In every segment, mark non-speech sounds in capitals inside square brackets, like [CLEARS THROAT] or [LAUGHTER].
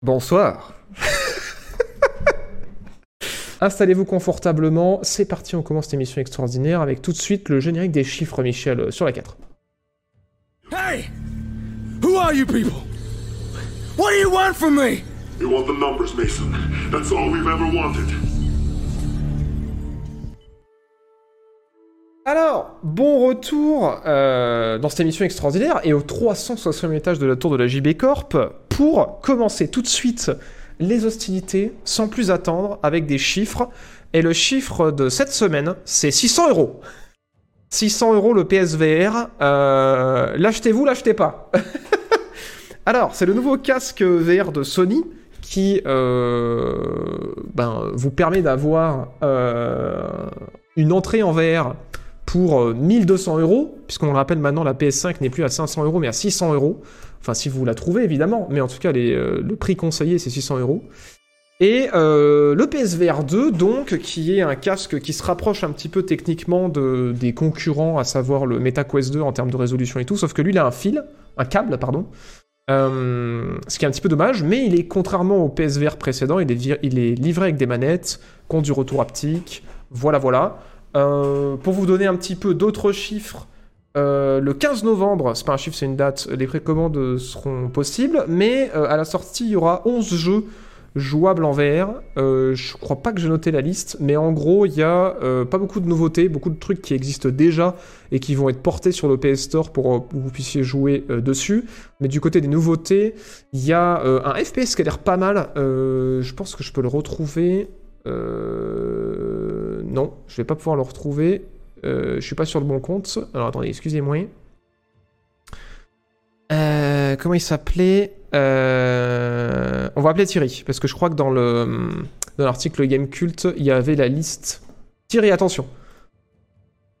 Bonsoir. [LAUGHS] Installez-vous confortablement, c'est parti, on commence cette émission extraordinaire avec tout de suite le générique des chiffres, Michel, euh, sur la 4. Hey! Who are you people? What do you want from me? You want the numbers, Mason. That's all we've ever wanted. Alors, bon retour euh, dans cette émission extraordinaire et au 360e étage de la tour de la JB Corp pour commencer tout de suite les hostilités sans plus attendre avec des chiffres. Et le chiffre de cette semaine, c'est 600 euros. 600 euros le PSVR. Euh, l'achetez-vous, l'achetez pas. [LAUGHS] Alors, c'est le nouveau casque VR de Sony qui euh, ben, vous permet d'avoir euh, une entrée en VR pour 1200 euros, puisqu'on le rappelle maintenant, la PS5 n'est plus à 500 euros, mais à 600 euros. Enfin, si vous la trouvez, évidemment, mais en tout cas, euh, le prix conseillé, c'est 600 euros. Et euh, le PSVR 2, donc, qui est un casque qui se rapproche un petit peu techniquement de, des concurrents, à savoir le MetaQuest 2 en termes de résolution et tout, sauf que lui, il a un fil, un câble, pardon. Euh, ce qui est un petit peu dommage, mais il est, contrairement au PSVR précédent, il est, livré avec des manettes, compte du retour haptique, voilà, voilà. Pour vous donner un petit peu d'autres chiffres, euh, le 15 novembre, c'est pas un chiffre, c'est une date, les précommandes seront possibles, mais euh, à la sortie, il y aura 11 jeux jouables en VR. Euh, je crois pas que j'ai noté la liste, mais en gros, il y a pas beaucoup de nouveautés, beaucoup de trucs qui existent déjà et qui vont être portés sur le PS Store pour que vous puissiez jouer dessus. Mais du côté des nouveautés, il y a un FPS qui a l'air pas mal. Je pense que je peux le retrouver. Non, je vais pas pouvoir le retrouver. Euh, je suis pas sur le bon compte. Alors attendez, excusez-moi. Euh, comment il s'appelait? Euh, On va appeler Thierry, parce que je crois que dans le dans l'article Game Cult, il y avait la liste. Thierry, attention.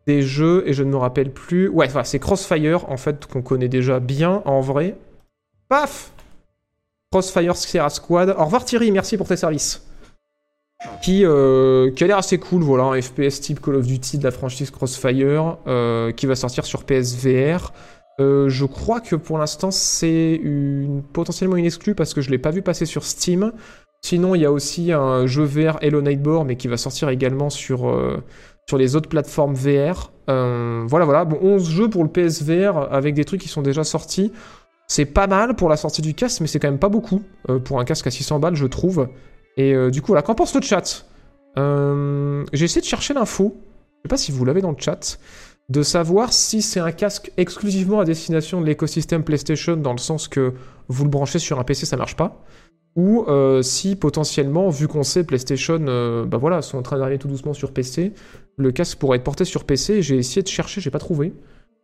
Des jeux, et je ne me rappelle plus. Ouais, c'est Crossfire, en fait, qu'on connaît déjà bien en vrai. Paf Crossfire Sierra Squad. Au revoir Thierry, merci pour tes services qui, euh, qui a l'air assez cool, voilà, un FPS type Call of Duty de la franchise Crossfire, euh, qui va sortir sur PSVR. Euh, je crois que pour l'instant c'est potentiellement une exclue parce que je l'ai pas vu passer sur Steam. Sinon il y a aussi un jeu VR Hello Nightmare mais qui va sortir également sur, sur les autres plateformes VR. Voilà voilà, bon 11 jeux pour le PSVR avec des trucs qui sont déjà sortis. C'est pas mal pour la sortie du casque mais c'est quand même pas beaucoup pour un casque à 600 balles je trouve. Et euh, du coup, là, qu'en pense le chat? Euh, J'ai essayé de chercher l'info, je sais pas si vous l'avez dans le chat, de savoir si c'est un casque exclusivement à destination de l'écosystème PlayStation, dans le sens que vous le branchez sur un PC, ça marche pas, ou euh, si potentiellement, vu qu'on sait PlayStation, bah voilà, sont en train d'arriver tout doucement sur PC, le casque pourrait être porté sur PC. J'ai essayé de chercher, j'ai pas trouvé,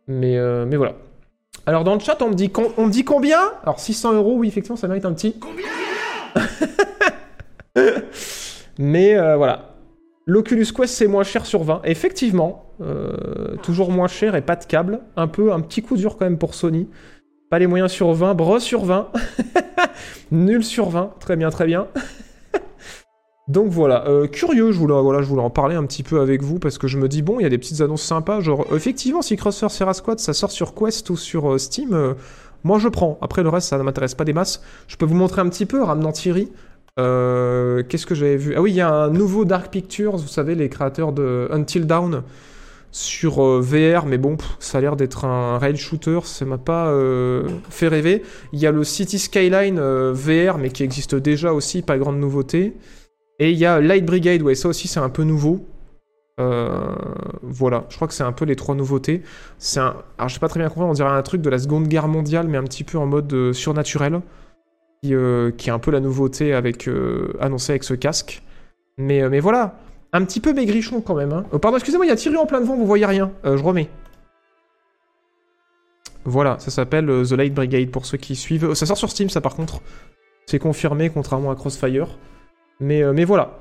mais, mais voilà. Alors dans le chat, on me dit, on me dit combien? Alors 600 euros, oui, effectivement, ça mérite un petit. [LAUGHS] Mais euh, voilà. L'Oculus Quest, c'est moins cher sur 20. Effectivement, euh, toujours moins cher et pas de câble. Un peu, un petit coup dur quand même pour Sony. Pas les moyens sur 20, bras sur 20. [LAUGHS] Nul sur 20. Très bien, très bien. [LAUGHS] Donc voilà, euh, curieux, je voulais, en parler un petit peu avec vous parce que je me dis, bon, il y a des petites annonces sympas. Genre, effectivement, si Crossfire Sierra Squad ça sort sur Quest ou sur Steam, moi je prends. Après, le reste, ça ne m'intéresse pas des masses. Je peux vous montrer un petit peu, ramenant Thierry. Euh, Qu'est-ce que j'avais vu? Ah oui, il y a un nouveau Dark Pictures, vous savez, les créateurs de Until Dawn sur euh, VR, mais bon, ça a l'air d'être un rail shooter, ça m'a pas euh, fait rêver. Il y a le City Skyline VR, mais qui existe déjà aussi, pas grande nouveauté. Et il y a Light Brigade, ouais, ça aussi c'est un peu nouveau. Voilà, je crois que c'est un peu les trois nouveautés. C'est un, alors j'ai pas très bien compris, on dirait un truc de la Seconde Guerre mondiale, mais un petit peu en mode surnaturel, qui, euh, qui est un peu la nouveauté avec euh, annoncée avec ce casque. Mais, euh, mais voilà, un petit peu maigrichon quand même. Hein. Oh, pardon, excusez-moi, il y a Thierry en plein devant, vous voyez rien. Je remets. Voilà, ça s'appelle The Light Brigade pour ceux qui suivent. Ça sort sur Steam, ça par contre. C'est confirmé, contrairement à Crossfire. Mais, mais voilà.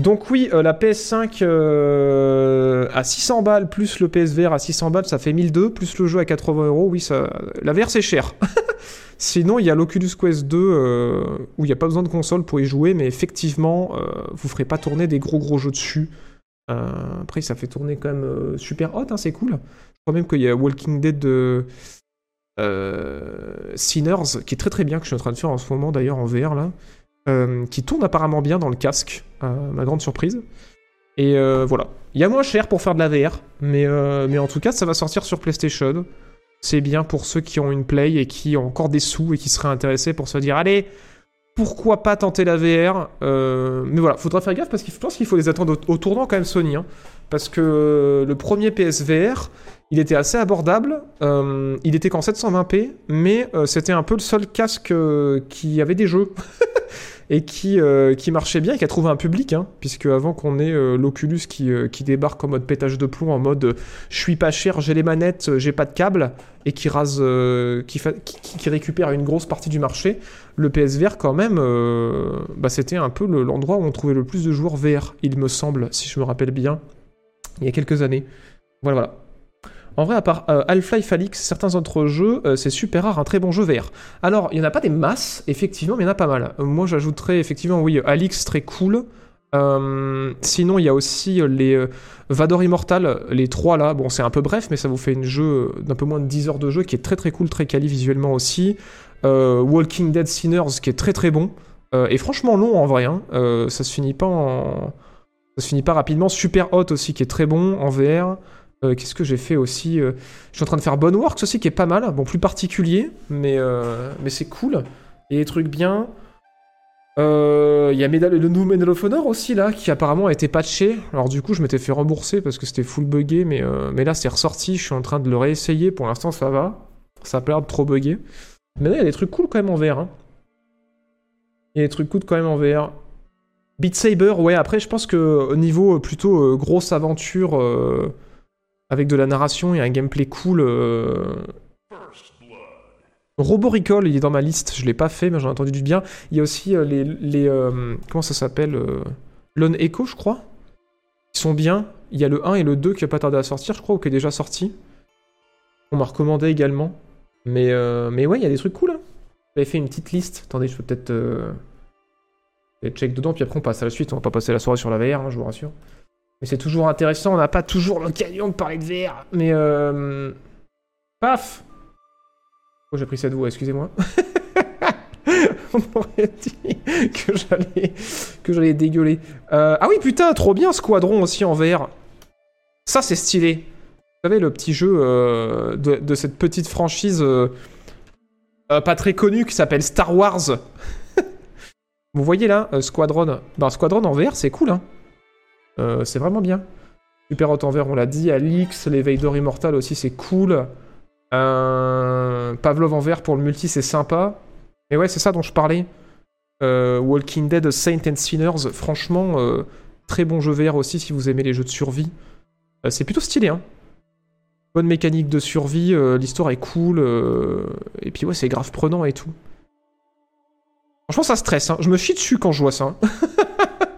Donc oui, euh, la PS5 euh, à 600 balles plus le PSVR à 600 balles, ça fait 1002 plus le jeu à 80 euros. Oui, la VR c'est cher. [LAUGHS] Sinon, il y a l'Oculus Quest 2 euh, où il n'y a pas besoin de console pour y jouer, mais effectivement, vous ferez pas tourner des gros gros jeux dessus. Après, ça fait tourner quand même super hot, hein, c'est cool. Je crois même qu'il y a Walking Dead de Sinners, qui est très très bien, que je suis en train de faire en ce moment d'ailleurs en VR là, euh, qui tourne apparemment bien dans le casque, à ma grande surprise. Et euh, voilà. Il y a moins cher pour faire de la VR, mais, euh, en tout cas, ça va sortir sur PlayStation. C'est bien pour ceux qui ont une Play et qui ont encore des sous et qui seraient intéressés pour se dire allez, pourquoi pas tenter la VR Euh, Mais voilà, faudra faire gaffe parce que je pense qu'il faut les attendre au, au tournant quand même Sony. hein. Parce que euh, le premier PSVR, il était assez abordable. euh, il était qu'en 720p, mais euh, c'était un peu le seul casque qui avait des jeux. [LAUGHS] et qui, qui marchait bien et qui a trouvé un public, hein, puisque avant qu'on ait l'Oculus qui, qui débarque en mode pétage de plomb, en mode je suis pas cher, j'ai les manettes, j'ai pas de câble, et qui rase, qui, qui, récupère une grosse partie du marché, le PSVR quand même, bah, c'était un peu le- l'endroit où on trouvait le plus de joueurs VR, il me semble, si je me rappelle bien, il y a quelques années. Voilà, voilà. En vrai, à part euh, Half-Life Alix, certains autres jeux, euh, c'est super rare un très bon jeu VR. Alors, il n'y en a pas des masses, effectivement, mais il y en a pas mal. Euh, moi, j'ajouterais effectivement, oui, Alix, très cool. Sinon, il y a aussi les Vador Immortal, les trois là. Bon, c'est un peu bref, mais ça vous fait une jeu d'un peu moins de 10 heures de jeu qui est très très cool, très quali visuellement aussi. Walking Dead Sinners qui est très très bon. Et franchement long en vrai. hein. Ça se finit pas en. Ça se finit pas rapidement. Super Hot aussi qui est très bon en VR. Euh, Qu'est-ce que j'ai fait aussi euh, Je suis en train de faire Boneworks aussi qui est pas mal. Bon, plus particulier, mais, euh, mais c'est cool. Et des trucs bien. Euh, Il y a le nouveau Medal of Honor aussi là, qui apparemment a été patché. Alors du coup, je m'étais fait rembourser parce que c'était full buggé, mais, euh, mais là c'est ressorti. Je suis en train de le réessayer. Pour l'instant, ça va. Ça a pas l'air de trop bugger. Mais là, il y a des trucs cool quand même en VR. hein. Il y a des trucs cool quand même en VR. Beat Saber, ouais, après, je pense que au niveau euh, plutôt euh, grosse aventure euh, avec de la narration et un gameplay cool. euh, Recall, il est dans ma liste, je l'ai pas fait, mais j'en ai entendu du bien. Il y a aussi les. les comment ça s'appelle Lone Echo, je crois. Ils sont bien. Il y a le 1 et le 2 qui a pas tardé à sortir, je crois, ou qui est déjà sorti. On m'a recommandé également. Mais, mais ouais, il y a des trucs cool. Hein. J'avais fait une petite liste. Attendez, je peux peut-être. Euh... peut-être check dedans, puis après on passe à la suite. On va pas passer la soirée sur la VR, hein, je vous rassure. Mais c'est toujours intéressant, on n'a pas toujours l'occasion de parler de VR. Mais euh... Paf Oh, j'ai pris cette voix, excusez-moi. [LAUGHS] on aurait dit que j'allais que j'allais dégueuler. Euh, Ah oui, putain, trop bien Squadron aussi en VR. Ça, c'est stylé. Vous savez, le petit jeu euh, de, cette petite franchise euh, pas très connue qui s'appelle Star Wars. Vous voyez là, euh, Squadron. Bah, Squadron en VR, c'est cool, hein. Euh, c'est vraiment bien. Super Hot en VR, on l'a dit. Alix, les Vader Immortal aussi, c'est cool. Euh, Pavlov en VR pour le multi, c'est sympa. Mais ouais, c'est ça dont je parlais. Walking Dead, Saint and Sinners, franchement, très bon jeu VR aussi si vous aimez les jeux de survie. C'est plutôt stylé, hein. Bonne mécanique de survie, l'histoire est cool, et puis ouais, c'est grave prenant et tout. Franchement, ça stresse, hein. je me chie dessus quand je vois ça. hein. [LAUGHS]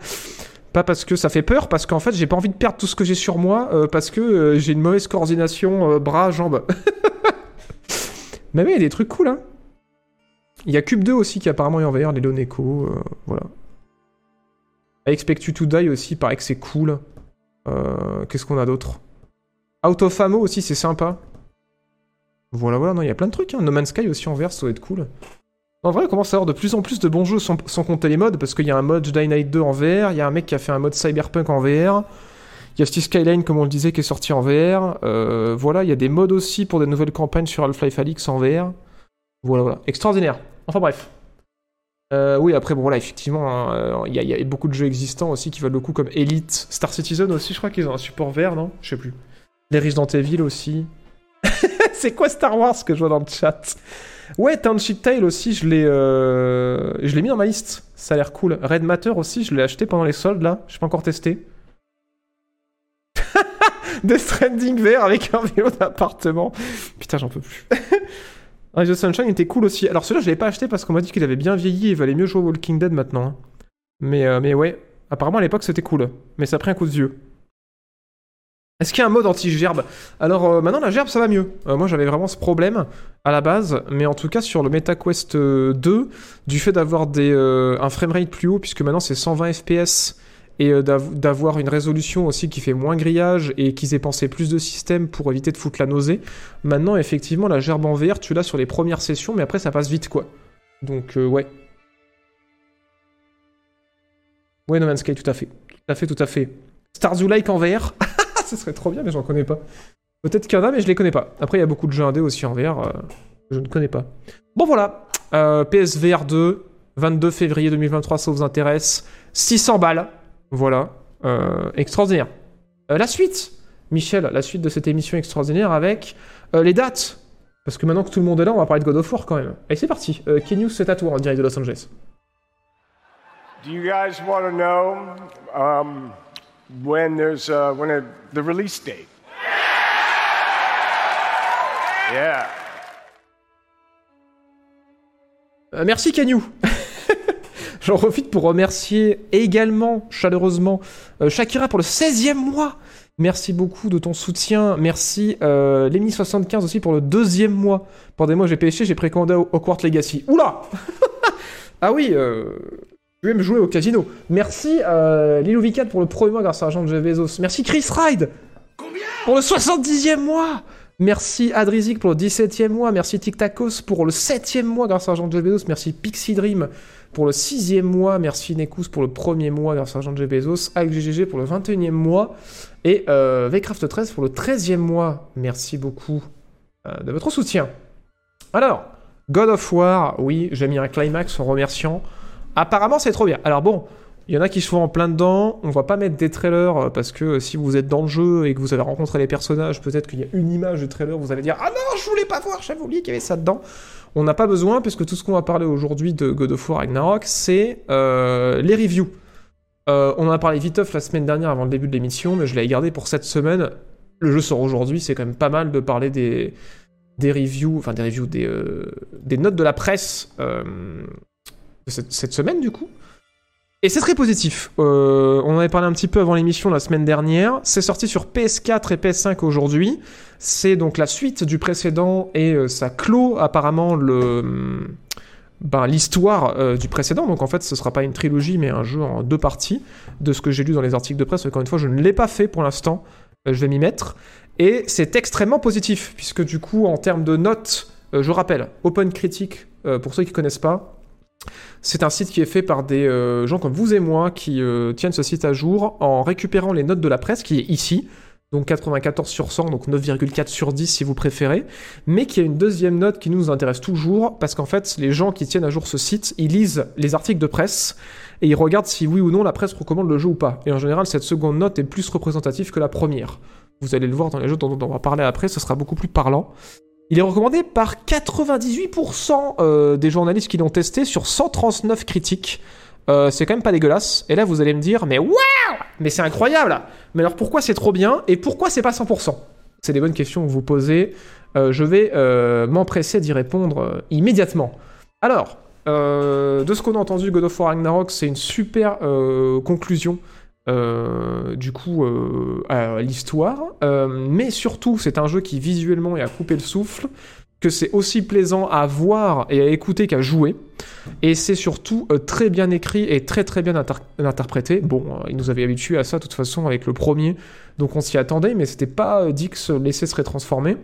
pas parce que ça fait peur, parce qu'en fait, j'ai pas envie de perdre tout ce que j'ai sur moi, euh, parce que euh, j'ai une mauvaise coordination euh, bras-jambes. [LAUGHS] Mais oui, il y a des trucs cool, hein. Il y a Cube 2 aussi qui apparemment est en VR, les Loneco, euh, voilà. I Expect You to Die aussi, paraît que c'est cool. Qu'est-ce qu'on a d'autre? Out of Ammo aussi, c'est sympa. Voilà, voilà, non, il y a plein de trucs. No Man's Sky aussi en VR, ça doit être cool. En vrai, on commence à avoir de plus en plus de bons jeux sans, sans compter les modes, parce qu'il y a un mode Jedi Knight 2 en VR, il y a un mec qui a fait un mode Cyberpunk en VR, il y a Steve Skyline, comme on le disait, qui est sorti en VR. Euh, voilà, il y a des modes aussi pour des nouvelles campagnes sur Half-Life Alyx en VR. Voilà, voilà. Extraordinaire. Enfin bref. Euh, oui, après, bon, voilà, effectivement, hein, euh, il y, a- beaucoup de jeux existants aussi qui valent le coup, comme Elite, Star Citizen aussi, je crois qu'ils ont un support VR, non? Je sais plus. Les Resident Evil aussi. [LAUGHS] C'est quoi Star Wars que je vois dans le chat? Ouais, Township Tale aussi, je l'ai euh, je l'ai mis dans ma liste. Ça a l'air cool. Red Matter aussi, je l'ai acheté pendant les soldes là. Je pas encore testé. [LAUGHS] Death Stranding vert avec un vélo d'appartement. Putain, j'en peux plus. [LAUGHS] Rise of Sunshine était cool aussi. Alors celui-là, je l'ai pas acheté parce qu'on m'a dit qu'il avait bien vieilli et il valait mieux jouer au Walking Dead maintenant. hein. Mais, euh, mais ouais, apparemment à l'époque c'était cool. Mais ça a pris un coup de vieux. Est-ce qu'il y a un mode anti-gerbe? Alors euh, maintenant la gerbe ça va mieux. Euh, moi j'avais vraiment ce problème à la base, mais en tout cas sur le MetaQuest euh, 2, du fait d'avoir euh, un framerate plus haut, puisque maintenant c'est 120 fps et euh, d'av- d'avoir une résolution aussi qui fait moins grillage et qu'ils aient pensé plus de systèmes pour éviter de foutre la nausée. Maintenant, effectivement, la gerbe en VR, tu l'as sur les premières sessions, mais après, ça passe vite, quoi. Donc, euh, ouais. Ouais, No Man's Sky, tout à fait. Tout à fait, tout à fait. Stardew Lake en VR [LAUGHS] Ce serait trop bien, mais j'en connais pas. Peut-être qu'il y en a, mais je les connais pas. Après, il y a beaucoup de jeux indés aussi en VR, euh, je ne connais pas. Bon, voilà. PSVR 2, 22 février 2023, ça vous intéresse. 600 balles. Voilà. Euh, extraordinaire. Euh, la suite, Michel, la suite de cette émission extraordinaire avec les dates. Parce que maintenant que tout le monde est là, on va parler de God of War quand même. Allez, c'est parti. Euh, Ken News, c'est à toi en direct de Los Angeles. Do you guys want to know um, when there's uh, when a, the release date? Yeah. Euh, merci Canyu. [LAUGHS] J'en profite pour remercier également chaleureusement euh, Shakira pour le 16e mois. Merci beaucoup de ton soutien. Merci euh, Lemmy75 aussi pour le deuxième mois. Pendant des mois j'ai pêché, j'ai précommandé Hogwarts Legacy. Oula [LAUGHS] Ah oui, euh, je vais me jouer au casino. Merci euh, Lilou V4 pour le premier mois grâce à l'argent de Jeff Bezos. Merci Chris Ride pour le 70e mois. Merci Adrizik pour le 17e mois. Merci Tic Tacos pour le 7e mois grâce à l'argent de Jeff Bezos. Merci Pixie Dream pour le 6e mois. Merci Nekus pour le premier mois grâce à l'argent de Jeff Bezos. Alex GGG pour le 21e mois. Et euh, Vcraft 13 pour le 13e mois. Merci beaucoup euh, de votre soutien. Alors, God of War, oui, j'ai mis un climax en remerciant. Apparemment, c'est trop bien. Alors bon, il y en a qui sont en plein dedans. On va pas mettre des trailers euh, parce que si vous êtes dans le jeu et que vous avez rencontré les personnages, peut-être qu'il y a une image de trailer, vous allez dire Ah non, je voulais pas voir, j'avais oublié qu'il y avait ça dedans. On n'a pas besoin puisque tout ce qu'on va parler aujourd'hui de God of War Ragnarok, c'est euh, les reviews. Euh, on en a parlé viteuf la semaine dernière avant le début de l'émission, mais je l'avais gardé pour cette semaine. Le jeu sort aujourd'hui, c'est quand même pas mal de parler des, reviews, enfin des reviews, des, euh, notes de la presse euh, cette, semaine du coup. Et c'est très positif. Euh, on en avait parlé un petit peu avant l'émission la semaine dernière. C'est sorti sur PS4 et PS5 aujourd'hui. C'est donc la suite du précédent et euh, ça clôt apparemment le ben, l'histoire euh, du précédent. Donc en fait, ce sera pas une trilogie, mais un jeu en deux parties. De ce que j'ai lu dans les articles de presse, encore une fois, je ne l'ai pas fait pour l'instant. Je vais m'y mettre. Et c'est extrêmement positif, puisque du coup, en termes de notes, je rappelle, Open Critic, euh, pour ceux qui connaissent pas, c'est un site qui est fait par des euh, gens comme vous et moi qui euh, tiennent ce site à jour en récupérant les notes de la presse, qui est ici, donc 94 sur 100, donc 9,4 sur 10 si vous préférez, mais qui a une deuxième note qui nous intéresse toujours, parce qu'en fait, les gens qui tiennent à jour ce site, ils lisent les articles de presse, et ils regardent si oui ou non la presse recommande le jeu ou pas. Et en général, cette seconde note est plus représentative que la première. Vous allez le voir dans les jeux dont on va parler après, ce sera beaucoup plus parlant. Il est recommandé par 98% euh, des journalistes qui l'ont testé sur 139 critiques. Euh, c'est quand même pas dégueulasse. Et là, vous allez me dire, mais waouh Mais c'est incroyable Mais alors pourquoi c'est trop bien et pourquoi c'est pas 100% C'est des bonnes questions que vous posez. Euh, je vais m'empresser d'y répondre immédiatement. Alors, de ce qu'on a entendu, God of War Ragnarok, c'est une super conclusion euh, du coup euh, à l'histoire. Euh, mais surtout, c'est un jeu qui visuellement est à couper le souffle, que c'est aussi plaisant à voir et à écouter qu'à jouer. Et c'est surtout très bien écrit et très très bien inter- interprété. Bon, ils nous avaient habitués à ça de toute façon avec le premier, donc on s'y attendait, mais c'était pas se laisser se rétransformer.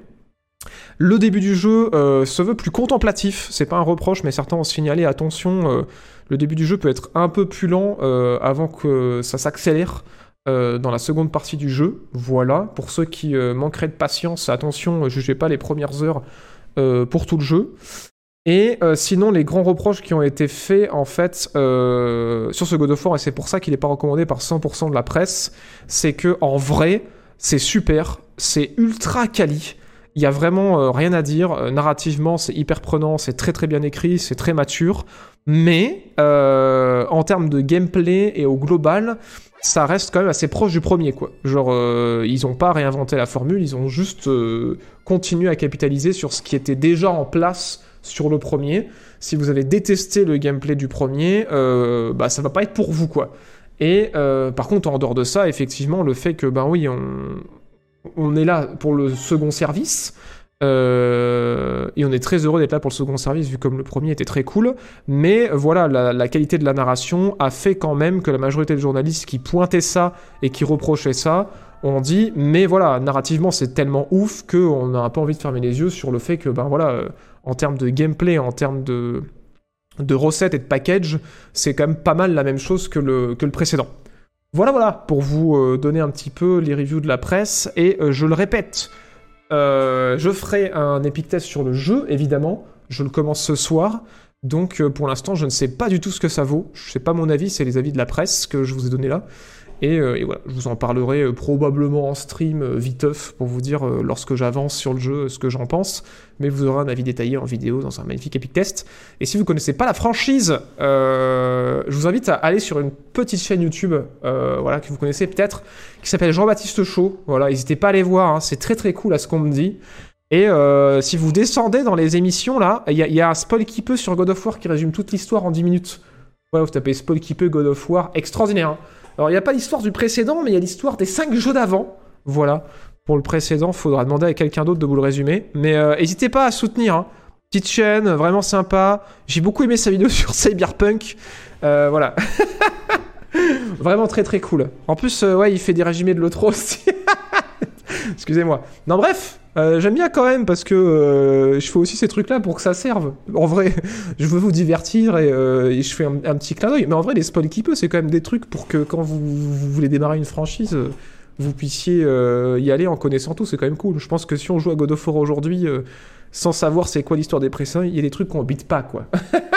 Le début du jeu euh, se veut plus contemplatif, c'est pas un reproche, mais certains ont signalé attention, euh, le début du jeu peut être un peu plus lent euh, avant que ça s'accélère dans la seconde partie du jeu. Voilà, pour ceux qui manqueraient de patience, attention, jugez pas les premières heures pour tout le jeu. Et sinon, les grands reproches qui ont été faits en fait sur ce God of War, et c'est pour ça qu'il n'est pas recommandé par 100% de la presse, c'est que en vrai, c'est super, c'est ultra quali. Il y a vraiment euh, rien à dire. Euh, narrativement, c'est hyper prenant, c'est très très bien écrit, c'est très mature. Mais euh, en termes de gameplay et au global, ça reste quand même assez proche du premier, quoi. Genre, ils ont pas réinventé la formule, ils ont juste continué à capitaliser sur ce qui était déjà en place sur le premier. Si vous avez détesté le gameplay du premier, euh, bah ça va pas être pour vous, quoi. Et par contre, en dehors de ça, effectivement, le fait que, ben oui, on, on est là pour le second service, Euh, et on est très heureux d'être là pour le second service, vu comme le premier était très cool. Mais voilà, la, qualité de la narration a fait quand même que la majorité des journalistes qui pointaient ça et qui reprochaient ça ont dit, mais voilà, narrativement c'est tellement ouf qu'on a un peu envie de fermer les yeux sur le fait que, ben voilà, euh, en termes de gameplay, en termes de, recettes et de package, c'est quand même pas mal la même chose que le précédent. Voilà, voilà, pour vous euh, donner un petit peu les reviews de la presse. Et euh, je le répète, euh, je ferai un epic sur le jeu, évidemment. Je le commence ce soir. Donc pour l'instant, je ne sais pas du tout ce que ça vaut. Je sais pas mon avis, c'est les avis de la presse que je vous ai donné là. Et, euh, et, voilà, je vous en parlerai euh, probablement en stream euh, viteuf pour vous dire lorsque j'avance sur le jeu ce que j'en pense. Mais vous aurez un avis détaillé en vidéo dans un magnifique Epic Test. Et si vous connaissez pas la franchise, je vous invite à aller sur une petite chaîne YouTube, voilà, que vous connaissez peut-être, qui s'appelle Jean-Baptiste Chaud. Voilà, n'hésitez pas à aller voir, hein, c'est très très cool à ce qu'on me dit. Et si vous descendez dans les émissions, là, il y, a un spoil qui peut sur God of War qui résume toute l'histoire en 10 minutes. Ouais, vous tapez spoil qui peut God of War, extraordinaire. Hein. Alors, il n'y a pas l'histoire du précédent, mais il y a l'histoire des 5 jeux d'avant. Voilà. Pour le précédent, faudra demander à quelqu'un d'autre de vous le résumer. Mais n'hésitez euh, pas à soutenir. Hein. Petite chaîne, vraiment sympa. J'ai beaucoup aimé sa vidéo [LAUGHS] sur Cyberpunk. Euh, voilà. [LAUGHS] vraiment très très cool. En plus, euh, ouais, il fait des résumés de l'autre aussi. [LAUGHS] Excusez-moi. Non, bref, euh, j'aime bien quand même parce que euh, je fais aussi ces trucs-là pour que ça serve. En vrai, [LAUGHS] je veux vous divertir et, euh, et je fais un, petit clin d'œil. Mais en vrai, les spoils qui peut, c'est quand même des trucs pour que quand vous, vous voulez démarrer une franchise, vous puissiez euh, y aller en connaissant tout. C'est quand même cool. Je pense que si on joue à God of War aujourd'hui sans savoir c'est quoi l'histoire des précédents, il y a des trucs qu'on bite pas, quoi. [LAUGHS]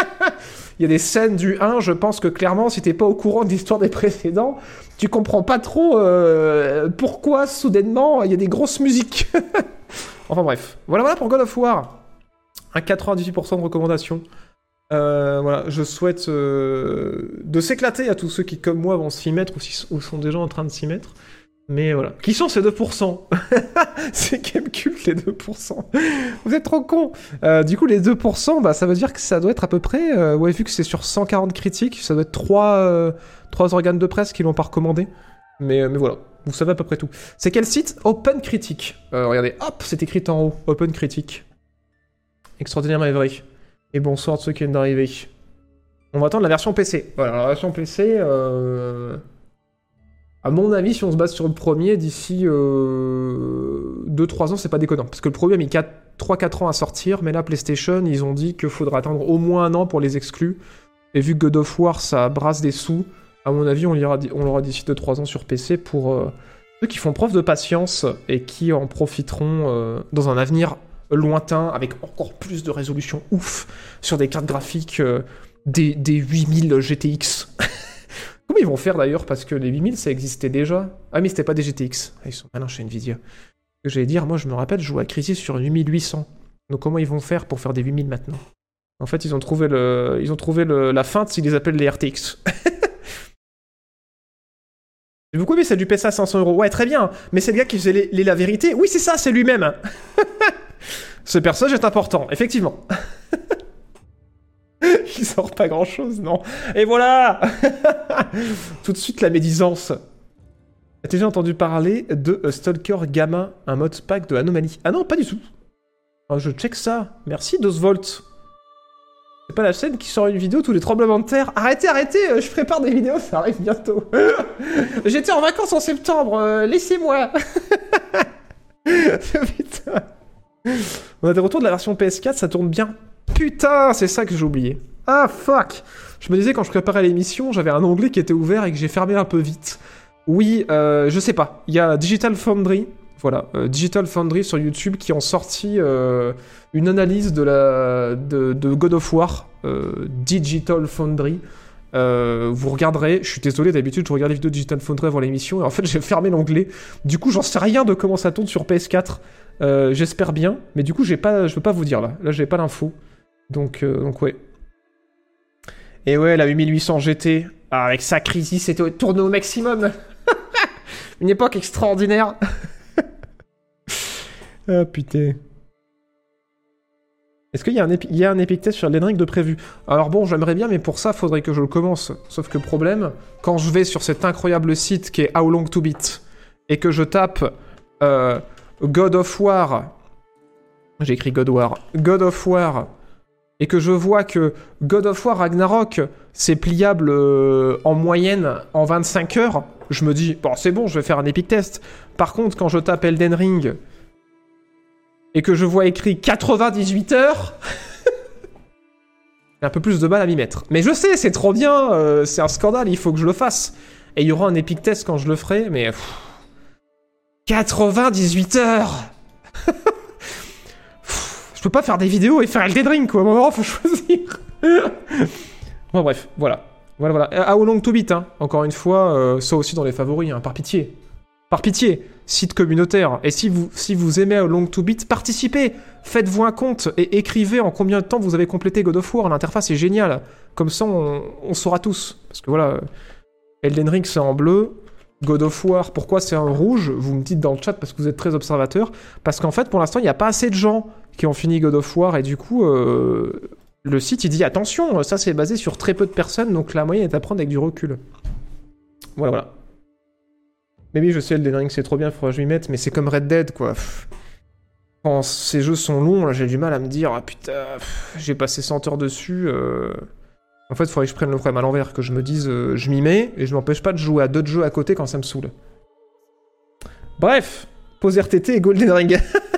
il y a des scènes du 1, je pense que clairement, si t'es pas au courant de l'histoire des précédents, tu comprends pas trop euh, pourquoi soudainement il y a des grosses musiques. [LAUGHS] enfin bref, voilà, pour God of War. Un 98% de recommandations. Euh, je souhaite euh, de s'éclater à tous ceux qui, comme moi, vont s'y mettre ou sont déjà en train de s'y mettre. Mais voilà. Qui sont ces 2% [LAUGHS] C'est Gamecult les 2%. Vous êtes trop cons. Euh, du coup, les 2%, bah, ça veut dire que ça doit être à peu près. Euh, ouais, vu que c'est sur 140 critiques, ça doit être 3, euh, 3 organes de presse qui l'ont pas recommandé. Mais, mais voilà. Vous savez à peu près tout. C'est quel site? Open Critique. Euh, regardez, hop, c'est écrit en haut. Open Critique. Extraordinairement vrai. Et bonsoir à ceux qui viennent d'arriver. On va attendre la version PC. Voilà, la version PC. Euh... À mon avis, si on se base sur le premier, d'ici 2-3 euh, ans, c'est pas déconnant. Parce que le premier a mis 3-4 ans à sortir, mais là, PlayStation, ils ont dit qu'il faudra attendre au moins un an pour les exclus. Et vu que God of War, ça brasse des sous, à mon avis, on l'aura d'ici 2-3 ans sur PC pour euh, ceux qui font preuve de patience et qui en profiteront euh, dans un avenir lointain avec encore plus de résolution ouf sur des cartes graphiques des, des 8000 GTX. [LAUGHS] Comment ils vont faire d'ailleurs Parce que les 8000, ça existait déjà? Ah, mais c'était pas des GTX. Ah, ils sont malins chez Nvidia. Ce que j'allais dire, moi, je me rappelle, je jouais à Crisis sur une 8800. Donc, comment ils vont faire pour faire des 8000 maintenant? En fait, ils ont trouvé, le... ils ont trouvé la feinte s'ils les appellent les RTX. [LAUGHS] J'ai beaucoup aimé, c'est du PSA à 500 euros. Ouais, très bien. Mais c'est le gars qui faisait les... la vérité. Oui, c'est ça, c'est lui-même. [LAUGHS] Ce personnage est important, effectivement. [LAUGHS] [LAUGHS] Il sort pas grand chose, non. Et voilà [LAUGHS] Tout de suite la médisance. As-tu déjà entendu parler de Stalker Gamma, un mode pack de Anomalie? Ah non, pas du tout. Oh, je check ça. Merci Dosvolt. C'est pas la chaîne qui sort une vidéo tous les tremblements de terre. Arrêtez, arrêtez, je prépare des vidéos, ça arrive bientôt. [LAUGHS] J'étais en vacances en septembre, euh, laissez-moi. On a des retours de la version PS4, ça tourne bien. Putain, c'est ça que j'ai oublié. Ah fuck Je me disais quand je préparais l'émission, j'avais un onglet qui était ouvert et que j'ai fermé un peu vite. Oui, euh, je sais pas. Il y a Digital Foundry, voilà, euh, Digital Foundry sur YouTube qui ont sorti euh, une analyse de, la, de, God of War, Digital Foundry. vous regarderez, je suis désolé, d'habitude je regarde les vidéos de Digital Foundry avant l'émission et en fait [LAUGHS] j'ai fermé l'onglet. Du coup, j'en sais rien de comment ça tourne sur PS4. J'espère bien, mais du coup, pas, je peux pas vous dire là. Là, j'ai pas l'info. Donc, euh, donc ouais. Et ouais, la 8800 GT, avec sa crise, c'était tourné au maximum. [LAUGHS] Une époque extraordinaire. [LAUGHS] ah putain. Est-ce qu'il y, a un Test sur l'Enric de prévu? Alors bon, j'aimerais bien, mais pour ça, faudrait que je le commence. Sauf que problème, quand je vais sur cet incroyable site qui est How Long to Beat, et que je tape euh, God of War j'ai écrit God War, God of War, et que je vois que God of War Ragnarok, c'est pliable euh, en moyenne en 25 heures, je me dis, bon, c'est bon, je vais faire un epic test. Par contre, quand je tape Elden Ring et que je vois écrit 98 heures, [LAUGHS] j'ai un peu plus de mal à m'y mettre. Mais je sais, c'est trop bien, euh, c'est un scandale, il faut que je le fasse. Et il y aura un epic test quand je le ferai, mais. pff, 98 heures [LAUGHS] Je peux pas faire des vidéos et faire Elden Ring, quoi. À faut choisir. [LAUGHS] bon, bref, voilà. Voilà, voilà. How Long to Beat, hein. Encore une fois, euh, ça aussi dans les favoris, hein, par pitié. Par pitié, site communautaire. Et si vous, si vous aimez How Long to Beat, participez. Faites-vous un compte et écrivez en combien de temps vous avez complété God of War. L'interface est géniale. Comme ça, on, on saura tous. Parce que voilà, Elden Ring, c'est en bleu. God of War, pourquoi c'est en rouge? Vous me dites dans le chat parce que vous êtes très observateur. Parce qu'en fait, pour l'instant, il n'y a pas assez de gens qui ont fini God of War et du coup, euh, le site il dit attention, ça c'est basé sur très peu de personnes, donc la moyenne est à prendre avec du recul. Voilà, voilà. Mais oui, je sais, Elden Ring c'est trop bien, il faudra que je m'y mette, mais c'est comme Red Dead quoi. Quand ces jeux sont longs, là, j'ai du mal à me dire, ah putain, j'ai passé 100 heures dessus. euh, En fait, il faudrait que je prenne le problème à l'envers, que je me dise, euh, je m'y mets et je m'empêche pas de jouer à d'autres jeux à côté quand ça me saoule. Bref, pause RTT et Golden Ring. [LAUGHS]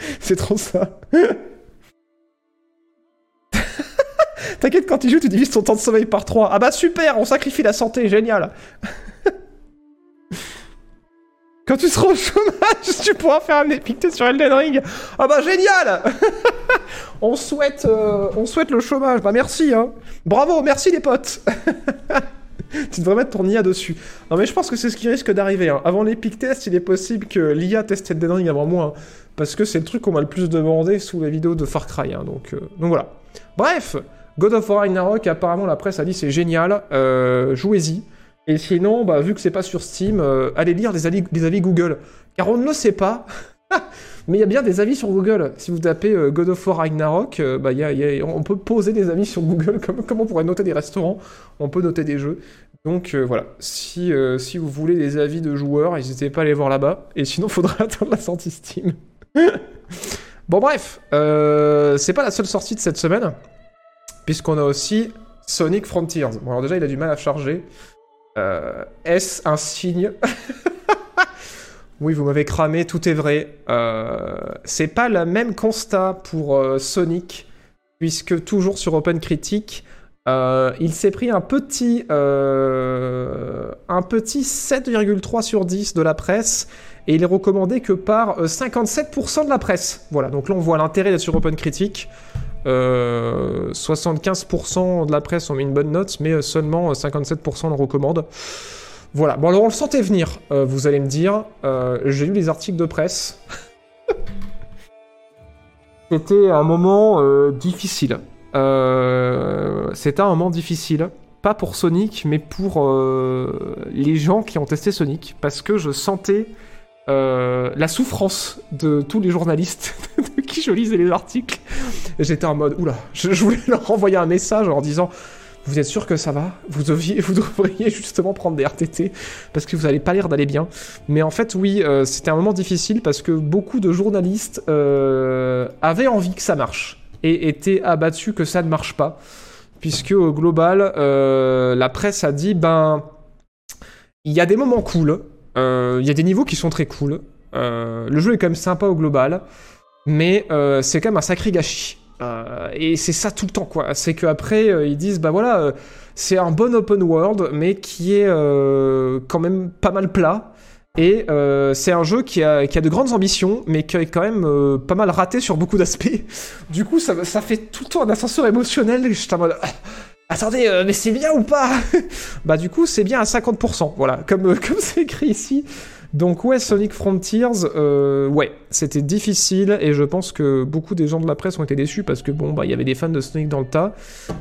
[LAUGHS] c'est trop ça. [LAUGHS] T'inquiète, quand tu joues, tu divises ton temps de sommeil par 3. Ah bah super, on sacrifie la santé, génial. [LAUGHS] quand tu seras au chômage, tu pourras faire un epic test sur Elden Ring. Ah bah génial on, souhaite, euh, on souhaite le chômage. Bah merci, hein. Bravo, merci les potes. Tu devrais mettre ton IA dessus. Non mais je pense que c'est ce qui risque d'arriver. hein. Avant l'epic test, il est possible que l'IA teste Elden Ring avant moi. hein. parce que c'est le truc qu'on m'a le plus demandé sous la vidéo de Far Cry. hein. donc, euh, donc voilà. Bref, God of War Ragnarok, apparemment la presse a dit c'est génial, euh, jouez-y. Et sinon, bah, vu que c'est pas sur Steam, euh, allez lire avis, des avis Google. Car on ne le sait pas, [LAUGHS] mais il y a bien des avis sur Google. Si vous tapez euh, God of War Ragnarok, euh, bah, il il on peut poser des avis sur Google, [LAUGHS] comme, comme on pourrait noter des restaurants, on peut noter des jeux. Donc euh, voilà, si, euh, si vous voulez des avis de joueurs, n'hésitez pas à aller voir là-bas. Et sinon, faudra [LAUGHS] attendre la sortie Steam. bon bref, c'est pas la seule sortie de cette semaine, puisqu'on a aussi Sonic Frontiers. Bon alors déjà, il a du mal à charger. Est-ce un signe? Oui, vous m'avez cramé, tout est vrai. Euh, c'est pas le même constat pour euh, Sonic, puisque toujours sur OpenCritic, euh, il s'est pris un petit, petit 7,3 sur 10 de la presse, et il est recommandé que par euh, 57% de la presse. Voilà, donc là on voit l'intérêt d'être sur OpenCritic. Euh, 75% de la presse ont mis une bonne note, mais seulement euh, 57% le recommandent. Voilà, bon alors on le sentait venir, euh, vous allez me dire. Euh, J'ai lu les articles de presse. [LAUGHS] C'était un moment euh, difficile. C'était un moment difficile. Pas pour Sonic, mais pour les gens qui ont testé Sonic. Parce que je sentais la souffrance de tous les journalistes [LAUGHS] de qui je lisais les articles. J'étais en mode, oula, je, je voulais leur envoyer un message en disant Vous êtes sûr que ça va? Vous, deviez, [LAUGHS] vous devriez justement prendre des RTT parce que vous n'avez pas l'air d'aller bien. Mais en fait, oui, euh, c'était un moment difficile parce que beaucoup de journalistes euh, avaient envie que ça marche et étaient abattus que ça ne marche pas. Puisque au global, euh, la presse a dit ben, il y a des moments cool, il y a des niveaux qui sont très cool. le jeu est quand même sympa au global, mais c'est quand même un sacré gâchis. Euh, et c'est ça tout le temps, quoi. C'est qu'après, euh, ils disent, bah voilà, euh, c'est un bon open world, mais qui est euh, quand même pas mal plat. Et c'est un jeu qui a, qui a de grandes ambitions, mais qui est quand même pas mal raté sur beaucoup d'aspects. [LAUGHS] Du coup, ça, ça fait tout le temps un ascenseur émotionnel. et J'étais en mode, attendez, mais c'est bien ou pas [LAUGHS] Bah du coup, c'est bien à 50%, voilà, comme [LAUGHS] comme c'est écrit ici. Donc ouais, Sonic Frontiers, euh, ouais, c'était difficile et je pense que beaucoup des gens de la presse ont été déçus parce que bon, bah il y avait des fans de Sonic dans le tas.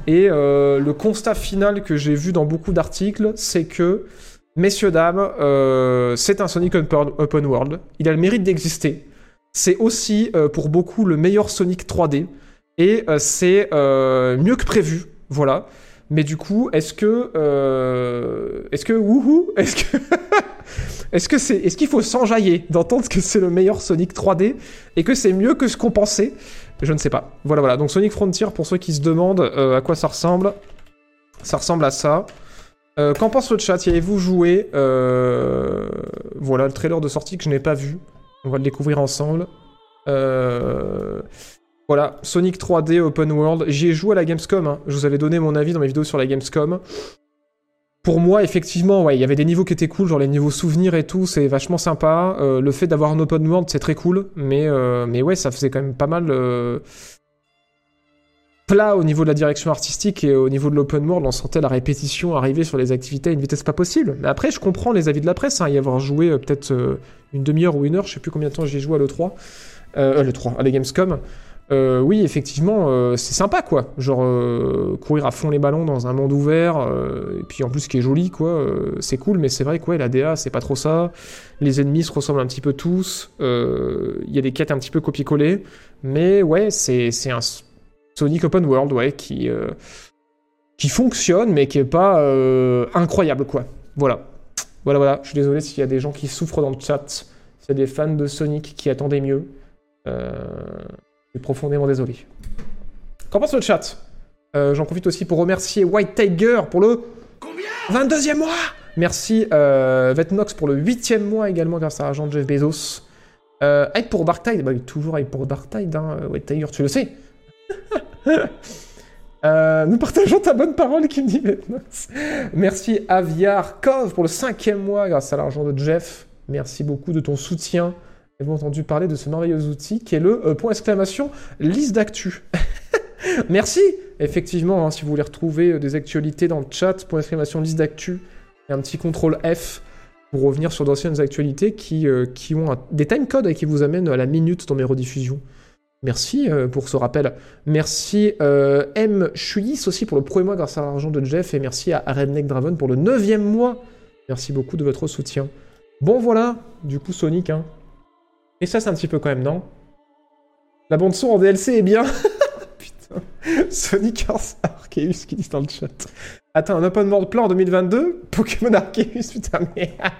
Et euh, le constat final que j'ai vu dans beaucoup d'articles, c'est que, messieurs, dames, euh, c'est un Sonic open world. Il a le mérite d'exister. C'est aussi pour beaucoup le meilleur Sonic 3D et c'est mieux que prévu, voilà. Mais du coup, est-ce que, est-ce que, wouhou, est-ce que, [LAUGHS] est-ce que c'est, est-ce qu'il faut s'enjailler d'entendre que c'est le meilleur Sonic 3D et que c'est mieux que ce qu'on pensait? Je ne sais pas. Voilà, voilà. Donc Sonic Frontier, pour ceux qui se demandent euh, à quoi ça ressemble, ça ressemble à ça. Euh, Qu'en pense le chat? Y avez-vous joué? Euh, Voilà, le trailer de sortie que je n'ai pas vu. On va le découvrir ensemble. Voilà, Sonic 3D Open World. J'y ai joué à la Gamescom. hein. Je vous avais donné mon avis dans mes vidéos sur la Gamescom. Pour moi, effectivement, ouais, il y avait des niveaux qui étaient cool, genre les niveaux souvenirs et tout, c'est vachement sympa. Euh, le fait d'avoir un open world, c'est très cool, mais, euh, mais ouais, ça faisait quand même pas mal euh, plat au niveau de la direction artistique et au niveau de l'open world, on sentait la répétition arriver sur les activités à une vitesse pas possible. Mais après, je comprends les avis de la presse, hein, y avoir joué peut-être une demi-heure ou une heure, je sais plus combien de temps j'ai joué à l'E3, euh, le 3, à la Gamescom. Euh, oui, effectivement, euh, c'est sympa, quoi. Genre, euh, courir à fond les ballons dans un monde ouvert, et puis en plus qui est joli, quoi. c'est cool, mais c'est vrai que la DA, c'est pas trop ça. Les ennemis se ressemblent un petit peu tous. Il y a des quêtes un petit peu copier-coller. Mais ouais, c'est un Sonic Open World, ouais, qui, qui fonctionne, mais qui est pas incroyable, quoi. Voilà. Voilà, voilà. Je suis désolé s'il y a des gens qui souffrent dans le chat. S'il y des fans de Sonic qui attendaient mieux. Euh, je suis profondément désolé. Qu'en pense le chat? Euh, J'en profite aussi pour remercier White Tiger pour le 22e mois Merci euh, Vetnox pour le 8e mois également grâce à l'argent de Jeff Bezos. Euh, hype pour Dark Tide, bah toujours hype pour Dark Tide, hein, White Tiger, tu le sais. [LAUGHS] Euh, nous partageons ta bonne parole, qui dit Vetnox. Merci Aviar Kov pour le 5e mois grâce à l'argent de Jeff. Merci beaucoup de ton soutien. Avez-vous entendu parler de ce merveilleux outil qui est le euh, point exclamation liste d'actu? [LAUGHS] Merci Effectivement, hein, si vous voulez retrouver euh, des actualités dans le chat, point exclamation liste d'actu, et un petit contrôle F pour revenir sur d'anciennes actualités qui, euh, qui ont un- des timecodes et qui vous amènent à la minute dans mes rediffusions. Merci pour ce rappel. Merci M. Chuyis aussi pour le premier mois grâce à l'argent de Jeff. Et merci à Redneck Draven pour le neuvième mois. Merci beaucoup de votre soutien. Bon voilà, du coup Sonic. Hein. Et ça c'est un petit peu quand même, non? La bande son en DLC est bien. [LAUGHS] Putain. Sonic Arceus qui dit dans le chat. Attends, un open world plan en 2022 Pokémon Arceus, putain, mais... [LAUGHS]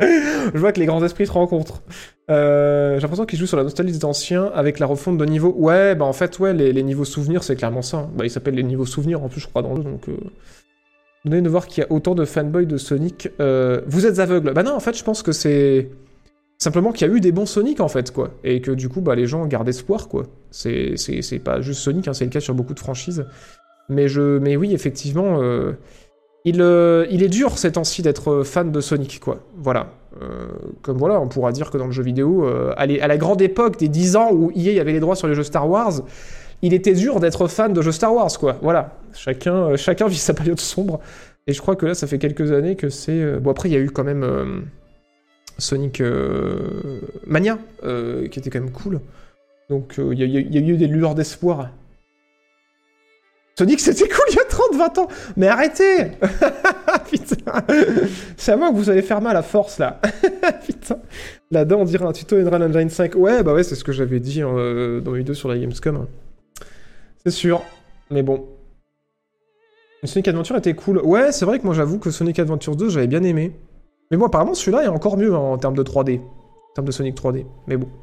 Je vois que les grands esprits se rencontrent. Euh, j'ai l'impression qu'ils jouent sur la nostalgie des anciens avec la refonte de niveau. Ouais, bah en fait, ouais, les, niveaux souvenirs, c'est clairement ça. Bah, ils s'appellent les niveaux souvenirs en plus, je crois, dans le jeu, donc. Euh... Donnez de voir qu'il y a autant de fanboys de Sonic. Euh, vous êtes aveugles. Bah non, en fait, je pense que c'est. Simplement qu'il y a eu des bons Sonic, en fait, quoi. Et que du coup, bah, les gens gardent espoir, quoi. C'est, c'est, pas juste Sonic, hein, c'est le cas sur beaucoup de franchises. Mais, je... Mais oui, effectivement. euh, Il, euh, il est dur ces temps-ci d'être fan de Sonic, quoi. Voilà. Euh, comme voilà, on pourra dire que dans le jeu vidéo, euh, à, la grande époque des 10 ans où EA avait les droits sur les jeux Star Wars, il était dur d'être fan de jeux Star Wars, quoi. Voilà. Chacun, euh, chacun vit sa période sombre. Et je crois que là, ça fait quelques années que c'est. euh, Bon, après, il y a eu quand même euh, Sonic euh, Mania, euh, qui était quand même cool. Donc, euh, il y, a- il y a- eu des lueurs d'espoir. Sonic, c'était cool il y a 30-20 ans Mais arrêtez [LAUGHS] Putain C'est à moi que vous allez faire mal à force, là [LAUGHS] Putain Là-dedans, on dirait un tuto Unreal Engine 5. Ouais, bah ouais, c'est ce que j'avais dit euh, dans mes vidéos sur la Gamescom. C'est sûr. Mais bon. Sonic Adventure était cool. Ouais, c'est vrai que moi j'avoue que Sonic Adventure 2, j'avais bien aimé. Mais bon, apparemment, celui-là est encore mieux hein, en termes de 3D. En termes de Sonic 3D. Mais bon. [LAUGHS]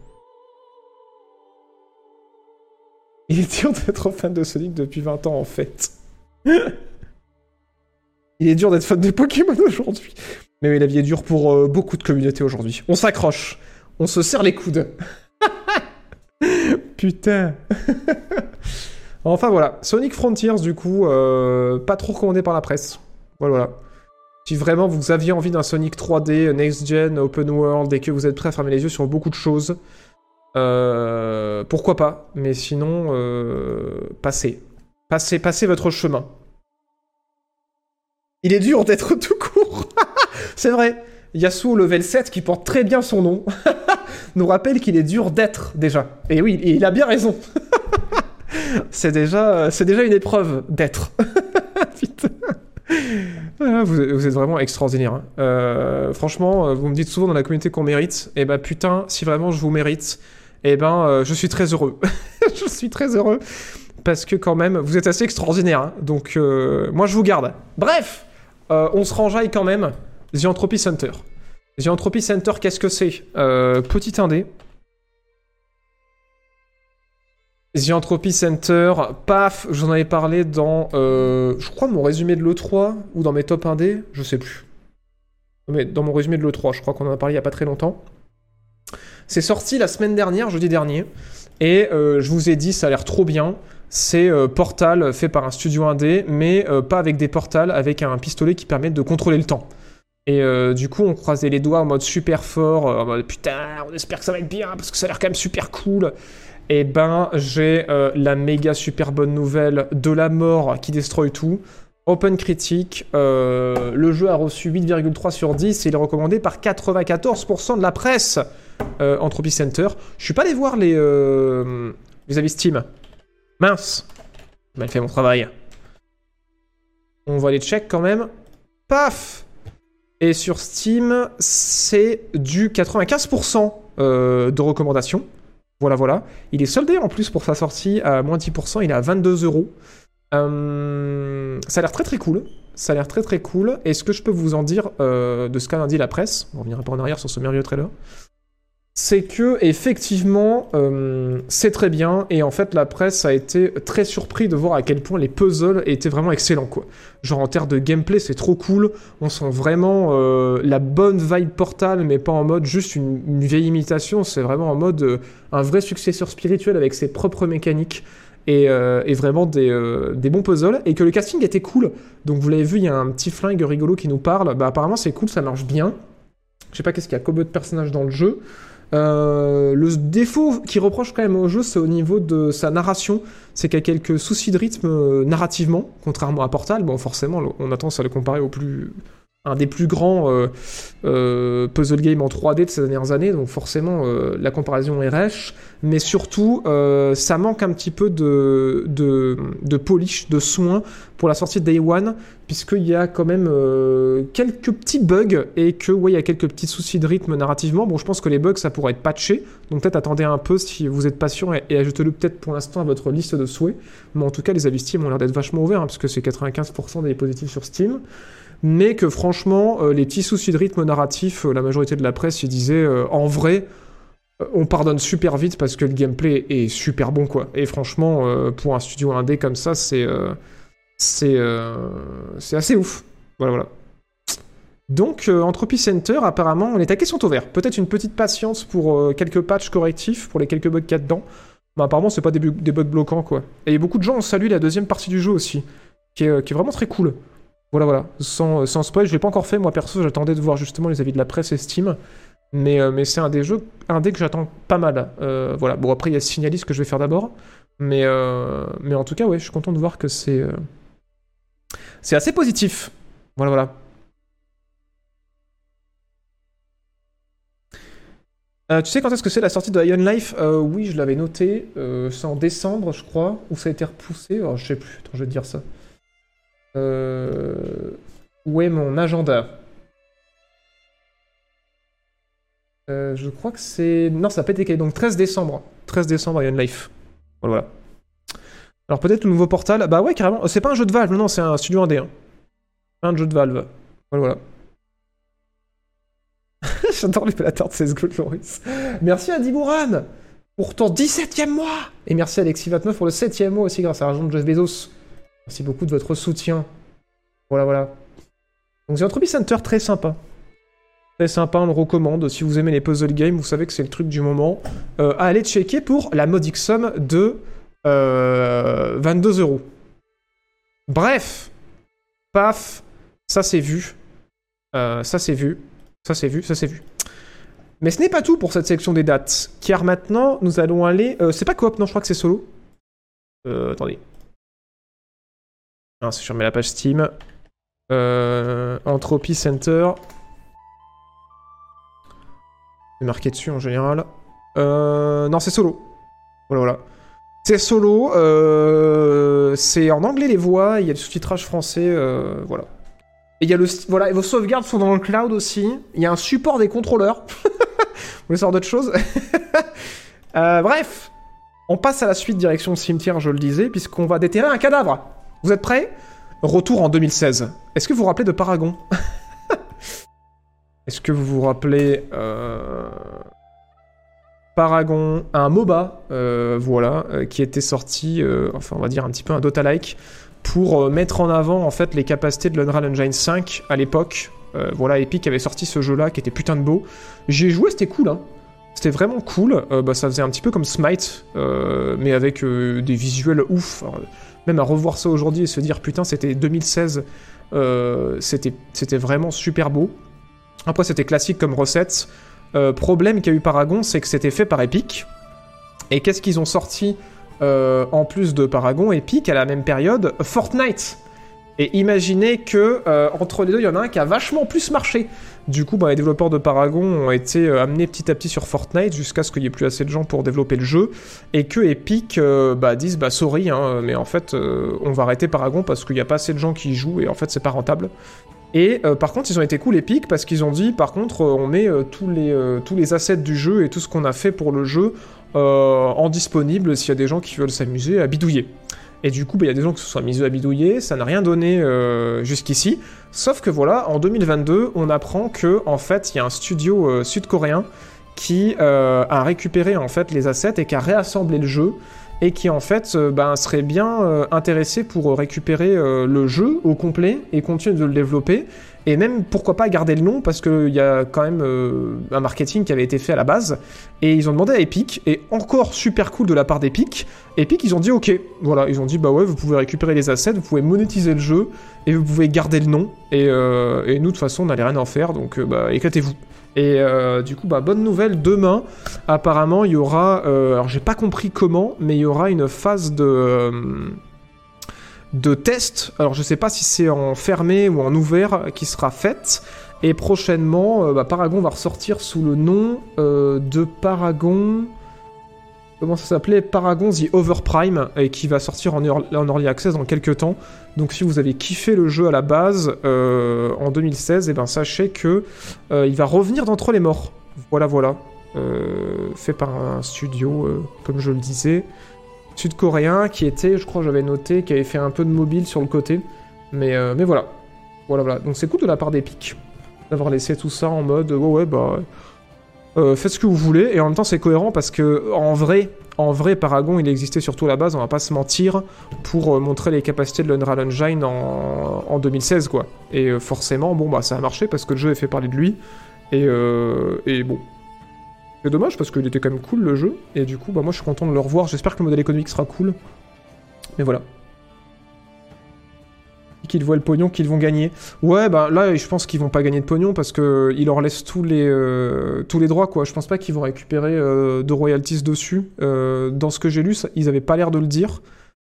Il est dur d'être fan de Sonic depuis 20 ans, en fait. [LAUGHS] Il est dur d'être fan de Pokémon aujourd'hui. Mais la vie est dure pour euh, beaucoup de communautés aujourd'hui. On s'accroche. On se serre les coudes. [LAUGHS] Putain. enfin voilà. Sonic Frontiers, du coup, euh, pas trop recommandé par la presse. Voilà, voilà. Si vraiment vous aviez envie d'un Sonic 3D, Next Gen, Open World, et que vous êtes prêt à fermer les yeux sur beaucoup de choses, euh, pourquoi pas. Mais sinon, euh, passez. Passez, passez votre chemin. Il est dur d'être [LAUGHS] tout court. [LAUGHS] C'est vrai. Yasuo level 7, qui porte très bien son nom, [LAUGHS] nous rappelle qu'il est dur d'être déjà. Et oui, il a bien raison. c'est déjà, déjà une épreuve d'être. Putain. Vous, êtes vraiment extraordinaire. hein. Euh, franchement, euh, vous me dites souvent dans la communauté qu'on mérite. Et ben putain, si vraiment je vous mérite, et ben euh, je suis très heureux. [LAUGHS] je suis très heureux parce que quand même, vous êtes assez extraordinaire. hein. donc, euh, moi, je vous garde. Bref, on se rangeaille quand même. The Entropy Center. The Entropy Center, qu'est-ce que c'est? Petit indé. The Entropy Center, paf, j'en avais parlé dans, euh, je crois, mon résumé de l'E3 ou dans mes top 1D, je sais plus. Mais dans mon résumé de l'E3, je crois qu'on en a parlé il y a pas très longtemps. C'est sorti la semaine dernière, jeudi dernier, et euh, je vous ai dit, ça a l'air trop bien. C'est euh, Portal fait par un studio indé, mais pas avec des portals, avec un pistolet qui permet de contrôler le temps. Et du coup, on croisait les doigts en mode super fort, en mode putain, on espère que ça va être bien parce que ça a l'air quand même super cool. Et ben, j'ai euh, la méga super bonne nouvelle de la mort qui destroy tout. Open Critique, euh, le jeu a reçu 8,3 sur 10 et il est recommandé par 94% de la presse euh, Entropy Center. Je suis pas allé voir les, euh, les avis Steam. Mince, mal fait mon travail. On va les check quand même. Paf Et sur Steam, c'est du 95% euh, de recommandations. Voilà, voilà. Il est soldé en plus pour sa sortie à moins 10%. Il est à 22 euros. Euh, ça a l'air très très cool. Ça a l'air très très cool. Et ce que je peux vous en dire euh, de ce qu'a dit la presse, on reviendra pas en arrière sur ce merveilleux trailer, c'est que effectivement euh, c'est très bien et en fait la presse a été très surpris de voir à quel point les puzzles étaient vraiment excellents quoi. Genre en termes de gameplay c'est trop cool, on sent vraiment euh, la bonne vibe Portal mais pas en mode juste une, vieille imitation, c'est vraiment en mode euh, un vrai successeur spirituel avec ses propres mécaniques et, vraiment des, bons puzzles et que le casting était cool. Donc vous l'avez vu, il y a un petit flingue rigolo qui nous parle. Bah apparemment c'est cool, ça marche bien. Je sais pas qu'est-ce qu'il y a combien de personnages dans le jeu. Euh, le défaut qui reproche quand même au jeu, c'est au niveau de sa narration. C'est qu'il y a quelques soucis de rythme euh, narrativement, contrairement à Portal. Bon, forcément, on a tendance à le comparer au plus un des plus grands euh, euh, puzzle games en 3D de ces dernières années, donc forcément euh, la comparaison est rêche, mais surtout ça manque un petit peu de, de, polish, de soin pour la sortie de Day One, puisqu'il y a quand même quelques petits bugs et que ouais, il y a quelques petits soucis de rythme narrativement. Bon, je pense que les bugs ça pourrait être patché, donc peut-être attendez un peu si vous êtes patient et, et ajoutez-le peut-être pour l'instant à votre liste de souhaits. Mais en tout cas, les avis Steam ont l'air d'être vachement ouverts, hein, parce que c'est 95% des positifs sur Steam mais que franchement, euh, les petits soucis de rythme narratif, euh, la majorité de la presse il disait euh, en vrai, on pardonne super vite parce que le gameplay est super bon quoi. Et franchement, pour un studio indé comme ça, c'est c'est c'est assez ouf. Voilà voilà. Donc Entropy Center, apparemment, les taquets sont ouverts. Peut-être une petite patience pour quelques patchs correctifs pour les quelques bugs qu'il y a dedans. Mais apparemment, c'est pas des, bu- des bugs bloquants quoi. Et beaucoup de gens ont salué la deuxième partie du jeu aussi, qui est, qui est vraiment très cool. Voilà, voilà. Sans, spoil, je l'ai pas encore fait, moi perso, j'attendais de voir justement les avis de la presse et Steam. Mais, euh, c'est un des jeux, un des que j'attends pas mal. Euh, voilà. Bon, après, il y a Signalis que je vais faire d'abord. Mais, euh, mais en tout cas, ouais, je suis content de voir que c'est. C'est assez positif. Voilà, voilà. Tu sais quand est-ce que c'est la sortie de Ion Life? Oui, je l'avais noté. C'est en décembre, je crois. Ou ça a été repoussé. Alors, je sais plus. Attends, je vais te dire ça. Euh... Où est mon agenda Euh, Je crois que c'est... Non, ça n'a pas été calé. Donc 13 décembre. 13 décembre, Ion Life. Voilà. Alors peut-être le nouveau portal. Bah ouais, carrément. C'est pas un jeu de Valve, non, c'est un studio indé. Hein. Un jeu de Valve. Voilà. [LAUGHS] J'adore l'opérateur de CSGO, Loris. Merci à Dimouran pour ton 17ème mois. Et merci à Alexis29 pour le 7ème mois aussi, grâce à l'argent de Jeff Bezos. Merci beaucoup de votre soutien. Voilà, voilà. Donc, The Entropy Center, très sympa. Très sympa, on le recommande. Si vous aimez les puzzle games, vous savez que c'est le truc du moment. Euh, à aller checker pour la modique somme de euh, 22 euros. Bref. Paf. Ça, c'est vu. Euh, ça, c'est vu. Ça, c'est vu. Ça, c'est vu. Mais ce n'est pas tout pour cette section des dates. Car maintenant, nous allons aller. euh, c'est pas coop, non, je crois que c'est solo. Euh, attendez. Ah, si je remets la page Steam. Euh, Entropy Center. C'est marqué dessus en général. Euh, non, c'est solo. Voilà, voilà. C'est solo. euh, c'est en anglais les voix. Il y a le sous-titrage français. euh, voilà. Et y a le. Voilà, vos sauvegardes sont dans le cloud aussi. Il y a un support des contrôleurs. [LAUGHS] Vous voulez savoir d'autres choses? [LAUGHS] Bref. On passe à la suite direction cimetière, je le disais, puisqu'on va déterrer un cadavre. Vous êtes prêts? Retour en 2016. Est-ce que vous vous rappelez de Paragon? [LAUGHS] Est-ce que vous vous rappelez euh, Paragon, un MOBA, euh, voilà, euh, qui était sorti, enfin on va dire un petit peu un Dota-like, pour mettre en avant en fait les capacités de l'Unreal Engine 5 à l'époque. Voilà, Epic avait sorti ce jeu-là qui était putain de beau. J'ai joué, c'était cool, hein. C'était vraiment cool. Bah, ça faisait un petit peu comme Smite, mais avec des visuels ouf. Même à revoir ça aujourd'hui et se dire putain, c'était 2016, euh, c'était vraiment super beau. Après, c'était classique comme recette. Euh, problème qu'a eu Paragon, c'est que c'était fait par Epic. Et qu'est-ce qu'ils ont sorti euh, en plus de Paragon, Epic à la même période Fortnite. Et imaginez que euh, entre les deux, il y en a un qui a vachement plus marché. Du coup, bah, les développeurs de Paragon ont été euh, amenés petit à petit sur Fortnite jusqu'à ce qu'il n'y ait plus assez de gens pour développer le jeu et que Epic euh, bah, disent bah sorry, hein, mais en fait, euh, on va arrêter Paragon parce qu'il n'y a pas assez de gens qui y jouent et en fait, c'est pas rentable. Et par contre, ils ont été cool Epic parce qu'ils ont dit par contre, on met tous, les, assets du jeu et tout ce qu'on a fait pour le jeu en disponible s'il y a des gens qui veulent s'amuser à bidouiller. Et du coup, bah, il y a des gens qui se sont amusés à bidouiller, ça n'a rien donné euh, jusqu'ici. Sauf que voilà, en 2022, on apprend que en fait, il y a un studio euh, sud-coréen qui euh, a récupéré en fait les assets et qui a réassemblé le jeu et qui en fait euh, ben, serait bien euh, intéressé pour récupérer le jeu au complet et continuer de le développer. Et même pourquoi pas garder le nom parce qu'il y a quand même un marketing qui avait été fait à la base. Et ils ont demandé à Epic et encore super cool de la part d'Epic. Epic ils ont dit ok voilà ils ont dit bah ouais vous pouvez récupérer les assets vous pouvez monétiser le jeu et vous pouvez garder le nom. Et, nous de toute façon on n'allait rien en faire donc bah éclatez-vous et euh, du coup, bah, bonne nouvelle, demain, apparemment, il y aura, euh, alors j'ai pas compris comment, mais il y aura une phase de, euh, de test. Alors je sais pas si c'est en fermé ou en ouvert qui sera faite. Et prochainement, bah, Paragon va ressortir sous le nom de Paragon. Comment ça s'appelait Paragon The Overprime, et qui va sortir en, early- Access dans quelques temps. Donc si vous avez kiffé le jeu à la base euh, en 2016, et ben sachez que euh, il va revenir d'entre les morts. Voilà, voilà. Euh, fait par un studio, comme je le disais, sud-coréen, qui était, je crois, j'avais noté, qui avait fait un peu de mobile sur le côté. Mais, mais voilà. Voilà, voilà. Donc c'est cool de la part d'Epic d'avoir laissé tout ça en mode, ouais, ouais, bah. Euh, faites ce que vous voulez, et en même temps c'est cohérent parce que en vrai, en vrai, Paragon il existait surtout à la base, on va pas se mentir, pour euh, montrer les capacités de l'Unreal Engine en, en 2016 quoi. Et euh, forcément, bon bah ça a marché parce que le jeu a fait parler de lui, et, euh, et bon. C'est dommage parce qu'il était quand même cool le jeu, et du coup bah moi je suis content de le revoir, j'espère que le modèle économique sera cool. Mais voilà. Qu'ils voient le pognon qu'ils vont gagner. Ouais, bah là, je pense qu'ils vont pas gagner de pognon parce que ils leur laissent tous les, euh, tous les droits, quoi. Je pense pas qu'ils vont récupérer euh, de royalties dessus. Euh, dans ce que j'ai lu, ils avaient pas l'air de le dire.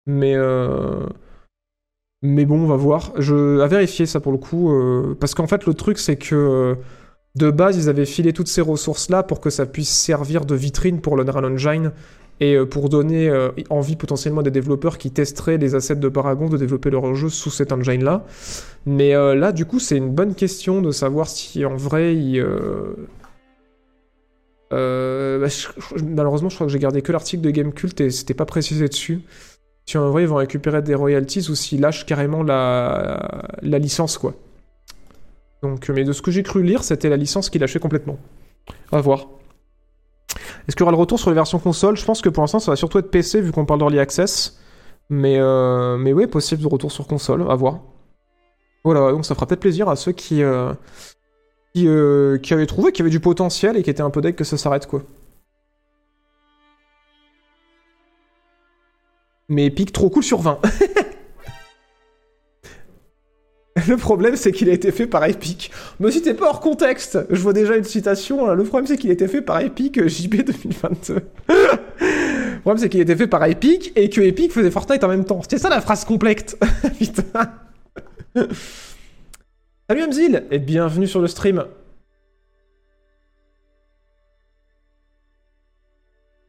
Mais, euh, mais bon, on va voir. Je, à vérifier ça pour le coup. euh, parce qu'en fait, le truc, c'est que euh, de base, ils avaient filé toutes ces ressources-là pour que ça puisse servir de vitrine pour l'Unreal Engine et euh, pour donner euh, envie potentiellement à des développeurs qui testeraient les assets de Paragon de développer leur jeu sous cet engine-là. Mais euh, là, du coup, c'est une bonne question de savoir si en vrai, bah, malheureusement, je crois que j'ai gardé que l'article de Gamecult et c'était pas précisé dessus. Si en vrai, ils vont récupérer des royalties ou s'ils lâchent carrément la, licence, quoi. Donc, mais de ce que j'ai cru lire, c'était la licence qui lâchait complètement. Va voir. Est-ce qu'il y aura le retour sur les versions console? Je pense que pour l'instant, ça va surtout être PC vu qu'on parle d'Early Access. Mais, euh, mais oui, possible de retour sur console, à voir. Voilà, donc ça fera peut-être plaisir à ceux qui, euh, qui, euh, qui avaient trouvé qu'il y avait du potentiel et qui étaient un peu deck que ça s'arrête, quoi. Mais Epic, trop cool sur 20. [LAUGHS] Le problème, c'est qu'il a été fait par Epic. Me citez pas hors contexte. Je vois déjà une citation. là. Le problème, c'est qu'il a été fait par Epic euh, JB 2022. Le problème, c'est qu'il a été fait par Epic et que Epic faisait Fortnite en même temps. C'était ça la phrase complète. [LAUGHS] Putain. Salut Amzil et bienvenue sur le stream.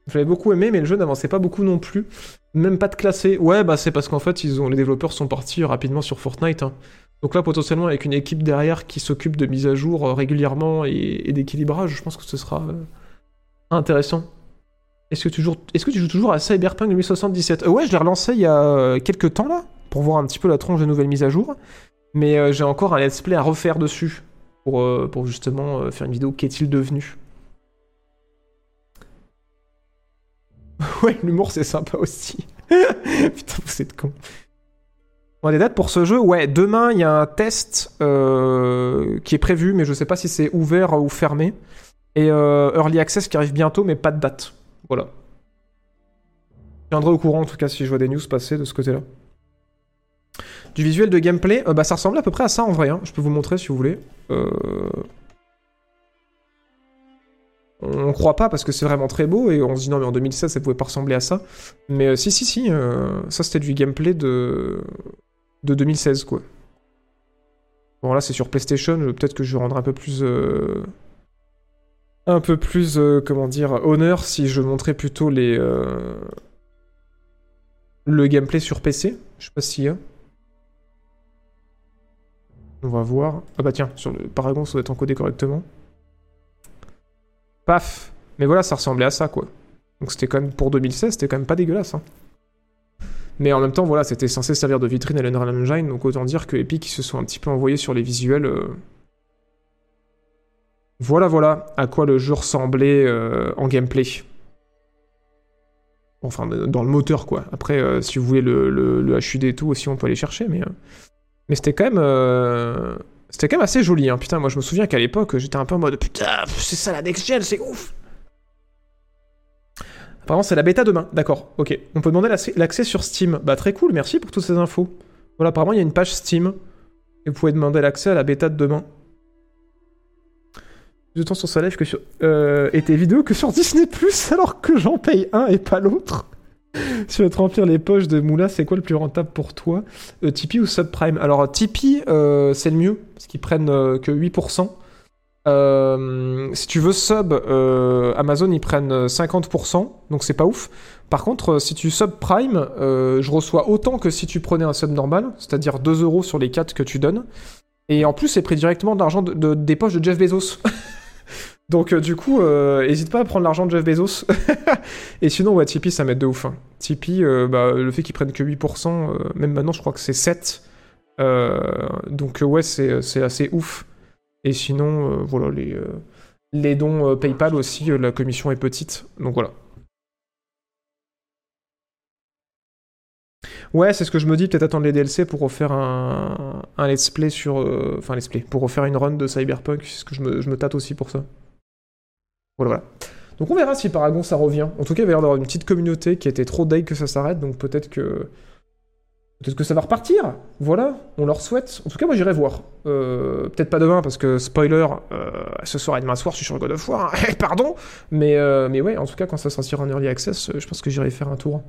J'avais beaucoup aimé, mais le jeu n'avançait pas beaucoup non plus. Même pas de classé. Ouais, bah c'est parce qu'en fait, les développeurs sont partis rapidement sur Fortnite. hein. Donc là, potentiellement, avec une équipe derrière qui s'occupe de mise à jour euh, régulièrement et, d'équilibrage, je pense que ce sera euh, intéressant. Est-ce que, tu joues... Toujours à Cyberpunk 2077 Euh, Ouais, je l'ai relancé il y a euh, quelques temps là, pour voir un petit peu la tronche de nouvelles mises à jour. Mais j'ai encore un let's play à refaire dessus, pour, pour justement faire une vidéo qu'est-il devenu. [LAUGHS] ouais, l'humour c'est sympa aussi. [LAUGHS] Putain, vous êtes con. On a des dates pour ce jeu Ouais, demain il y a un test euh, qui est prévu, mais je sais pas si c'est ouvert ou fermé. Et euh, Early Access qui arrive bientôt, mais pas de date. Voilà. Je tiendrai au courant en tout cas si je vois des news passer de ce côté-là. Du visuel de gameplay, euh, bah ça ressemble à peu près à ça en vrai. hein. Je peux vous montrer si vous voulez. On croit pas parce que c'est vraiment très beau et on se dit non mais en 2016 ça pouvait pas ressembler à ça. Mais si si si, ça c'était du gameplay de de 2016 quoi. Bon là c'est sur PlayStation, euh, peut-être que je rendrai un peu plus euh, un peu plus euh, comment dire honneur si je montrais plutôt les le gameplay sur PC. Je sais pas a. On va voir. Ah bah tiens, sur le Paragon ça doit être encodé correctement. Paf Mais voilà, ça ressemblait à ça, quoi. Donc c'était quand même, pour 2016, c'était quand même pas dégueulasse. Hein. Mais en même temps, voilà, c'était censé servir de vitrine à l'Unreal Engine, donc autant dire que Epic ils se sont un petit peu envoyés sur les visuels. euh. Voilà, voilà, à quoi le jeu ressemblait euh, en gameplay. Enfin, dans le moteur, quoi. Après, euh, si vous voulez le, HUD et tout aussi, on peut aller chercher, mais... Mais c'était quand même... C'était quand même assez joli, hein. Putain, moi je me souviens qu'à l'époque, j'étais un peu en mode putain, c'est ça la next gen, c'est ouf. Apparemment, c'est la bêta demain. D'accord, ok. On peut demander l'accès- sur Steam. Bah, très cool, merci pour toutes ces infos. Voilà, apparemment, il y a une page Steam. Et vous pouvez demander l'accès à la bêta de demain. Plus de temps sur sa live que sur. Euh, et tes vidéos que sur Disney, alors que j'en paye un et pas l'autre. Si [LAUGHS] tu te remplir les poches de Moula, c'est quoi le plus rentable pour toi? Euh, Tipeee ou Subprime? Alors, Tipeee, euh, c'est le mieux, parce qu'ils prennent que 8%. Euh, si tu veux sub, euh, Amazon ils prennent euh, 50%, donc c'est pas ouf. Par contre, euh, si tu sub Prime, euh, je reçois autant que si tu prenais un sub normal, c'est-à-dire 2 euros sur les 4 que tu donnes. Et en plus, c'est pris directement de l'argent de, de- des poches de Jeff Bezos. [LAUGHS] donc euh, du coup, euh, hésite pas à prendre l'argent de Jeff Bezos. [LAUGHS] Et sinon, ouais, Tipeee, ça m'aide de ouf. hein. Tipeee, euh, bah, le fait qu'ils prennent que 8%, euh, même maintenant, je crois que c'est 7. Euh, donc euh, ouais, c'est assez ouf. Et sinon, euh, voilà, les, euh, les dons euh, PayPal aussi, la commission est petite. Donc voilà. Ouais, c'est ce que je me dis, peut-être attendre les DLC pour refaire un, un let's play sur... Enfin, let's play, pour refaire une run de Cyberpunk, c'est ce que je me, je me tâte aussi pour ça. Voilà, voilà. Donc on verra si Paragon ça revient. En tout cas, il va y avoir une petite communauté qui était trop deg que ça s'arrête, donc peut-être que... Peut-être que ça va repartir. Voilà, on leur souhaite. En tout cas, moi j'irai voir. Euh, Peut-être pas demain parce que spoiler, euh, ce soir et demain soir, je suis sur God of War. hein. [LAUGHS] Pardon, mais euh, mais ouais, en tout cas quand ça sortira en early access, je pense que j'irai faire un tour.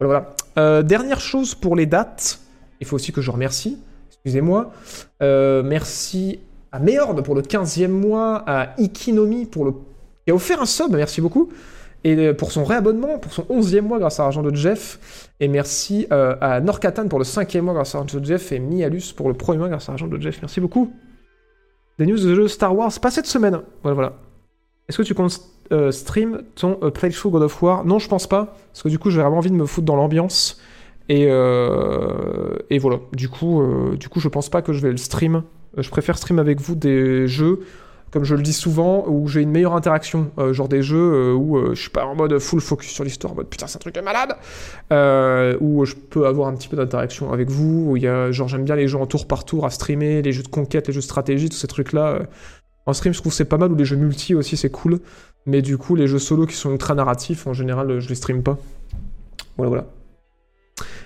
Voilà, voilà. Dernière chose pour les dates, il faut aussi que je remercie. Excusez-moi. Merci à Meord pour le 15e mois, à Ikinomi pour le qui a offert un sub, merci beaucoup. Et euh, pour son réabonnement, pour son 11e mois grâce à l'argent de Jeff. Et merci euh, à Norkatan pour le 5e mois grâce à l'argent de Jeff. Et Mialus pour le premier mois grâce à l'argent de Jeff. Merci beaucoup. Des news de jeux Star Wars, pas cette semaine. Voilà, voilà. Est-ce que tu comptes euh, stream ton playthrough God of War? Non, je pense pas. Parce que du coup, j'ai vraiment envie de me foutre dans l'ambiance. Et, et voilà. Du coup, du coup, je pense pas que je vais le stream. Je préfère stream avec vous des jeux comme je le dis souvent, où j'ai une meilleure interaction, euh, genre des jeux euh, où euh, je suis pas en mode full focus sur l'histoire, en mode putain c'est un truc de malade, où je peux avoir un petit peu d'interaction avec vous, où il y a, genre j'aime bien les jeux en tour par tour à streamer, les jeux de conquête, les jeux de stratégie, tous ces trucs-là. euh. En stream, je trouve c'est pas mal, ou les jeux multi aussi, c'est cool, mais du coup, les jeux solo qui sont ultra narratifs, en général, je les stream pas. Voilà, voilà.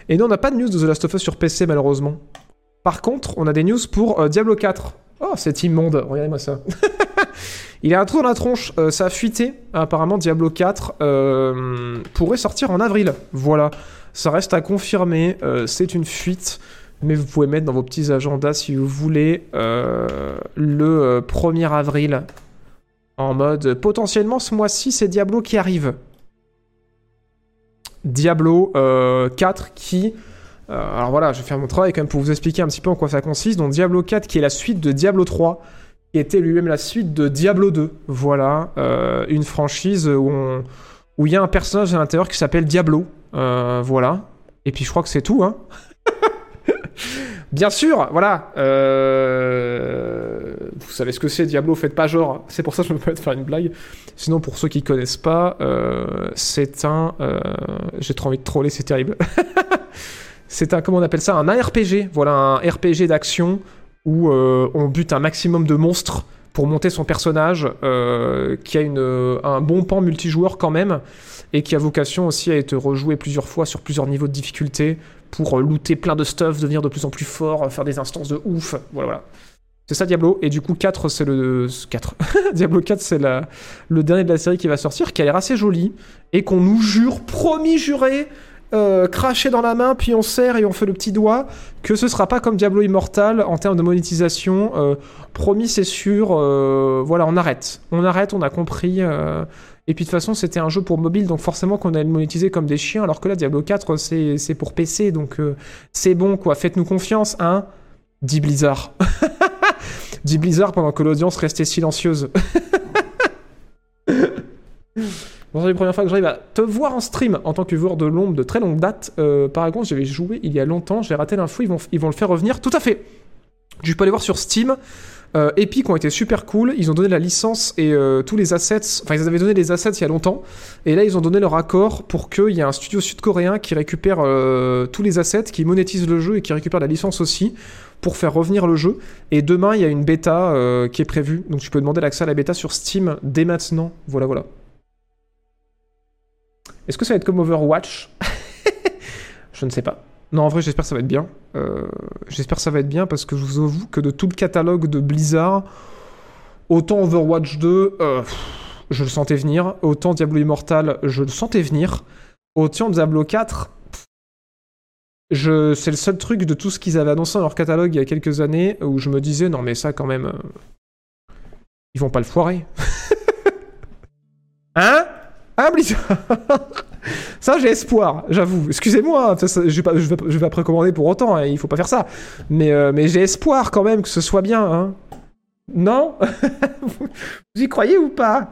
Et non, on n'a pas de news de The Last of Us sur PC, malheureusement. Par contre, on a des news pour euh, Diablo 4. Oh, c'est immonde, regardez-moi ça. [LAUGHS] Il a un trou dans la tronche, euh, ça a fuité. Apparemment, Diablo 4 euh, pourrait sortir en avril. Voilà, ça reste à confirmer. c'est une fuite, mais vous pouvez mettre dans vos petits agendas si vous voulez le euh, 1er avril. En mode potentiellement ce mois-ci, c'est Diablo qui arrive. Diablo euh, 4 qui. Euh, alors voilà, je vais faire mon travail quand même pour vous expliquer un petit peu en quoi ça consiste. Donc Diablo 4 qui est la suite de Diablo 3 qui était lui-même la suite de Diablo 2. Voilà, euh, une franchise où il y a un personnage à l'intérieur qui s'appelle Diablo. Euh, voilà. Et puis je crois que c'est tout, hein. [LAUGHS] Bien sûr, voilà. Vous savez ce que c'est, Diablo, faites pas genre. C'est pour ça que je me permets de faire une blague. Sinon, pour ceux qui connaissent pas, c'est un. J'ai trop envie de troller, c'est terrible. [LAUGHS] c'est un. Comment on appelle ça Un ARPG. Voilà, un RPG d'action où euh, on bute un maximum de monstres pour monter son personnage, euh, qui a une, euh, un bon pan multijoueur quand même, et qui a vocation aussi à être rejoué plusieurs fois sur plusieurs niveaux de difficulté pour looter plein de stuff, devenir de plus en plus fort, faire des instances de ouf. Voilà, voilà. C'est ça Diablo. Et du coup, 4, c'est le. 4. [LAUGHS] Diablo 4, c'est le dernier de la série qui va sortir, qui a l'air assez joli, et qu'on nous jure, promis juré, euh, craché dans la main, puis on serre et on fait le petit doigt, que ce sera pas comme Diablo Immortal en termes de monétisation. Euh, promis, c'est sûr. euh, voilà, on arrête. On arrête, on a compris. et puis de toute façon, c'était un jeu pour mobile, donc forcément qu'on allait le monétiser comme des chiens, alors que là, Diablo 4, c'est pour PC, donc c'est bon, quoi. Faites-nous confiance, hein Dit Blizzard. [LAUGHS] Dit Blizzard pendant que l'audience restait silencieuse. [LAUGHS] C'est la première fois que j'arrive à te voir en stream en tant que joueur de l'ombre de très longue date. Euh, par contre, j'avais joué il y a longtemps, j'ai raté l'info, ils vont, ils vont le faire revenir. Tout à fait Je peux aller voir sur Steam. Euh, Epic ont été super cool, ils ont donné la licence et euh, tous les assets, enfin ils avaient donné les assets il y a longtemps, et là ils ont donné leur accord pour qu'il y ait un studio sud-coréen qui récupère euh, tous les assets, qui monétise le jeu et qui récupère la licence aussi pour faire revenir le jeu. Et demain il y a une bêta qui est prévue, donc tu peux demander l'accès à la bêta sur Steam dès maintenant. Voilà, voilà. Est-ce que ça va être comme Overwatch? [LAUGHS] Je ne sais pas. Non, en vrai, j'espère que ça va être bien. Euh, j'espère que ça va être bien parce que je vous avoue que de tout le catalogue de Blizzard, autant Overwatch 2, euh, je le sentais venir. Autant Diablo Immortal, je le sentais venir. Autant Diablo 4, pff, je, c'est le seul truc de tout ce qu'ils avaient annoncé dans leur catalogue il y a quelques années où je me disais, non mais ça quand même, euh, ils vont pas le foirer. [LAUGHS] hein? Hein, Blizzard Ça, j'ai espoir, j'avoue. Excusez-moi, hein, je je vais, vais pas précommander pour autant, hein, il faut pas faire ça. Mais, euh, mais j'ai espoir quand même que ce soit bien. Hein. Non? [LAUGHS] Vous y croyez ou pas?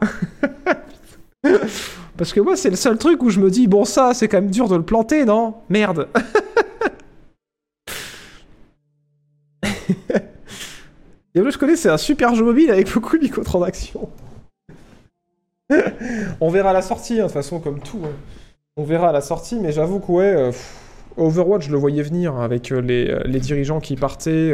[LAUGHS] Parce que moi, c'est le seul truc où je me dis, bon, ça, c'est quand même dur de le planter, non? Merde [LAUGHS] Diablo, je connais, c'est un super jeu mobile avec beaucoup de microtransactions. On verra la sortie, hein, de toute façon, comme tout. hein. On verra à la sortie, mais j'avoue que ouais, euh, Overwatch, je le voyais venir avec euh, les, euh, les dirigeants qui partaient.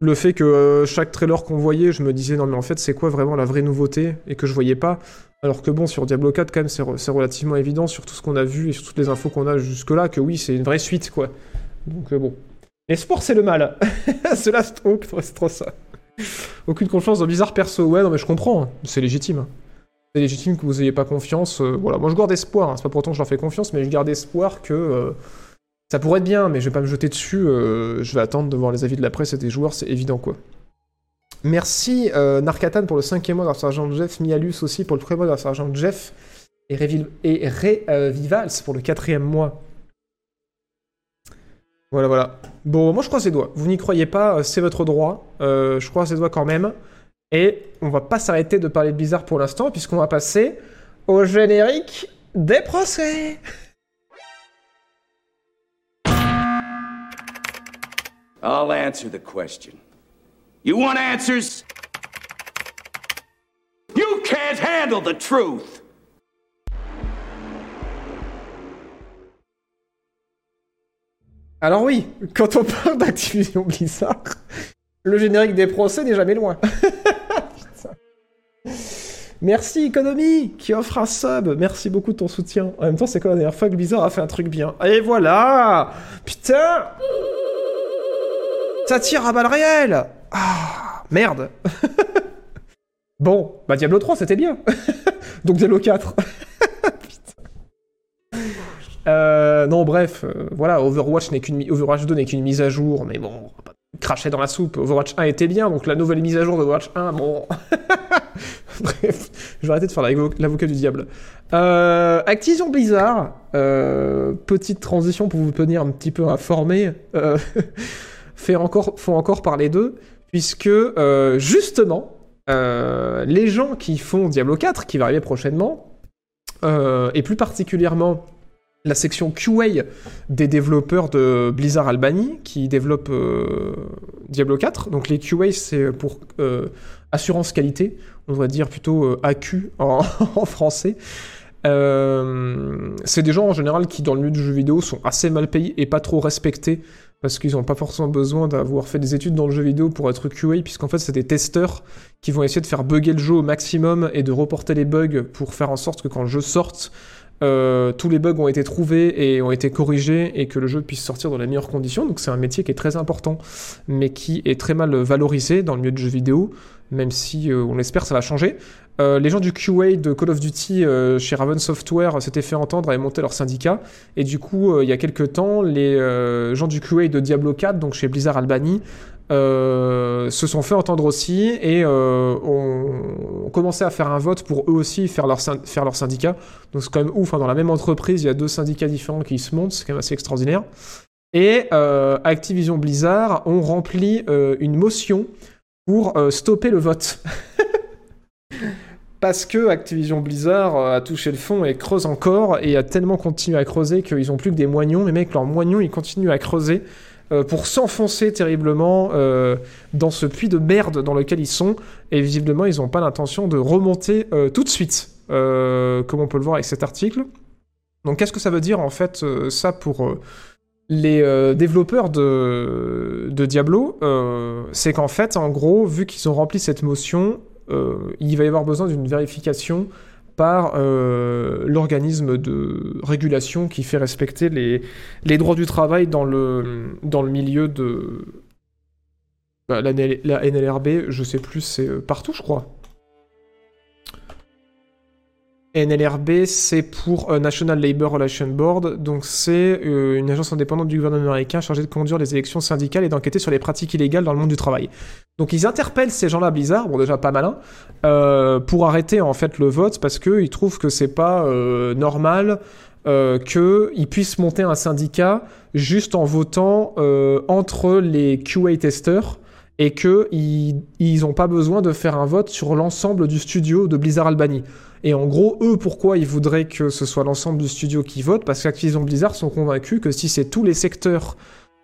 le fait que chaque trailer qu'on voyait, je me disais non mais en fait c'est quoi vraiment la vraie nouveauté et que je voyais pas? Alors que bon sur Diablo 4 quand même c'est re- c'est relativement évident sur tout ce qu'on a vu et sur toutes les infos qu'on a jusque là que oui c'est une vraie suite quoi. Donc bon. Les sports c'est le mal. [LAUGHS] c'est la stroke, c'est trop ça. Aucune confiance dans Blizzard perso. Ouais non mais je comprends, hein. c'est légitime. Légitime que vous ayez pas confiance. euh, voilà, moi je garde espoir. hein. C'est pas pour autant que je leur fais confiance, mais je garde espoir que euh, ça pourrait être bien. Mais je vais pas me jeter dessus. euh, je vais attendre de voir les avis de la presse et des joueurs, c'est évident quoi. Merci Narkatan pour le cinquième mois d'un sergent Jeff, Mialus aussi pour le premier mois d'un sergent Jeff et, Revil- pour le quatrième mois. Voilà, voilà. Bon, moi je croise les doigts. Vous n'y croyez pas, c'est votre droit. Je croise les doigts quand même. Et on va pas s'arrêter de parler de Blizzard pour l'instant, puisqu'on va passer au générique des procès. I'll answer the question. You want answers? You can't handle the truth! Alors oui, quand on parle d'Activision Blizzard, le générique des procès n'est jamais loin. [LAUGHS] Merci Economy qui offre un sub. Merci beaucoup de ton soutien. En même temps, c'est quand la dernière fois que Blizzard a fait un truc bien? Et voilà Putain Ça tire à balles réelles Ah Merde [LAUGHS] Bon, bah Diablo 3 c'était bien. [LAUGHS] Donc Diablo 4. [LAUGHS] Euh, non, bref, euh, voilà, Overwatch, n'est qu'une Overwatch 2 n'est qu'une mise à jour, mais bon, on va pas cracher dans la soupe. Overwatch 1 était bien, donc la nouvelle mise à jour d'Overwatch 1, bon. [LAUGHS] bref, je vais arrêter de faire l'avo- l'avocat du diable. Euh, Activision Blizzard, euh, petite transition pour vous tenir un petit peu informé, euh, [LAUGHS] encore, font encore parler d'eux, puisque euh, justement, les gens qui font Diablo 4, qui va arriver prochainement, et plus particulièrement la section QA des développeurs de Blizzard Albany, qui développent euh, Diablo 4. Donc les QA, c'est pour assurance qualité, on devrait dire plutôt euh, AQ en, [LAUGHS] en français. Euh, c'est des gens en général qui, dans le milieu du jeu vidéo, sont assez mal payés et pas trop respectés parce qu'ils n'ont pas forcément besoin d'avoir fait des études dans le jeu vidéo pour être QA, puisqu'en fait, c'est des testeurs qui vont essayer de faire bugger le jeu au maximum et de reporter les bugs pour faire en sorte que quand le jeu sorte, euh, tous les bugs ont été trouvés et ont été corrigés et que le jeu puisse sortir dans les meilleures conditions. Donc c'est un métier qui est très important, mais qui est très mal valorisé dans le milieu du jeu vidéo, même si euh, on l'espère ça va changer. Euh, les gens du QA de Call of Duty euh, chez Raven Software s'étaient fait entendre et monté leur syndicat. Et du coup, il y a quelques temps, les gens du QA de Diablo 4, donc chez Blizzard Albany, se sont fait entendre aussi et ont, commencé à faire un vote pour eux aussi faire leur, syndicat. Donc c'est quand même ouf, hein, dans la même entreprise, il y a deux syndicats différents qui se montent, c'est quand même assez extraordinaire. Et Activision Blizzard ont rempli une motion pour euh, stopper le vote. [LAUGHS] Parce que Activision Blizzard euh, a touché le fond et creuse encore et a tellement continué à creuser qu'ils ont plus que des moignons. Mais mec, leurs moignons, ils continuent à creuser euh, pour s'enfoncer terriblement dans ce puits de merde dans lequel ils sont. Et visiblement, ils n'ont pas l'intention de remonter tout de suite, comme on peut le voir avec cet article. Donc, qu'est-ce que ça veut dire en fait ça pour les euh, développeurs de, Diablo Euh, C'est qu'en fait, en gros, vu qu'ils ont rempli cette motion, euh, il va y avoir besoin d'une vérification par l'organisme de régulation qui fait respecter les, droits du travail dans le, milieu de bah, la, la NLRB, je sais plus, c'est partout, je crois. NLRB, c'est pour euh, National Labor Relations Board, donc c'est euh, une agence indépendante du gouvernement américain chargée de conduire les élections syndicales et d'enquêter sur les pratiques illégales dans le monde du travail. Donc ils interpellent ces gens-là, Blizzard, bon déjà pas malin, euh, pour arrêter en fait le vote parce qu'ils trouvent que c'est pas normal qu'ils puissent monter un syndicat juste en votant entre les QA testeurs et qu'ils n'ont pas besoin de faire un vote sur l'ensemble du studio de Blizzard Albany. Et en gros, eux, pourquoi ils voudraient que ce soit l'ensemble du studio qui vote? Parce qu'Activision Blizzard sont convaincus que si c'est tous les secteurs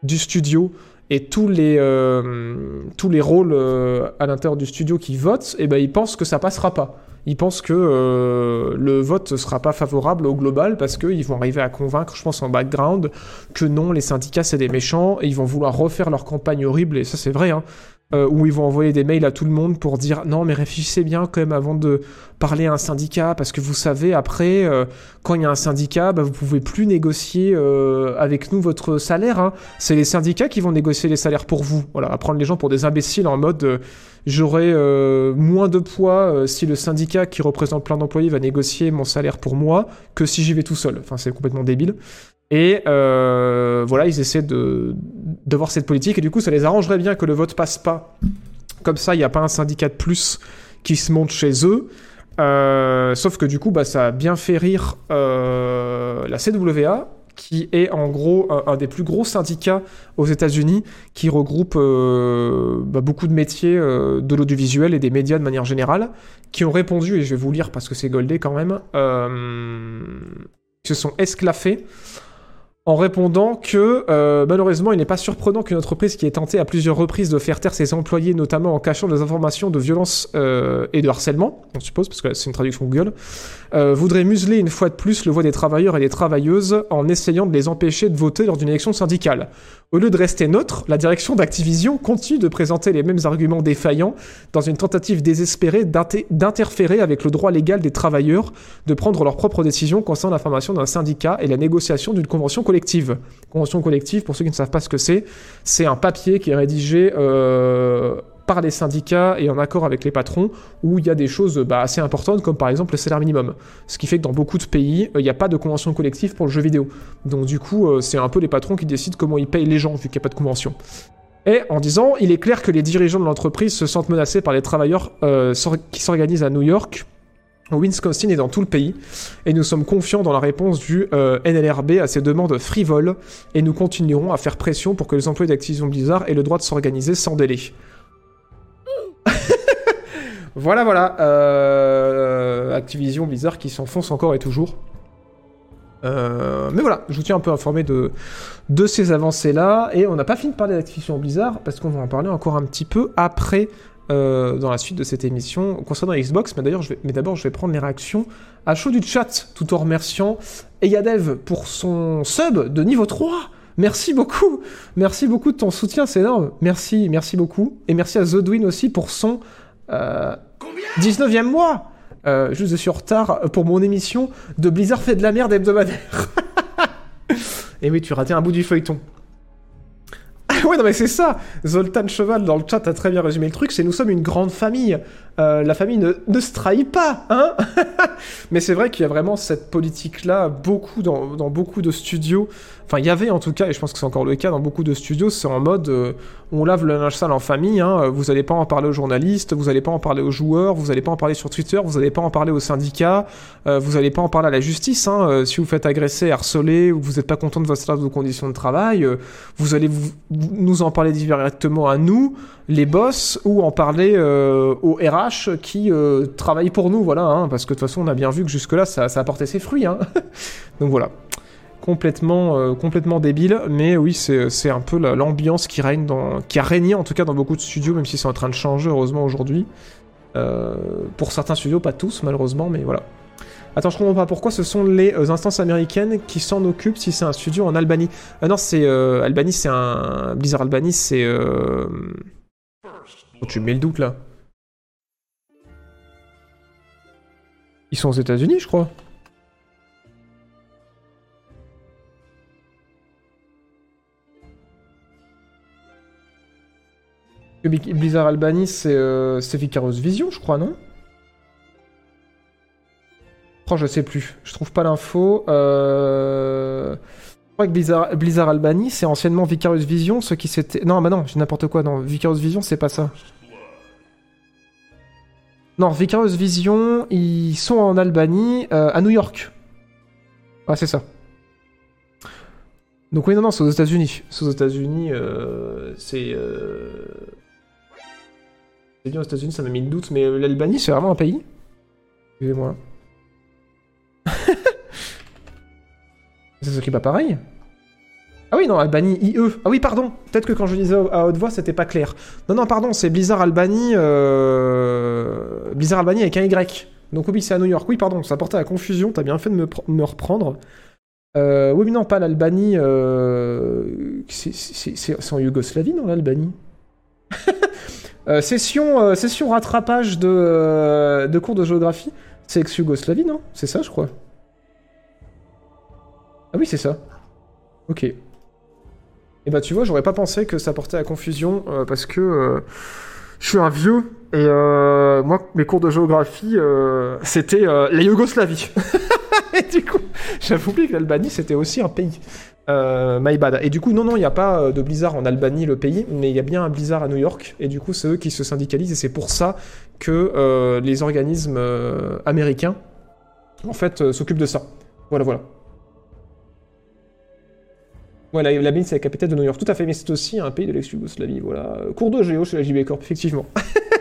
du studio et tous les, euh, tous les rôles euh, à l'intérieur du studio qui votent, eh ben, ils pensent que ça passera pas. Ils pensent que euh, le vote ne sera pas favorable au global parce qu'ils vont arriver à convaincre, je pense, en background, que non, les syndicats, c'est des méchants et ils vont vouloir refaire leur campagne horrible, et ça, c'est vrai, hein, euh, où ils vont envoyer des mails à tout le monde pour dire non, mais réfléchissez bien quand même avant de parler à un syndicat parce que vous savez, après, euh, quand il y a un syndicat, bah, vous pouvez plus négocier euh, avec nous votre salaire. hein. C'est les syndicats qui vont négocier les salaires pour vous. Voilà, à prendre les gens pour des imbéciles en mode euh, j'aurai euh, moins de poids si le syndicat qui représente plein d'employés va négocier mon salaire pour moi que si j'y vais tout seul. Enfin, c'est complètement débile. Et euh, voilà, ils essaient de d'avoir cette politique et du coup, ça les arrangerait bien que le vote passe pas. Comme ça, il n'y a pas un syndicat de plus qui se monte chez eux. Euh, sauf que du coup, bah, ça a bien fait rire euh, la CWA, qui est en gros un, des plus gros syndicats aux États-Unis, qui regroupe bah, beaucoup de métiers de l'audiovisuel et des médias de manière générale, qui ont répondu, et je vais vous lire parce que c'est goldé quand même, euh, se sont esclaffés en répondant que euh, malheureusement il n'est pas surprenant qu'une entreprise qui est tentée à plusieurs reprises de faire taire ses employés, notamment en cachant des informations de violence euh, et de harcèlement, on suppose, parce que c'est une traduction Google, euh, voudrait museler une fois de plus le voix des travailleurs et des travailleuses en essayant de les empêcher de voter lors d'une élection syndicale. Au lieu de rester neutre, la direction d'Activision continue de présenter les mêmes arguments défaillants dans une tentative désespérée d'inter- d'interférer avec le droit légal des travailleurs de prendre leurs propres décisions concernant la formation d'un syndicat et la négociation d'une convention collective. Convention collective, pour ceux qui ne savent pas ce que c'est, c'est un papier qui est rédigé euh, par les syndicats et en accord avec les patrons, où il y a des choses bah, assez importantes, comme par exemple le salaire minimum. Ce qui fait que dans beaucoup de pays, euh, il n'y a pas de convention collective pour le jeu vidéo. Donc du coup, euh, c'est un peu les patrons qui décident comment ils payent les gens, vu qu'il n'y a pas de convention. Et en disant, il est clair que les dirigeants de l'entreprise se sentent menacés par les travailleurs euh, qui s'organisent à New York, au Wisconsin et dans tout le pays, et nous sommes confiants dans la réponse du NLRB à ces demandes frivoles, et nous continuerons à faire pression pour que les employés d'Activision Blizzard aient le droit de s'organiser sans délai. Voilà, voilà. Euh, Activision, Blizzard qui s'enfonce encore et toujours. Euh, mais voilà, je vous tiens un peu informé de, ces avancées-là. Et on n'a pas fini de parler d'Activision Blizzard, parce qu'on va en parler encore un petit peu après, euh, dans la suite de cette émission, concernant Xbox. Mais d'ailleurs, mais d'abord, je vais prendre les réactions à chaud du chat, tout en remerciant Eyadev pour son sub de niveau 3. Merci beaucoup, merci beaucoup de ton soutien, c'est énorme. Merci, merci beaucoup. Et merci à Zodwin aussi pour son euh, 19e mois. Euh, je suis en retard pour mon émission de Blizzard fait de la merde hebdomadaire. [LAUGHS] Et oui, tu ratais un bout du feuilleton. Ah ouais, non mais c'est ça Zoltan Cheval dans le chat a très bien résumé le truc, c'est nous sommes une grande famille. Euh, la famille ne, ne se trahit pas, hein [LAUGHS] Mais c'est vrai qu'il y a vraiment cette politique-là, beaucoup dans, dans beaucoup de studios. Enfin, il y avait en tout cas, et je pense que c'est encore le cas dans beaucoup de studios, c'est en mode euh, on lave le linge sale en famille, hein, vous n'allez pas en parler aux journalistes, vous n'allez pas en parler aux joueurs, vous n'allez pas en parler sur Twitter, vous n'allez pas en parler aux syndicats, euh, vous n'allez pas en parler à la justice. Hein, euh, si vous faites agresser, harceler, ou vous n'êtes pas content de votre de conditions de travail, euh, vous allez nous en parler directement à nous, les boss, ou en parler euh, aux RH qui euh, travaillent pour nous, voilà, hein, parce que de toute façon on a bien vu que jusque-là ça, ça a porté ses fruits. Hein. [LAUGHS] Donc voilà complètement, euh, complètement débile, mais oui, c'est un peu la- l'ambiance qui règne dans, qui a régné en tout cas dans beaucoup de studios, même si c'est en train de changer heureusement aujourd'hui. Euh, pour certains studios, pas tous malheureusement, mais voilà. Attends, je comprends pas pourquoi ce sont les instances américaines qui s'en occupent si c'est un studio en Albanie. Ah non, c'est Albanie, c'est un Blizzard Albanie, c'est. Oh, tu me mets le doute là. Ils sont aux États-Unis, je crois. Blizzard Albany, c'est euh, Vicarious Vision, je crois, non? Oh, je sais plus. Je trouve pas l'info. Euh... Je crois que Blizzard, Blizzard Albany, c'est anciennement Vicarious Vision, ce qui s'était... Non, bah non, j'ai n'importe quoi. Non, Vicarious Vision, c'est pas ça. Non, Vicarious Vision, ils sont en Albanie, euh, à New York. Ah, c'est ça. Donc oui, non, non, c'est aux États-Unis. C'est aux États-Unis, euh, c'est... euh, C'est bien aux États-Unis, ça m'a mis le doute, mais l'Albanie, c'est vraiment un pays Excusez-moi. [LAUGHS] ça s'occupe pas pareil Ah oui, non, Albanie, IE. Ah oui, pardon. Peut-être que quand je disais à haute voix, c'était pas clair. Non, non, pardon, c'est Blizzard Albanie... Blizzard Albanie avec un Y. Donc oui, c'est à New York. Oui, pardon, ça portait à confusion, t'as bien fait de me, pr- me reprendre. Euh, oui, mais non, pas l'Albanie. euh, c'est- en Yougoslavie, non, l'Albanie? [LAUGHS] Euh, session, rattrapage de, cours de géographie. C'est ex-Yougoslavie, non? C'est ça, je crois. Ah oui, c'est ça. Ok. Et bah, tu vois, j'aurais pas pensé que ça portait à confusion parce que je suis un vieux et euh, moi, mes cours de géographie, euh, c'était euh, la Yougoslavie. [LAUGHS] et du coup, j'avais oublié que l'Albanie, c'était aussi un pays. My bad. Et du coup, non, non, il n'y a pas de Blizzard en Albanie, le pays, mais il y a bien un Blizzard à New York. Et du coup, c'est eux qui se syndicalisent et c'est pour ça que les organismes américains, en fait, s'occupent de ça. Voilà, voilà. Ouais, la- l'Albanie, c'est la capitale de New York. Tout à fait, mais c'est aussi un pays de l'ex-Yougoslavie. Voilà. Cours de géo chez la JB Corp, effectivement. [LAUGHS]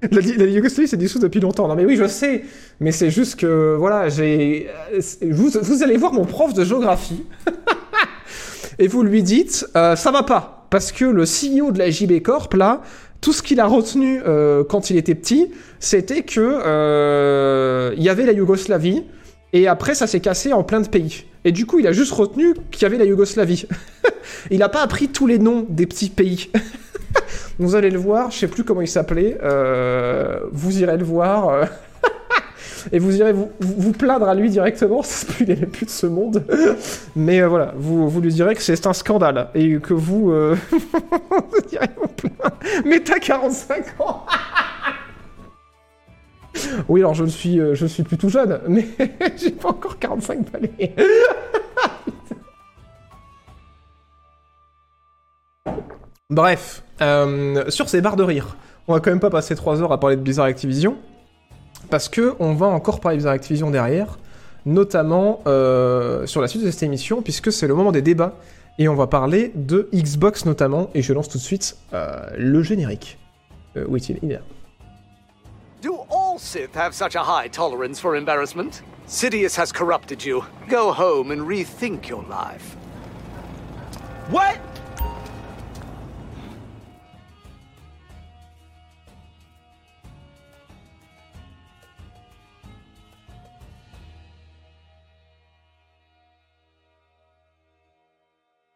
[LAUGHS] La, la Yougoslavie s'est dissoute depuis longtemps. Non mais oui, je sais. Mais c'est juste que, voilà, j'ai... euh, Vous, vous allez voir mon prof de géographie. [LAUGHS] et vous lui dites, euh, ça va pas. Parce que le CEO de la JB Corp, là, tout ce qu'il a retenu euh, quand il était petit, c'était que euh, il y avait la Yougoslavie. Et après, ça s'est cassé en plein de pays. Et du coup, il a juste retenu qu'il y avait la Yougoslavie. [LAUGHS] il n'a pas appris tous les noms des petits pays. [LAUGHS] Vous allez le voir, je sais plus comment il s'appelait. euh, vous irez le voir. euh, [LAUGHS] et vous irez vous, vous, plaindre à lui directement, parce qu'il n'est plus de ce monde. Mais euh, voilà, vous, vous lui direz que c'est un scandale. Et que vous... vous irez vous plaindre. Mais t'as 45 ans [LAUGHS] Oui, alors je suis, euh, je plus jeune, mais [LAUGHS] j'ai pas encore 45 balais. [LAUGHS] Bref, euh, sur ces barres de rire, on va quand même pas passer 3 heures à parler de Blizzard Activision, parce que on va encore parler de Blizzard Activision derrière, notamment euh, sur la suite de cette émission, puisque c'est le moment des débats, et on va parler de Xbox notamment, et je lance tout de suite le générique. Euh, oui, il il est là. All Sith have such a high tolerance for embarrassment? Sidious has corrupted you. Go home and rethink your life. What?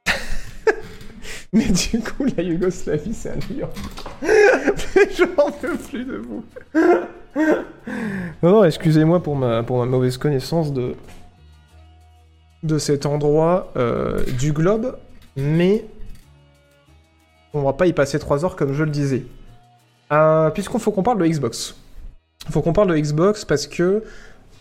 [LAUGHS] Mais du coup, la Yougoslavie, c'est à New York. [LAUGHS] J'en peux plus de vous. [LAUGHS] non, non, excusez-moi pour ma, pour ma mauvaise connaissance de, de cet endroit euh, du globe, mais on va pas y passer 3 heures comme je le disais. Euh, Puisqu'on faut qu'on parle de Xbox. Faut qu'on parle de Xbox parce que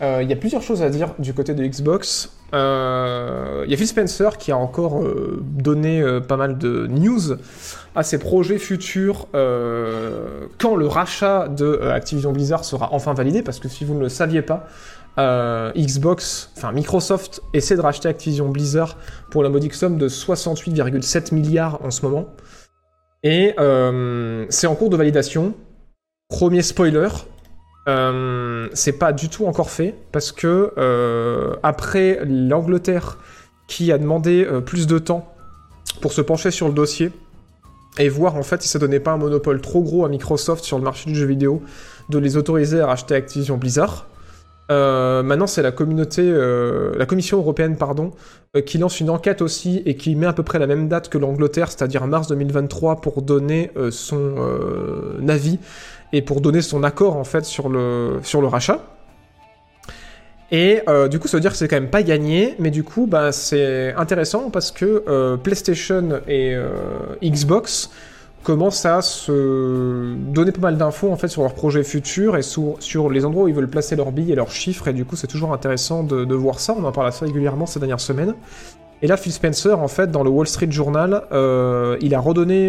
il y a plusieurs choses à dire du côté de Xbox. Euh, Il y a Phil Spencer qui a encore euh, donné euh, pas mal de news à ses projets futurs euh, quand le rachat de euh, Activision Blizzard sera enfin validé, parce que si vous ne le saviez pas, euh, Xbox, enfin Microsoft essaie de racheter Activision Blizzard pour la modique somme de 68,7 milliards en ce moment. Et euh, c'est en cours de validation. Premier spoiler, euh, c'est pas du tout encore fait parce que euh, après l'Angleterre qui a demandé euh, plus de temps pour se pencher sur le dossier et voir en fait si ça donnait pas un monopole trop gros à Microsoft sur le marché du jeu vidéo de les autoriser à racheter Activision Blizzard. Maintenant, c'est la communauté, la Commission européenne, pardon, qui lance une enquête aussi et qui met à peu près la même date que l'Angleterre, c'est-à-dire mars 2023, pour donner son avis et pour donner son accord en fait sur le, sur le rachat. Et euh, du coup, ça veut dire que c'est quand même pas gagné, mais du coup, bah, c'est intéressant parce que euh, PlayStation et euh, Xbox commencent à se donner pas mal d'infos en fait sur leurs projets futurs et sur, les endroits où ils veulent placer leurs billes et leurs chiffres, et du coup, c'est toujours intéressant de, de voir ça. On en parle assez régulièrement ces dernières semaines. Et là, Phil Spencer, en fait, dans le Wall Street Journal, il a redonné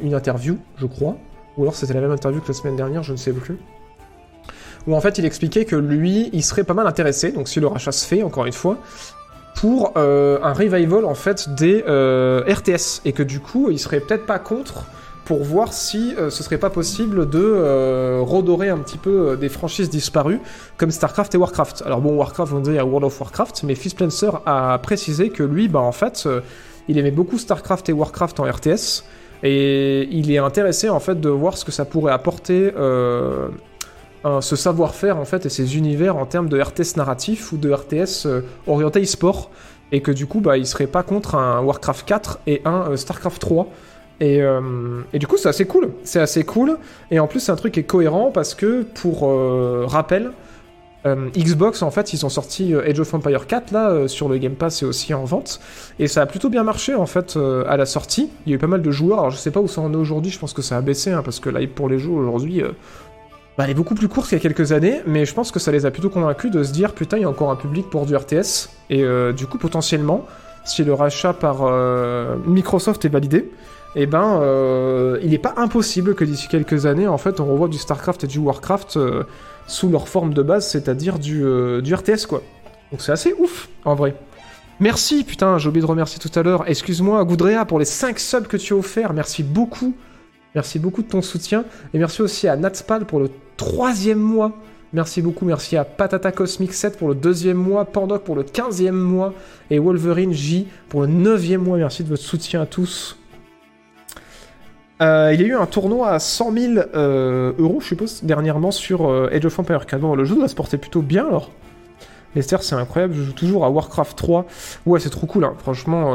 une interview, je crois, ou alors c'était la même interview que la semaine dernière, je ne sais plus. Où en fait il expliquait que lui, il serait pas mal intéressé, donc si le rachat se fait, encore une fois, pour euh, un revival en fait des euh, RTS, et que du coup il serait peut-être pas contre pour voir si euh, ce serait pas possible de redorer un petit peu des franchises disparues comme StarCraft et Warcraft. Alors bon, Warcraft, on dit à World of Warcraft, mais Phil a précisé que lui, bah en fait, il aimait beaucoup StarCraft et Warcraft en RTS, et il est intéressé en fait de voir ce que ça pourrait apporter euh, ce savoir-faire en fait et ces univers en termes de RTS narratif ou de RTS euh, orienté e-sport. Et que du coup bah il serait pas contre un Warcraft 4 et un euh, Starcraft 3 et, et du coup c'est assez cool. C'est assez cool. Et en plus c'est un truc qui est cohérent parce que pour rappel euh, Xbox en fait ils ont sorti euh, Age of Empire 4 là euh, sur le Game Pass et aussi en vente. Et ça a plutôt bien marché en fait à la sortie. Il y a eu pas mal de joueurs. Alors je sais pas où ça en est aujourd'hui. Je pense que ça a baissé hein, parce que là pour les jeux aujourd'hui bah, elle est beaucoup plus courte qu'il y a quelques années, mais je pense que ça les a plutôt convaincus de se dire putain, il y a encore un public pour du RTS. Et du coup, potentiellement, si le rachat par Microsoft est validé, eh ben, il n'est pas impossible que d'ici quelques années, en fait, on revoit du StarCraft et du Warcraft sous leur forme de base, c'est-à-dire du, euh, du RTS, quoi. Donc c'est assez ouf, en vrai. Merci, putain, j'ai oublié de remercier tout à l'heure. Excuse-moi, Goudrea, pour les 5 subs que tu as offerts. Merci beaucoup. Merci beaucoup de ton soutien. Et merci aussi à Natspal pour le troisième mois. Merci beaucoup. Merci à Patata Cosmic 7 pour le deuxième mois. Pandoc pour le quinzième mois. Et Wolverine J pour le neuvième mois. Merci de votre soutien à tous. Euh, il y a eu un tournoi à 100 000 euh, euros, je suppose, dernièrement sur euh, Age of Empires 4. Bon, le jeu doit se porter plutôt bien alors. Lester, c'est incroyable. Je joue toujours à Warcraft 3. Ouais, c'est trop cool. hein. Franchement,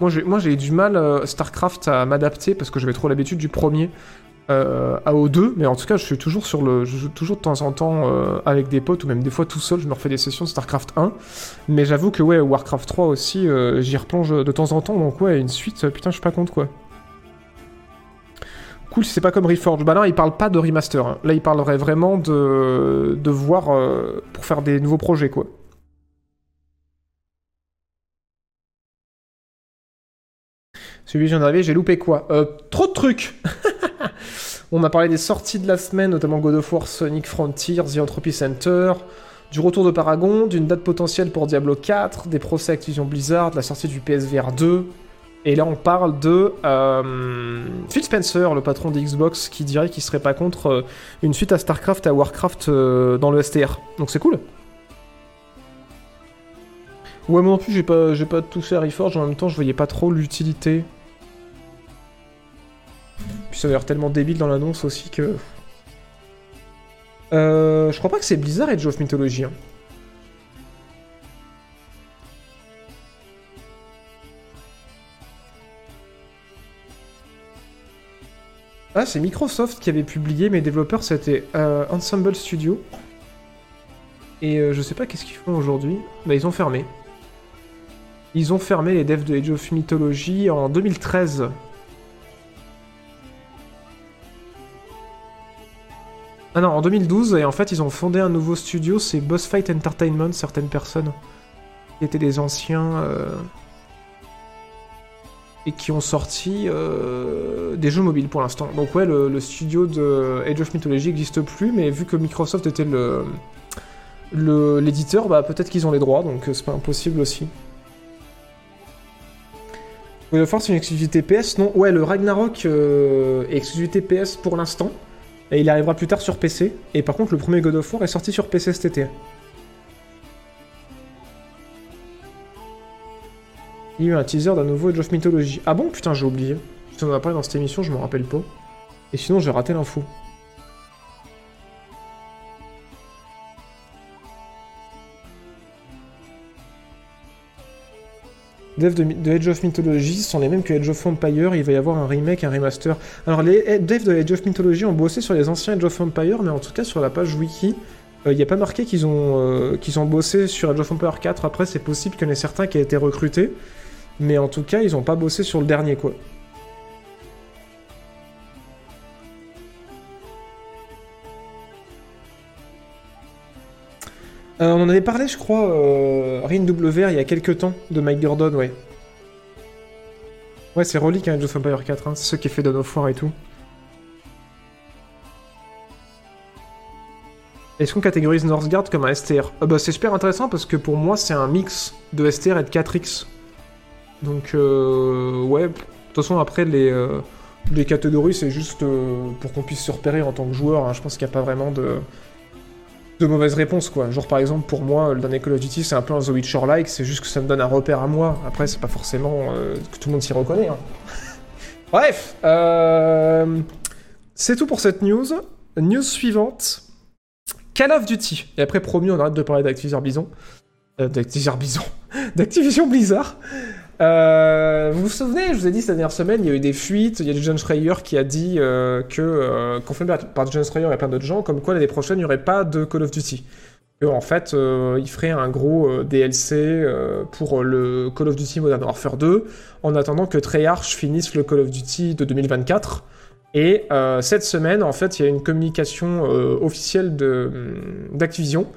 moi j'ai eu du mal Starcraft à m'adapter parce que j'avais trop l'habitude du premier à O2. Mais en tout cas, je suis toujours sur le, je joue toujours de temps en temps avec des potes ou même des fois tout seul. Je me refais des sessions de Starcraft 1. Mais j'avoue que ouais, Warcraft 3 aussi, j'y replonge de temps en temps. Donc ouais, une suite, putain, je suis pas contre quoi. Cool, si c'est pas comme Reforged. Bah là, il parle pas de remaster. hein. Là, il parlerait vraiment de, de voir euh, pour faire des nouveaux projets, quoi. Celui que je viens d'arriver, j'ai loupé quoi? Euh, Trop de trucs [LAUGHS] On a parlé des sorties de la semaine, notamment God of War, Sonic Frontier, The Entropy Center, du retour de Paragon, d'une date potentielle pour Diablo 4, des procès Activision Blizzard, la sortie du PSVR 2, Et là, on parle de euh, Phil Spencer, le patron de Xbox, qui dirait qu'il serait pas contre euh, une suite à StarCraft et à Warcraft euh, dans le STR. Donc c'est cool. Ouais, moi non plus, j'ai pas, j'ai pas fait à Reforge. En même temps, je voyais pas trop l'utilité. Puis ça a l'air tellement débile dans l'annonce aussi que. Euh, je crois pas que c'est Blizzard Age of Mythology. hein. Ah, c'est Microsoft qui avait publié, mes développeurs c'était euh, Ensemble Studio. Et euh, je sais pas qu'est-ce qu'ils font aujourd'hui. Bah, ils ont fermé. Ils ont fermé les devs de Age of Mythology en 2013. Ah non, en 2012, et en fait, ils ont fondé un nouveau studio, c'est Boss Fight Entertainment, certaines personnes qui étaient des anciens euh, et qui ont sorti euh, des jeux mobiles pour l'instant. Donc ouais, le, studio de Age of Mythology n'existe plus, mais vu que Microsoft était le- l'éditeur, bah peut-être qu'ils ont les droits, donc euh, c'est pas impossible aussi. God of War, c'est une exclusivité PS Non, ouais, le Ragnarok euh, est exclusivité PS pour l'instant. Et il arrivera plus tard sur PC. Et par contre, le premier God of War est sorti sur PC cet été. Il y a eu un teaser d'un nouveau Age of Mythology. Ah bon? Putain, j'ai oublié. Si on en a parlé dans cette émission, je m'en rappelle pas. Et sinon, j'ai raté l'info. Devs de, de Age of Mythology sont les mêmes que Age of Empire, il va y avoir un remake, un remaster. Alors les eh, devs de Age of Mythology ont bossé sur les anciens Age of Empire, mais en tout cas sur la page wiki, il n'y a pas marqué qu'ils ont, euh, qu'ils ont bossé sur Age of Empire 4. Après, c'est possible qu'il y en ait certains qui aient été recrutés, mais en tout cas, ils n'ont pas bossé sur le dernier, quoi. Euh, on en avait parlé, je crois, euh, Rin WR il y a quelques temps, de Mike Gordon, ouais. Ouais, c'est Relic, hein, Age of Empire 4, hein, c'est ceux qui fait Dawn of War et tout. Est-ce qu'on catégorise Northgard comme un STR Euh, bah, C'est super intéressant parce que pour moi, c'est un mix de STR et de 4X. Donc, euh, ouais, de toute façon, après, les, euh, les catégories, c'est juste euh, pour qu'on puisse se repérer en tant que joueur. hein. Je pense qu'il n'y a pas vraiment de, de mauvaise réponse, quoi. Genre, par exemple, pour moi, le dernier Call of Duty, c'est un peu un The Witcher-like, c'est juste que ça me donne un repère à moi. Après, c'est pas forcément que tout le monde s'y reconnaît. hein. [LAUGHS] Bref, c'est tout pour cette news. News suivante. Call of Duty. Et après, promis, on arrête de parler d'Activision Bison. D'Activision Bison. [LAUGHS] D'Activision Blizzard. Euh, vous vous souvenez, je vous ai dit cette dernière semaine, il y a eu des fuites, il y a John Schreier qui a dit euh, que, euh, confirmé par John Schreier et plein d'autres gens, comme quoi l'année prochaine, il n'y aurait pas de Call of Duty. En fait, euh, il ferait un gros DLC pour le Call of Duty Modern Warfare 2, en attendant que Treyarch finisse le Call of Duty de 2024. Et cette semaine, en fait, il y a une communication officielle d'Activision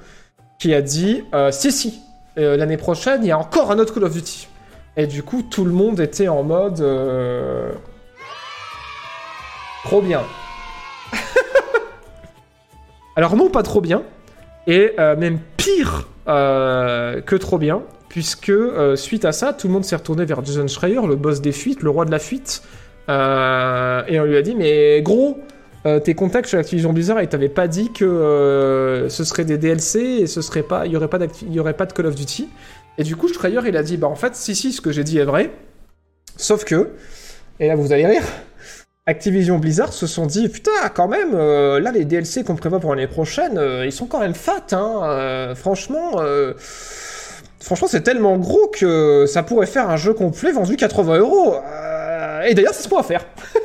qui a dit si, si, l'année prochaine, il y a encore un autre Call of Duty. Et du coup, tout le monde était en mode. euh, Trop bien. [LAUGHS] Alors, non, pas trop bien. Et euh, même pire euh, que trop bien. Puisque suite à ça, tout le monde s'est retourné vers Jason Schreier, le boss des fuites, le roi de la fuite. Et on lui a dit Mais gros, euh, tes contacts chez Activision Blizzard, ils t'avaient pas dit que euh, ce serait des DLC et ce serait pas, il y aurait pas, d'Acti- il y aurait pas de Call of Duty. Et du coup, Schreier, il a dit Bah en fait, si, si, ce que j'ai dit est vrai. Sauf que, et là vous allez rire, Activision Blizzard se sont dit Putain, quand même, euh, là les DLC qu'on prévoit pour l'année prochaine, euh, ils sont quand même fat, hein. euh, franchement. Franchement, c'est tellement gros que ça pourrait faire un jeu complet vendu 80 euros. Et d'ailleurs, c'est ce qu'on va faire. [LAUGHS]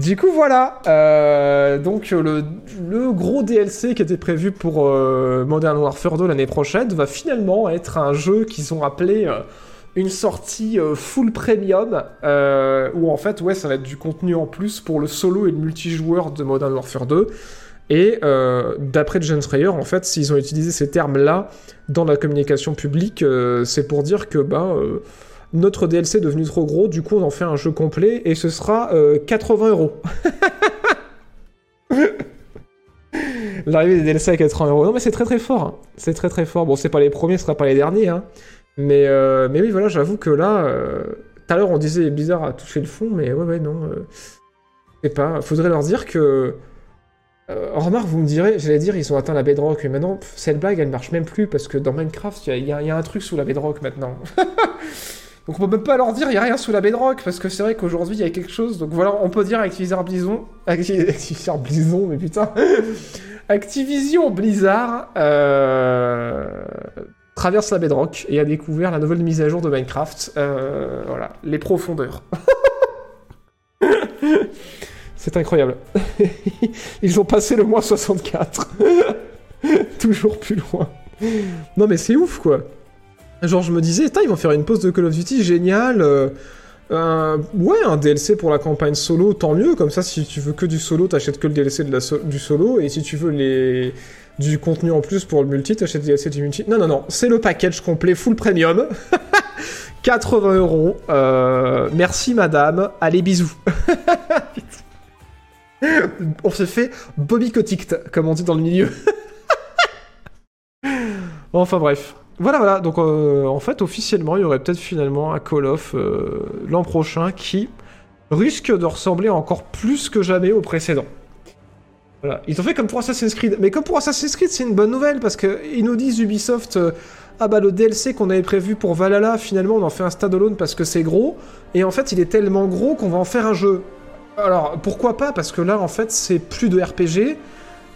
Du coup, voilà. Euh, donc, euh, le, le gros DLC qui était prévu pour euh, Modern Warfare 2 l'année prochaine va finalement être un jeu qu'ils ont appelé une sortie full premium, où en fait, ouais, ça va être du contenu en plus pour le solo et le multijoueur de Modern Warfare 2. Et d'après James Schreier, en fait, s'ils ont utilisé ces termes-là dans la communication publique, c'est pour dire que ben, notre DLC est devenu trop gros, du coup on en fait un jeu complet et ce sera euh, 80 euros. [LAUGHS] L'arrivée des DLC à 80 euros. Non mais c'est très très fort. hein. C'est très très fort. Bon, c'est pas les premiers, ce sera pas les derniers. Hein. Mais, euh, mais oui, voilà, j'avoue que là, euh, tout à l'heure on disait Blizzard a touché le fond, mais ouais, ouais, non. euh, je sais pas, faudrait leur dire que. Euh, en remarque, vous me direz, j'allais dire, ils ont atteint la bedrock, mais maintenant, cette blague, elle marche même plus parce que dans Minecraft, il y y a un truc sous la bedrock maintenant. [LAUGHS] Donc on peut même pas leur dire, il y a rien sous la bedrock parce que c'est vrai qu'aujourd'hui, il y a quelque chose. Donc voilà, on peut dire Activision Blizzard. Acti- [LAUGHS] [LAUGHS] Activision Blizzard, mais putain. Activision Blizzard traverse la bedrock et a découvert la nouvelle mise à jour de Minecraft. Euh, voilà, les profondeurs. [LAUGHS] C'est incroyable. Ils ont passé le mois 64. Toujours plus loin. Non mais c'est ouf quoi. Genre je me disais, ils vont faire une pause de Call of Duty, génial. euh, ouais, un DLC pour la campagne solo, tant mieux. Comme ça, si tu veux que du solo, t'achètes que le DLC du solo. Et si tu veux les... du contenu en plus pour le multi, t'achètes le DLC du multi. Non, non, non, c'est le package complet, full premium. [LAUGHS] 80 euros. Euh, merci madame. Allez, bisous. [LAUGHS] on se fait Bobby comme on dit dans le milieu. [LAUGHS] enfin bref. Voilà, voilà. Donc euh, en fait, officiellement, il y aurait peut-être finalement un Call of euh, l'an prochain qui risque de ressembler encore plus que jamais au précédent. Voilà. Ils ont fait comme pour Assassin's Creed. Mais comme pour Assassin's Creed, c'est une bonne nouvelle parce que ils nous disent Ubisoft. euh, ah bah le DLC qu'on avait prévu pour Valhalla, finalement on en fait un standalone parce que c'est gros, et en fait il est tellement gros qu'on va en faire un jeu. Alors pourquoi pas? Parce que là en fait c'est plus de RPG,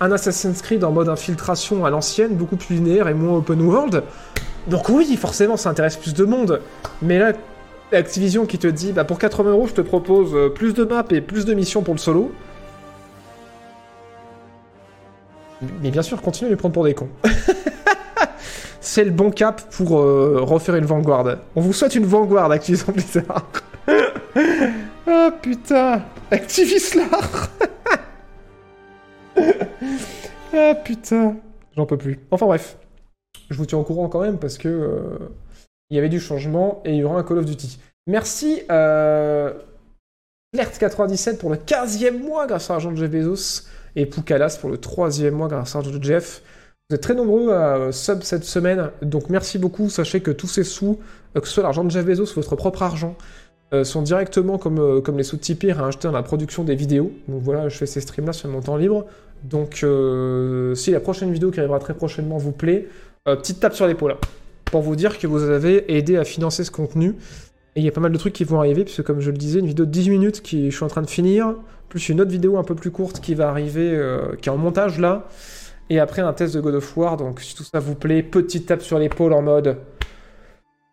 un Assassin's Creed en mode infiltration à l'ancienne, beaucoup plus linéaire et moins open world. Donc oui, forcément ça intéresse plus de monde. Mais là, Activision qui te dit bah pour 80 euros je te propose euh, plus de maps et plus de missions pour le solo. Mais bien sûr, continue à les prendre pour des cons. [LAUGHS] C'est le bon cap pour euh, refaire une Vanguard. On vous souhaite une Vanguard, Activision Blizzard. [LAUGHS] ah putain, Activislar. [LAUGHS] ah putain, j'en peux plus. Enfin bref, je vous tiens au courant quand même parce que euh, il y avait du changement et il y aura un Call of Duty. Merci euh, Alert97 pour le 15e mois grâce à l'argent de Jeff Bezos et Poukalas pour le 3e mois grâce à l'argent de Jeff. Vous êtes très nombreux à euh, sub cette semaine, donc merci beaucoup. Sachez que tous ces sous, euh, que ce soit l'argent de Jeff Bezos ou votre propre argent, sont directement comme, comme les sous de Tipeee dans la production des vidéos. Donc voilà, je fais ces streams-là sur mon temps libre. Donc si la prochaine vidéo qui arrivera très prochainement vous plaît, euh, petite tape sur l'épaule pour vous dire que vous avez aidé à financer ce contenu. Et il y a pas mal de trucs qui vont arriver, puisque comme je le disais, une vidéo de 18 minutes qui je suis en train de finir, plus une autre vidéo un peu plus courte qui va arriver, euh, qui est en montage là, et après un test de God of War. Donc si tout ça vous plaît, petite tape sur l'épaule en mode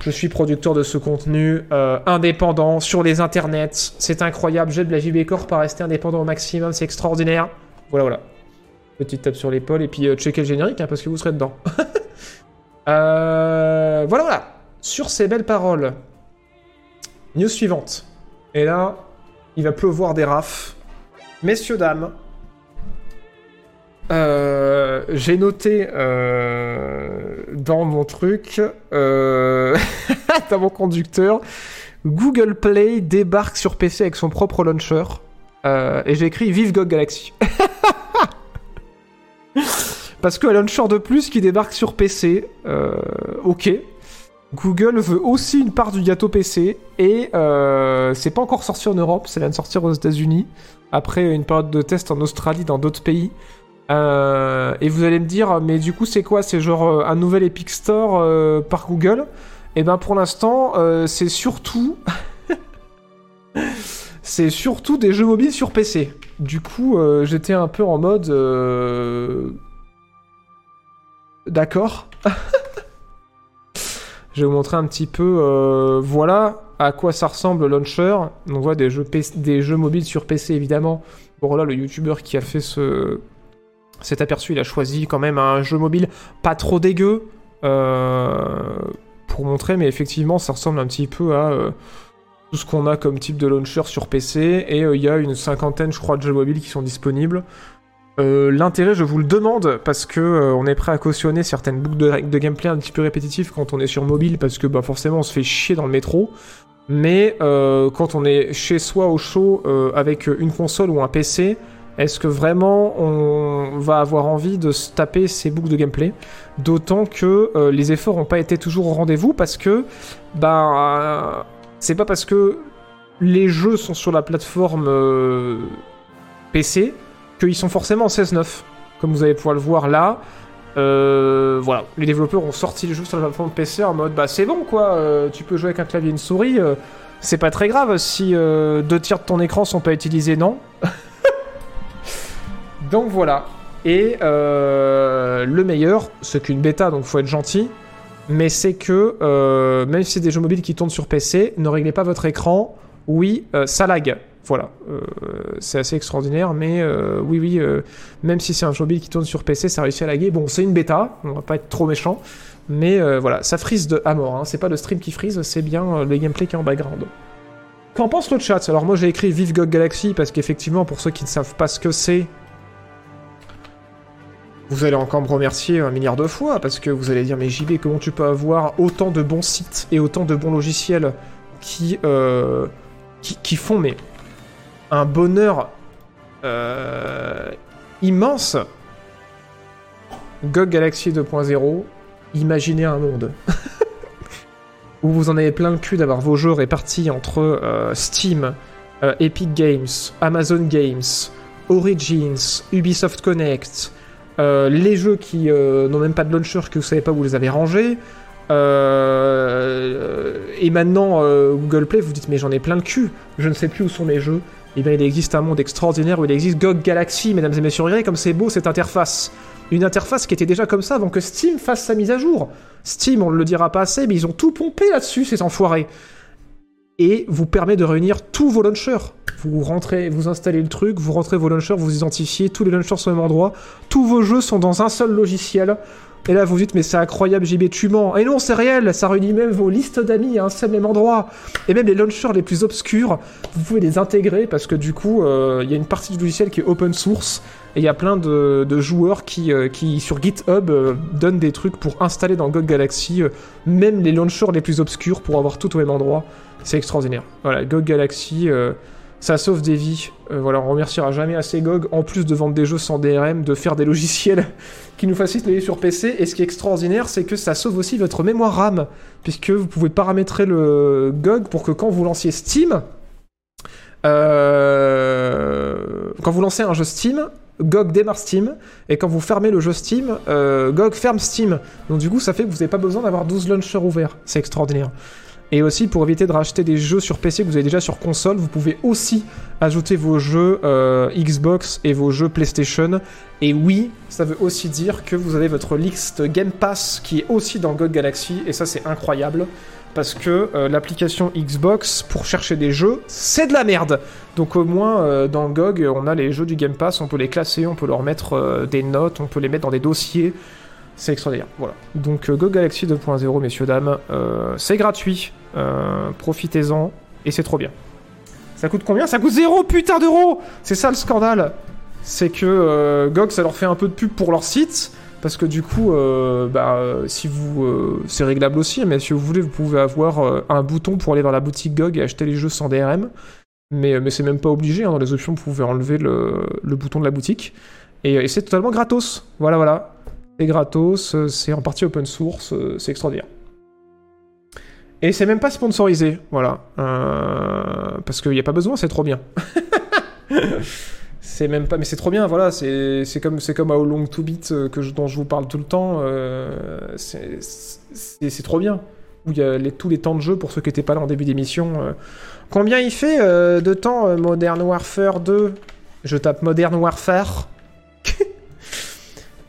je suis producteur de ce contenu euh, indépendant sur les internets. C'est incroyable. J'aide la JB Corp à rester indépendant au maximum. C'est extraordinaire. Voilà, voilà. Petite tape sur l'épaule et puis euh, le générique hein, parce que vous serez dedans. [LAUGHS] Euh, voilà, voilà. Sur ces belles paroles. News suivante. Et là, il va pleuvoir des rafs. Messieurs, dames, euh, j'ai noté euh, dans mon truc, euh, [LAUGHS] dans mon conducteur, Google Play débarque sur PC avec son propre launcher. Et j'ai écrit Vive GOG Galaxy. [LAUGHS] Parce que un launcher de plus qui débarque sur PC, euh, ok. Google veut aussi une part du gâteau PC et euh, c'est pas encore sorti en Europe, ça vient de sortir aux États-Unis après une période de test en Australie, dans d'autres pays. Euh, et vous allez me dire, mais du coup, c'est quoi? C'est genre un nouvel Epic Store par Google? Et ben pour l'instant, c'est surtout. [LAUGHS] c'est surtout des jeux mobiles sur PC. Du coup, j'étais un peu en mode. D'accord. [LAUGHS] Je vais vous montrer un petit peu. euh, voilà à quoi ça ressemble le launcher. On voit des jeux, mobiles sur PC évidemment. Bon là, le youtubeur qui a fait ce, cet aperçu, il a choisi quand même un jeu mobile pas trop dégueu euh, pour montrer, mais effectivement, ça ressemble un petit peu à euh, tout ce qu'on a comme type de launcher sur PC. Et il y a une cinquantaine, je crois, de jeux mobiles qui sont disponibles. Euh, L'intérêt, je vous le demande, parce que euh, on est prêt à cautionner certaines boucles de, gameplay un petit peu répétitives quand on est sur mobile, parce que bah, forcément on se fait chier dans le métro. Mais euh, quand on est chez soi au chaud avec une console ou un PC, Est-ce que vraiment on va avoir envie de se taper ces boucles de gameplay? D'autant que les efforts n'ont pas été toujours au rendez-vous parce que, euh, c'est pas parce que les jeux sont sur la plateforme PC qu'ils sont forcément en 16.9. Comme vous allez pouvoir le voir là, euh, voilà, les développeurs ont sorti le jeu sur la plateforme PC en mode bah c'est bon quoi, euh, tu peux jouer avec un clavier et une souris, euh, c'est pas très grave si deux tiers de ton écran sont pas utilisés, non [LAUGHS] Donc voilà. Et le meilleur, c'est qu'une bêta, donc faut être gentil, mais c'est que même si c'est des jeux mobiles qui tournent sur PC, ne réglez pas votre écran. Oui, ça lag. Voilà, Euh, c'est assez extraordinaire, mais euh, oui, oui, euh, même si c'est un jeu qui tourne sur PC, ça réussit à laguer. Bon, c'est une bêta, on va pas être trop méchant, mais voilà, ça frise de à mort. hein. C'est pas le stream qui frise, c'est bien le gameplay qui est en background. Qu'en pense le chat? Alors moi j'ai écrit Vive GOG Galaxy parce qu'effectivement, pour ceux qui ne savent pas ce que c'est, vous allez encore me remercier un milliard de fois parce que vous allez dire mais JB comment tu peux avoir autant de bons sites et autant de bons logiciels qui qui, qui font mais un bonheur euh, immense. GOG Galaxy 2.0, imaginez un monde [LAUGHS] où vous en avez plein le cul d'avoir vos jeux répartis entre euh, Steam, euh, Epic Games, Amazon Games, Origins, Ubisoft Connect, les jeux qui n'ont même pas de launcher que vous savez pas où vous les avez rangés. Et maintenant, Google Play, vous dites, mais j'en ai plein le cul, je ne sais plus où sont mes jeux. Eh bien, il existe un monde extraordinaire où il existe GOG Galaxy, mesdames et messieurs. Regardez comme c'est beau cette interface. Une interface qui était déjà comme ça avant que Steam fasse sa mise à jour. Steam, on ne le dira pas assez, mais ils ont tout pompé là-dessus, ces enfoirés. Et vous permet de réunir tous vos launchers. Vous rentrez, vous installez le truc, vous rentrez vos launchers, vous identifiez, tous les launchers sont au même endroit. Tous vos jeux sont dans un seul logiciel. Et là, vous dites, mais c'est incroyable, JB, tu mens. Et non, c'est réel, ça réunit même vos listes d'amis à un seul même endroit. Et même les launchers les plus obscurs, vous pouvez les intégrer parce que du coup, euh, il y a une partie du logiciel qui est open source. Et il y a plein de, joueurs qui, euh, qui, sur GitHub, euh, donnent des trucs pour installer dans GOG Galaxy, même les launchers les plus obscurs pour avoir tout au même endroit. C'est extraordinaire. Voilà, GOG Galaxy, ça sauve des vies. Voilà, on remerciera jamais assez GOG, en plus de vendre des jeux sans DRM, de faire des logiciels qui nous facilitent les sur PC. Et ce qui est extraordinaire, c'est que ça sauve aussi votre mémoire RAM, puisque vous pouvez paramétrer le GOG pour que quand vous lanciez Steam, euh, quand vous lancez un jeu Steam, GOG démarre Steam, et quand vous fermez le jeu Steam, euh, GOG ferme Steam. Donc du coup, ça fait que vous n'avez pas besoin d'avoir 12 launchers ouverts. C'est extraordinaire. Et aussi, pour éviter de racheter des jeux sur PC que vous avez déjà sur console, vous pouvez aussi ajouter vos jeux euh, Xbox et vos jeux PlayStation. Et oui, ça veut aussi dire que vous avez votre liste Game Pass qui est aussi dans GOG Galaxy, et ça c'est incroyable. Parce que euh, l'application Xbox, pour chercher des jeux, c'est de la merde. Donc au moins, euh, dans GOG, on a les jeux du Game Pass, on peut les classer, on peut leur mettre des notes, on peut les mettre dans des dossiers. C'est extraordinaire. Voilà. Donc GOG Galaxy 2.0, messieurs, dames, c'est gratuit. Euh, Profitez-en, et c'est trop bien. Ça coûte combien? Ça coûte 0 putain d'euros C'est ça le scandale. C'est que euh, GOG, ça leur fait un peu de pub pour leur site. Parce que du coup, euh, bah, si vous, c'est réglable aussi, mais si vous voulez, vous pouvez avoir un bouton pour aller dans la boutique GOG et acheter les jeux sans DRM. Mais, c'est même pas obligé. hein, dans les options, vous pouvez enlever le, bouton de la boutique. Et, et c'est totalement gratos. Voilà, voilà. C'est gratos, c'est en partie open source, c'est extraordinaire. Et c'est même pas sponsorisé, voilà. Euh, parce qu'il n'y a pas besoin, c'est trop bien. [LAUGHS] c'est même pas, mais c'est trop bien, voilà. C'est comme c'est comme How Long to Beat euh, que dont je vous parle tout le temps. euh, c'est trop bien. Où il y a tous les temps de jeu pour ceux qui n'étaient pas là en début d'émission. euh. Combien il fait de temps Modern Warfare 2 Je tape Modern Warfare.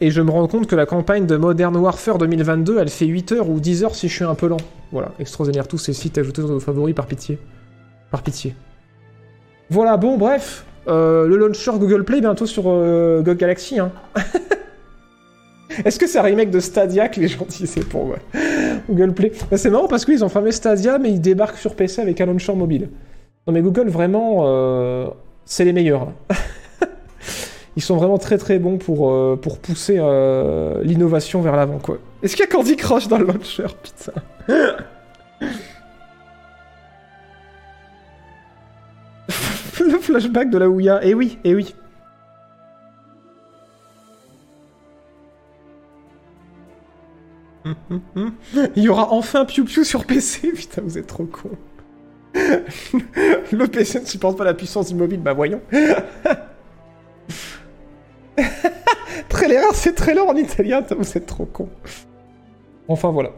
Et je me rends compte que la campagne de Modern Warfare 2022, elle fait 8 heures ou 10 heures si je suis un peu lent. Voilà, extraordinaire tous ces sites ajoutés dans vos favoris par pitié. Par pitié. Voilà, bon, bref. Euh, le launcher Google Play bientôt sur euh, Galaxy. Hein. [LAUGHS] Est-ce que c'est un remake de Stadia que les gens disaient pour moi? Google Play. Bah, c'est marrant parce qu'ils ont fermé Stadia, mais ils débarquent sur PC avec un launcher mobile. Non mais Google, vraiment, euh, c'est les meilleurs. hein. [LAUGHS] ils sont vraiment très très bons pour, euh, pour pousser euh, l'innovation vers l'avant, quoi. Est-ce qu'il y a Candy Crush dans le launcher, putain? [LAUGHS] Le flashback de la Ouya, eh oui, eh oui. [LAUGHS] Il y aura enfin Piu Piu sur PC, [LAUGHS] putain, vous êtes trop con. le PC ne supporte pas la puissance immobile, bah voyons trailer, c'est trailer en italien, vous êtes trop con. Enfin voilà.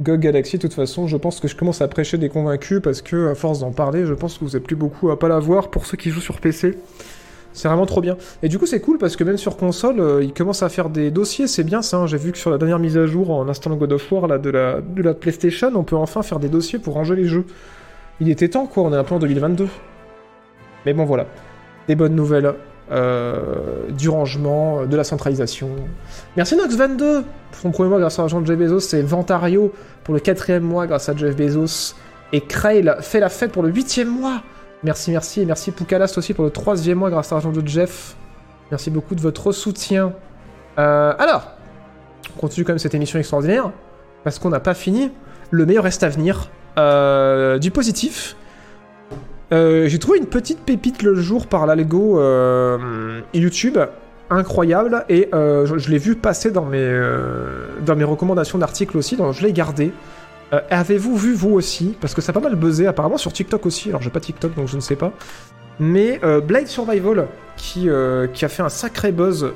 GOG Galaxy, de toute façon, je pense que je commence à prêcher des convaincus parce que, à force d'en parler, je pense que vous êtes plus beaucoup à pas la voir pour ceux qui jouent sur PC. C'est vraiment trop bien. Et du coup, c'est cool parce que même sur console, euh, ils commencent à faire des dossiers, c'est bien ça. hein. J'ai vu que sur la dernière mise à jour en instant God of War de, la, de la PlayStation, on peut enfin faire des dossiers pour ranger les jeux. Il était temps, quoi, on est un peu en 2022. Mais bon, voilà. Des bonnes nouvelles, euh, du rangement, euh, de la centralisation. Merci Nox22 pour son premier mois grâce à l'argent de Jeff Bezos. C'est Ventario pour le quatrième mois grâce à Jeff Bezos. Et Krail fait la fête pour le huitième mois. Merci, merci. Et merci Poukalast aussi pour le troisième mois grâce à l'argent de Jeff. Merci beaucoup de votre soutien. Euh, alors, on continue quand même cette émission extraordinaire. Parce qu'on n'a pas fini. Le meilleur reste à venir. Du positif. Euh, J'ai trouvé une petite pépite le jour par l'algo euh, YouTube. Incroyable. Et euh, je, l'ai vu passer dans mes, euh, dans mes recommandations d'articles aussi. Donc je l'ai gardé. Avez-vous vu vous aussi? Parce que ça a pas mal buzzé apparemment sur TikTok aussi. Alors j'ai pas TikTok donc je ne sais pas. Mais Blade Survival qui, qui a fait un sacré buzz,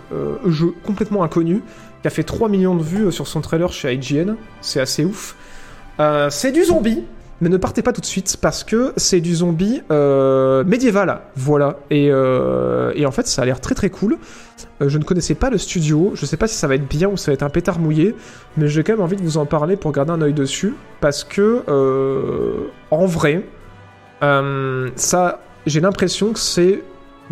jeu complètement inconnu, qui a fait 3 millions de vues sur son trailer chez IGN. C'est assez ouf. C'est du zombie, mais ne partez pas tout de suite parce que c'est du zombie euh, médiéval, voilà. Et, euh, et en fait, ça a l'air très très cool. Euh, je ne connaissais pas le studio, je sais pas si ça va être bien ou ça va être un pétard mouillé, mais j'ai quand même envie de vous en parler pour garder un œil dessus. Parce que en vrai, ça, j'ai l'impression que c'est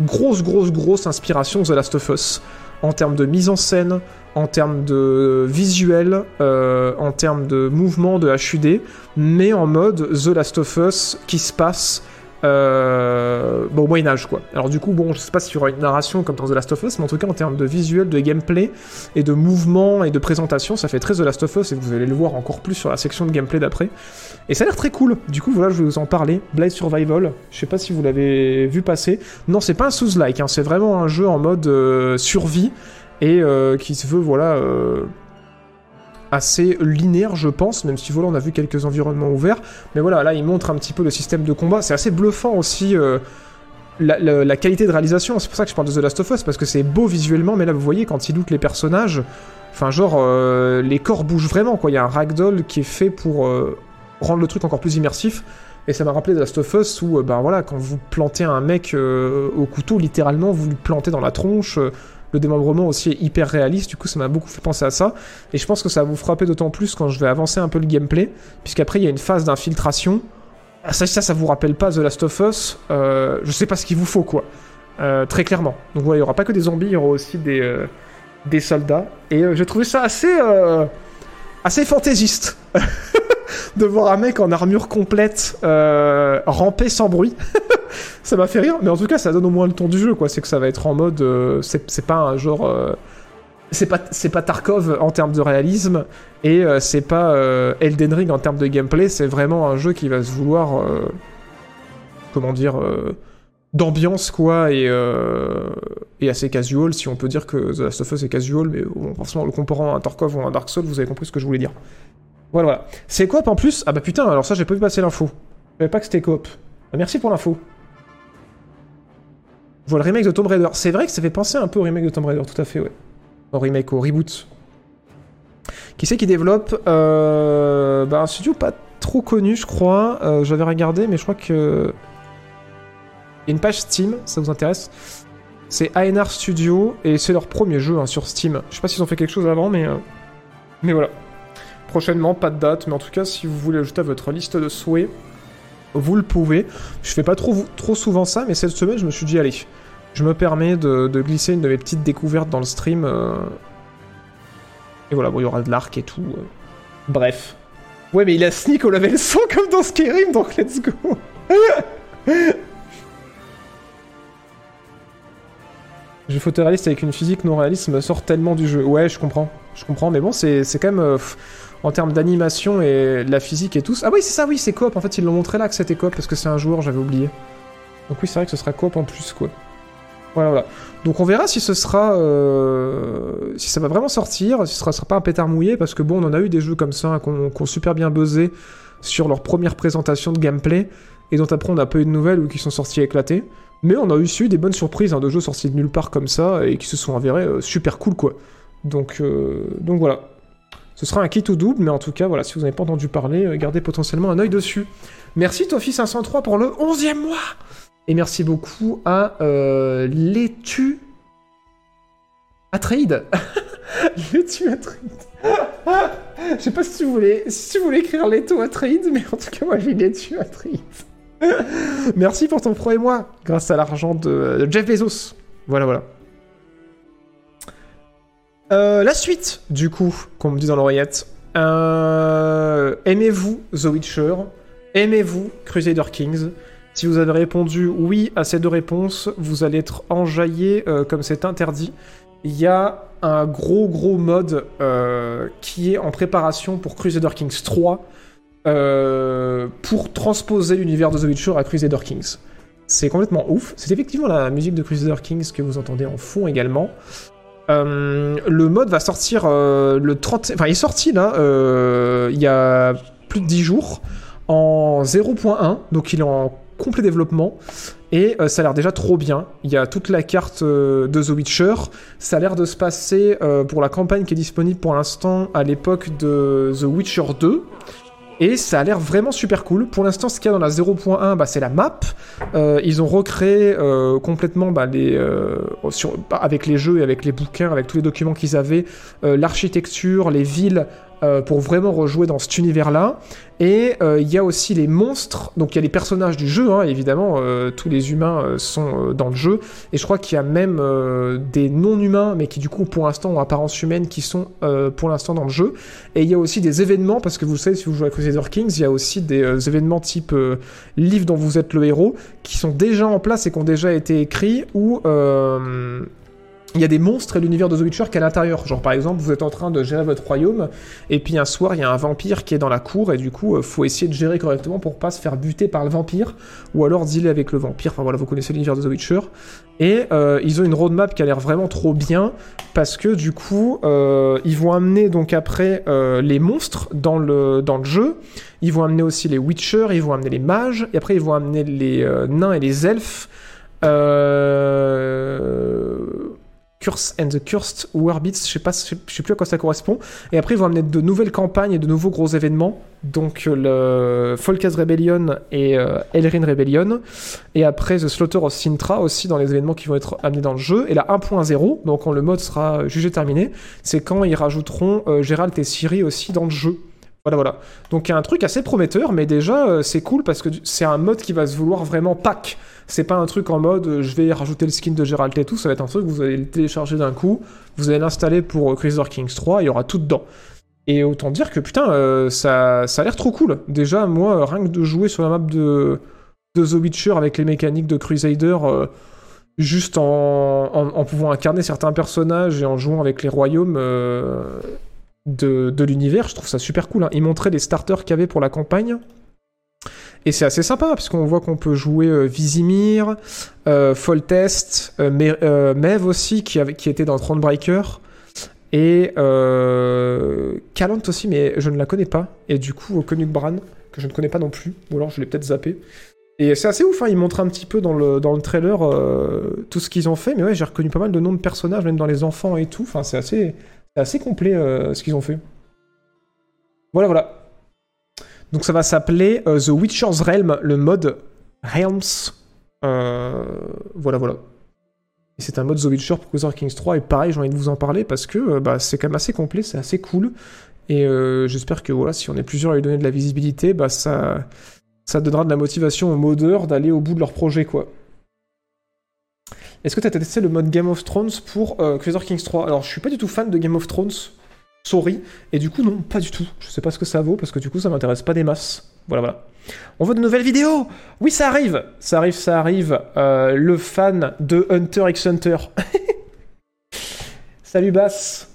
grosse grosse grosse inspiration The Last of Us. En termes de mise en scène, en termes de visuel, euh, en termes de mouvement de HUD, mais en mode The Last of Us qui se passe euh, au Moyen-Âge, quoi. Alors, du coup, bon, je sais pas s'il y aura une narration comme dans The Last of Us, mais en tout cas, en termes de visuel, de gameplay et de mouvement et de présentation, ça fait très The Last of Us et vous allez le voir encore plus sur la section de gameplay d'après. Et ça a l'air très cool. Du coup, voilà, je vais vous en parler. Blade Survival, je sais pas si vous l'avez vu passer. Non, c'est pas un Souls-like, hein, c'est vraiment un jeu en mode euh, survie et euh, qui se veut, voilà. euh, assez linéaire, je pense, même si voilà, on a vu quelques environnements ouverts. Mais voilà, là, il montre un petit peu le système de combat. C'est assez bluffant aussi. euh, la, qualité de réalisation, c'est pour ça que je parle de The Last of Us, parce que c'est beau visuellement, mais là vous voyez quand il loot les personnages, enfin genre les corps bougent vraiment quoi, il y a un ragdoll qui est fait pour rendre le truc encore plus immersif, et ça m'a rappelé The Last of Us où ben voilà, quand vous plantez un mec au couteau, littéralement vous lui plantez dans la tronche, le démembrement aussi est hyper réaliste, du coup ça m'a beaucoup fait penser à ça, et je pense que ça va vous frapper d'autant plus quand je vais avancer un peu le gameplay, puisqu'après il y a une phase d'infiltration. Ah, Ça, ça, ça vous rappelle pas The Last of Us euh, Je sais pas ce qu'il vous faut, quoi. Euh, très clairement. Donc voilà, il y aura pas que des zombies, il y aura aussi des, euh, soldats. Et j'ai trouvé ça assez, assez fantaisiste. [LAUGHS] [LAUGHS] de voir un mec en armure complète euh, ramper sans bruit. [LAUGHS] ça m'a fait rire, mais en tout cas, ça donne au moins le ton du jeu, quoi. C'est que ça va être en mode. euh, c'est pas un genre. euh, c'est pas, pas Tarkov en termes de réalisme et c'est pas Elden Ring en termes de gameplay, c'est vraiment un jeu qui va se vouloir, comment dire, d'ambiance quoi et, et assez casual si on peut dire que The Last of Us est casual, mais bon, forcément le comparant à un Tarkov ou à un Dark Souls, vous avez compris ce que je voulais dire. Voilà, voilà. C'est coop en plus Ah bah putain, alors ça j'ai pas vu passer l'info. Je savais pas que c'était coop. Bah, merci pour l'info. Je vois le remake de Tomb Raider. C'est vrai que ça fait penser un peu au remake de Tomb Raider, tout à fait, ouais. Au remake, au reboot. Qui c'est qui développe euh, bah, Un studio pas trop connu, je crois. Euh, J'avais regardé, mais je crois que. Il y a une page Steam, ça vous intéresse C'est ANR Studio, et c'est leur premier jeu hein, sur Steam. Je sais pas s'ils ont fait quelque chose avant, mais. euh, Mais voilà. Prochainement, pas de date, mais en tout cas, si vous voulez ajouter à votre liste de souhaits, vous le pouvez. Je fais pas trop, trop souvent ça, mais cette semaine, je me suis dit, allez, je me permets de, de glisser une de mes petites découvertes dans le stream. euh, Et voilà, bon, il y aura de l'arc et tout. euh. Bref. Ouais, mais il a sneak au level 100 comme dans Skyrim, donc let's go. [LAUGHS] Jeu photoréaliste avec une physique non réaliste me sort tellement du jeu. Ouais, je comprends. Je comprends, mais bon, c'est quand même. euh, en termes d'animation et de la physique et tout. Ah oui, c'est ça, oui, c'est coop. En fait, ils l'ont montré là que c'était coop parce que c'est un joueur, j'avais oublié. Donc oui, c'est vrai que ce sera coop en plus, quoi. Voilà, voilà. Donc on verra si ce sera, euh, si ça va vraiment sortir, si ce sera, sera pas un pétard mouillé, parce que bon, on en a eu des jeux comme ça hein, qu'on qu'on super bien buzzé sur leur première présentation de gameplay, et dont après on n'a pas eu de nouvelles ou qui sont sortis éclatés. Mais on a aussi des bonnes surprises hein, de jeux sortis de nulle part comme ça et qui se sont avérés euh, super cool quoi. Donc, euh, donc voilà. Ce sera un kit ou double, mais en tout cas, voilà, si vous n'avez pas entendu parler, euh, gardez potentiellement un œil dessus. Merci Tofi503 pour le 11e mois Et merci beaucoup à euh, Letu Atreide. [LAUGHS] Letu Atreide. Je sais pas si tu voulais, si tu voulais écrire Leto Atreide, mais en tout cas, moi j'ai Letu Atreide. [LAUGHS] merci pour ton premier mois, grâce à l'argent de, de Jeff Bezos. Voilà, voilà. Euh, la suite, du coup, qu'on me dit dans l'oreillette. Euh, Aimez-vous The Witcher? Aimez-vous Crusader Kings? Si vous avez répondu oui à ces deux réponses, vous allez être enjaillé euh, comme c'est interdit. Il y a un gros gros mode qui est en préparation pour Crusader Kings 3 euh, pour transposer l'univers de The Witcher à Crusader Kings. C'est complètement ouf. C'est effectivement la musique de Crusader Kings que vous entendez en fond également. Euh, le mode va sortir euh, le 30... Enfin, il est sorti là, euh, il y a plus de 10 jours, en 0.1, donc il est en complet développement, et ça a l'air déjà trop bien. Il y a toute la carte de The Witcher, ça a l'air de se passer pour la campagne qui est disponible pour l'instant à l'époque de The Witcher 2, et ça a l'air vraiment super cool. Pour l'instant, ce qu'il y a dans la 0.1, bah, c'est la map. Euh, ils ont recréé euh, complètement bah, les, euh, sur, bah, avec les jeux et avec les bouquins, avec tous les documents qu'ils avaient, euh, l'architecture, les villes, euh, pour vraiment rejouer dans cet univers-là. Et euh, il y a aussi les monstres, donc il y a les personnages du jeu, hein, évidemment, euh, tous les humains sont dans le jeu. Et je crois qu'il y a même des non-humains, mais qui du coup pour l'instant ont apparence humaine, qui sont pour l'instant dans le jeu. Et il y a aussi des événements, parce que vous savez, si vous jouez à Crusader Kings, il y a aussi des événements type livre dont vous êtes le héros, qui sont déjà en place et qui ont déjà été écrits, ou il y a des monstres et l'univers de The Witcher qui est à l'intérieur. Genre par exemple, vous êtes en train de gérer votre royaume, et puis un soir, il y a un vampire qui est dans la cour, et du coup, euh, faut essayer de gérer correctement pour pas se faire buter par le vampire, ou alors dealer avec le vampire. Enfin voilà, vous connaissez l'univers de The Witcher. Et euh, ils ont une roadmap qui a l'air vraiment trop bien, parce que du coup, euh, ils vont amener donc après euh, les monstres dans le, dans le jeu, ils vont amener aussi les Witchers, ils vont amener les mages, et après ils vont amener les euh, nains et les elfes. Euh... Curse and the Cursed Warbits, je sais pas, je sais plus à quoi ça correspond. Et après, ils vont amener de nouvelles campagnes et de nouveaux gros événements. Donc euh, le Folkaz Rebellion et euh, Elrin Rebellion. Et après, The Slaughter of Sintra aussi dans les événements qui vont être amenés dans le jeu. Et la 1.0, donc quand le mode sera jugé terminé, c'est quand ils rajouteront euh, Geralt et Ciri aussi dans le jeu. Voilà, voilà. Donc il y a un truc assez prometteur, mais déjà euh, c'est cool parce que c'est un mode qui va se vouloir vraiment pack. C'est pas un truc en mode euh, je vais rajouter le skin de Geralt et tout, ça va être un truc que vous allez le télécharger d'un coup, vous allez l'installer pour euh, Crusader Kings 3, il y aura tout dedans. Et autant dire que putain, ça, a l'air trop cool. Déjà, moi, rien que de jouer sur la map de, de The Witcher avec les mécaniques de Crusader, juste en, pouvant incarner certains personnages et en jouant avec les royaumes de, l'univers, je trouve ça super cool. hein. Ils montraient les starters qu'il y avait pour la campagne. Et c'est assez sympa, parce qu'on voit qu'on peut jouer euh, Vizimir, euh, Foltest, euh, euh, Mev aussi, qui, était dans Thronebreaker, et euh, Calant aussi, mais je ne la connais pas. Et du coup, Konuk Bran, que je ne connais pas non plus, ou alors je l'ai peut-être zappé. Et c'est assez ouf, hein, ils montrent un petit peu dans le, dans le trailer euh, tout ce qu'ils ont fait, mais ouais, j'ai reconnu pas mal de noms de personnages, même dans les enfants et tout. Enfin, c'est assez, c'est assez complet euh, ce qu'ils ont fait. Voilà, voilà. Donc ça va s'appeler euh, The Witcher's Realm, le mode Realms. Euh, voilà, voilà. Et c'est un mode The Witcher pour Crusader Kings 3, et pareil, j'ai envie de vous en parler parce que bah, c'est quand même assez complet, c'est assez cool. Et j'espère que voilà, si on est plusieurs à lui donner de la visibilité, bah, ça, ça donnera de la motivation aux modeurs d'aller au bout de leur projet, quoi. Est-ce que tu as testé le mode Game of Thrones pour euh, Crusader Kings 3 Alors, je suis pas du tout fan de Game of Thrones, sorry, et du coup, non, pas du tout. Je sais pas ce que ça vaut, parce que du coup, ça m'intéresse pas des masses. Voilà, voilà. On veut de nouvelles vidéos Oui, ça arrive Ça arrive, ça arrive. Euh, le fan de Hunter x Hunter. [LAUGHS] Salut Bass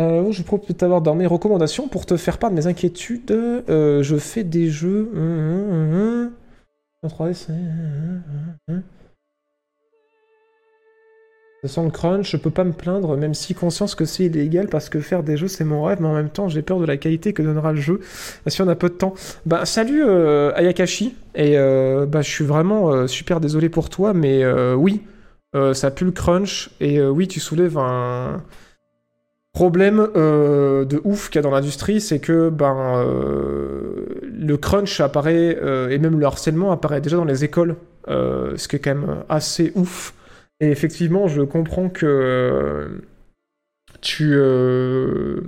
euh, je propose t'avoir dans mes recommandations pour te faire part de mes inquiétudes. Euh, je fais des jeux. hum, hum, hum, hum. En 3D, Sans le crunch, je peux pas me plaindre, même si conscience que c'est illégal, parce que faire des jeux c'est mon rêve, mais en même temps j'ai peur de la qualité que donnera le jeu si on a peu de temps. Bah salut euh, Ayakashi, et euh, bah je suis vraiment euh, super désolé pour toi, mais oui, ça pue le crunch, et oui tu soulèves un problème de ouf qu'il y a dans l'industrie, c'est que ben le crunch apparaît, et même le harcèlement apparaît déjà dans les écoles, ce qui est quand même assez ouf. Et effectivement, je comprends que euh, tu, euh,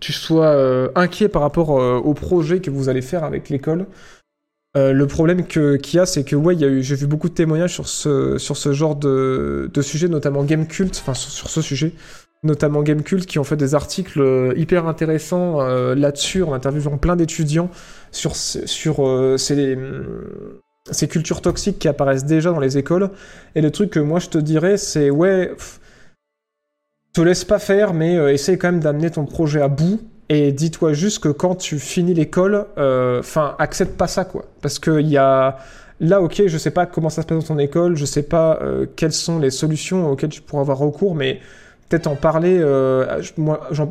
tu sois euh, inquiet par rapport au projet que vous allez faire avec l'école. Le problème qu'il y a, c'est que ouais, j'ai vu beaucoup de témoignages sur ce, sur ce genre de, de sujet, notamment Game Cult, enfin sur, sur ce sujet, notamment Game Cult, qui ont fait des articles hyper intéressants là-dessus, en interviewant plein d'étudiants sur, sur ces, ces cultures toxiques qui apparaissent déjà dans les écoles. Et le truc que moi je te dirais, c'est ouais, pff, te laisse pas faire, mais euh, essaye quand même d'amener ton projet à bout. Et dis-toi juste que quand tu finis l'école, enfin, accepte pas ça, quoi. Parce qu'il y a. Là, ok, je sais pas comment ça se passe dans ton école, je sais pas euh, quelles sont les solutions auxquelles tu pourras avoir recours, mais peut-être en parler, euh,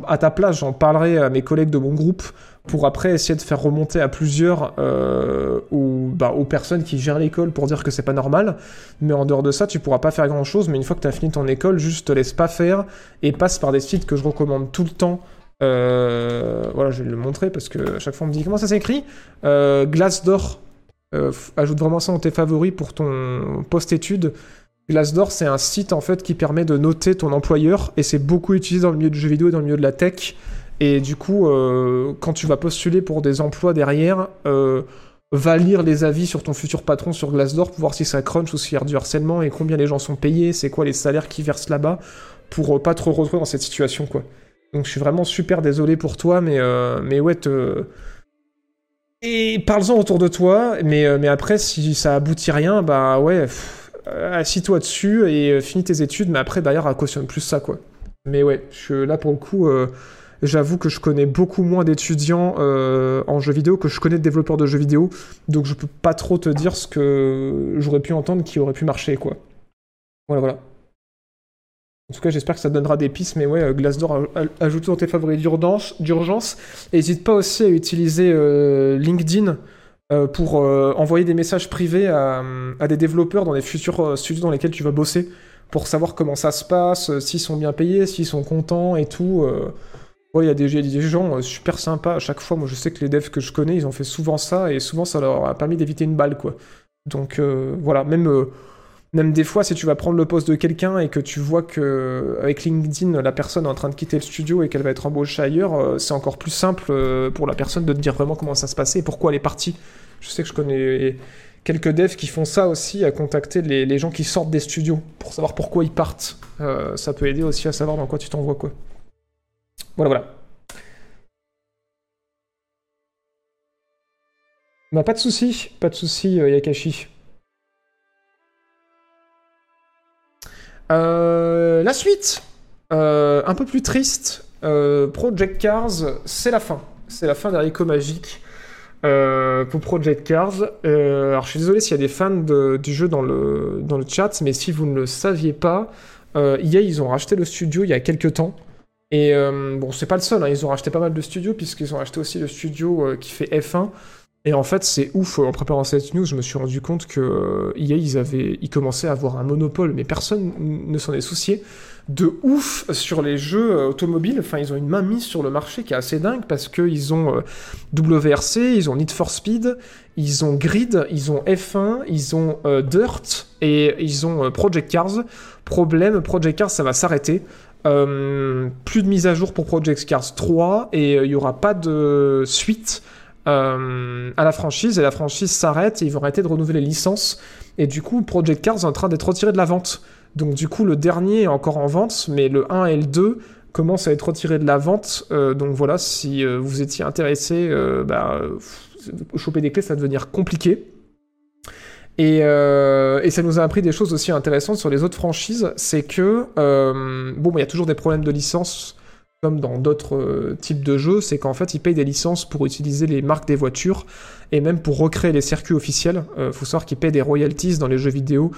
à ta place, j'en parlerai à mes collègues de mon groupe pour après essayer de faire remonter à plusieurs euh, aux, bah, aux personnes qui gèrent l'école pour dire que c'est pas normal. Mais en dehors de ça, tu pourras pas faire grand chose. Mais une fois que tu as fini ton école, juste te laisse pas faire et passe par des sites que je recommande tout le temps. Euh, voilà, je vais le montrer parce que à chaque fois on me dit comment ça s'écrit? Euh, Glassdoor. Euh, ajoute vraiment ça dans tes favoris pour ton post-études. Glassdoor, c'est un site en fait qui permet de noter ton employeur et c'est beaucoup utilisé dans le milieu du jeu vidéo et dans le milieu de la tech. Et du coup, euh, quand tu vas postuler pour des emplois derrière, euh, va lire les avis sur ton futur patron sur Glassdoor pour voir si ça crunch ou s'il y a du harcèlement et combien les gens sont payés, c'est quoi les salaires qu'ils versent là-bas pour euh, pas te retrouver dans cette situation quoi. Donc je suis vraiment super désolé pour toi, mais, mais ouais, te... Et parle-en autour de toi, mais, mais après, si ça aboutit rien, bah ouais, assis-toi dessus et finis tes études, mais après, d'ailleurs, cautionne plus ça, quoi. Mais ouais, je là pour le coup, j'avoue que je connais beaucoup moins d'étudiants euh, en jeux vidéo que je connais de développeurs de jeux vidéo, donc je peux pas trop te dire ce que j'aurais pu entendre qui aurait pu marcher, quoi. Voilà, voilà. En tout cas, j'espère que ça donnera des pistes, mais ouais, euh, Glassdoor, aj- aj- ajoute dans tes favoris d'urgence. N'hésite pas aussi à utiliser euh, LinkedIn pour envoyer des messages privés à, à des développeurs dans les futurs studios dans lesquels tu vas bosser, pour savoir comment ça se passe, s'ils sont bien payés, s'ils sont contents et tout. Euh. Ouais, il y a des, il y a des gens euh, super sympas à chaque fois. Moi, je sais que les devs que je connais, ils ont fait souvent ça, et souvent, ça leur a permis d'éviter une balle, quoi. Donc, euh, voilà, même... euh, même des fois, si tu vas prendre le poste de quelqu'un et que tu vois que avec LinkedIn, la personne est en train de quitter le studio et qu'elle va être embauchée ailleurs, c'est encore plus simple pour la personne de te dire vraiment comment ça se passait et pourquoi elle est partie. Je sais que je connais quelques devs qui font ça aussi, à contacter les, les gens qui sortent des studios pour savoir pourquoi ils partent. Ça peut aider aussi à savoir dans quoi tu t'envoies, quoi. Voilà, voilà. Bah, pas de souci, pas de souci, euh, Yakashi. Euh, la suite, Euh, un peu plus triste. Project Cars, c'est la fin. C'est la fin d'Arico Magique pour Project Cars. Alors je suis désolé s'il y a des fans du jeu dans le, chat, mais si vous ne le saviez pas, EA, ils ont racheté le studio il y a quelques temps. Et euh, bon, c'est pas le seul, hein, ils ont racheté pas mal de studios, puisqu'ils ont racheté aussi le studio euh, qui fait F1. Et en fait, c'est ouf, en préparant cette news, je me suis rendu compte que euh, EA, ils, avaient, ils commençaient à avoir un monopole, mais personne ne s'en est soucié, de ouf sur les jeux euh, automobiles. Enfin, ils ont une main mise sur le marché qui est assez dingue, parce qu'ils ont euh, WRC, ils ont Need for Speed, ils ont Grid, ils ont F1, ils ont euh, Dirt, et ils ont euh, Project Cars. Problème, Project Cars, ça va s'arrêter. Euh, plus de mise à jour pour Project Cars 3, et euh, il n'y aura pas de suite euh, à la franchise et la franchise s'arrête et ils vont arrêter de renouveler les licences. Et du coup Project Cars est en train d'être retiré de la vente. Donc du coup le dernier est encore en vente mais le 1 et le 2 commencent à être retirés de la vente. Donc voilà si vous étiez intéressé bah, choper des clés ça va devenir compliqué et, euh, et ça nous a appris des choses aussi intéressantes sur les autres franchises c'est que euh, bon il y a toujours des problèmes de licence comme dans d'autres euh, types de jeux, c'est qu'en fait, ils payent des licences pour utiliser les marques des voitures et même pour recréer les circuits officiels. Euh, faut savoir qu'ils payent des royalties dans les jeux vidéo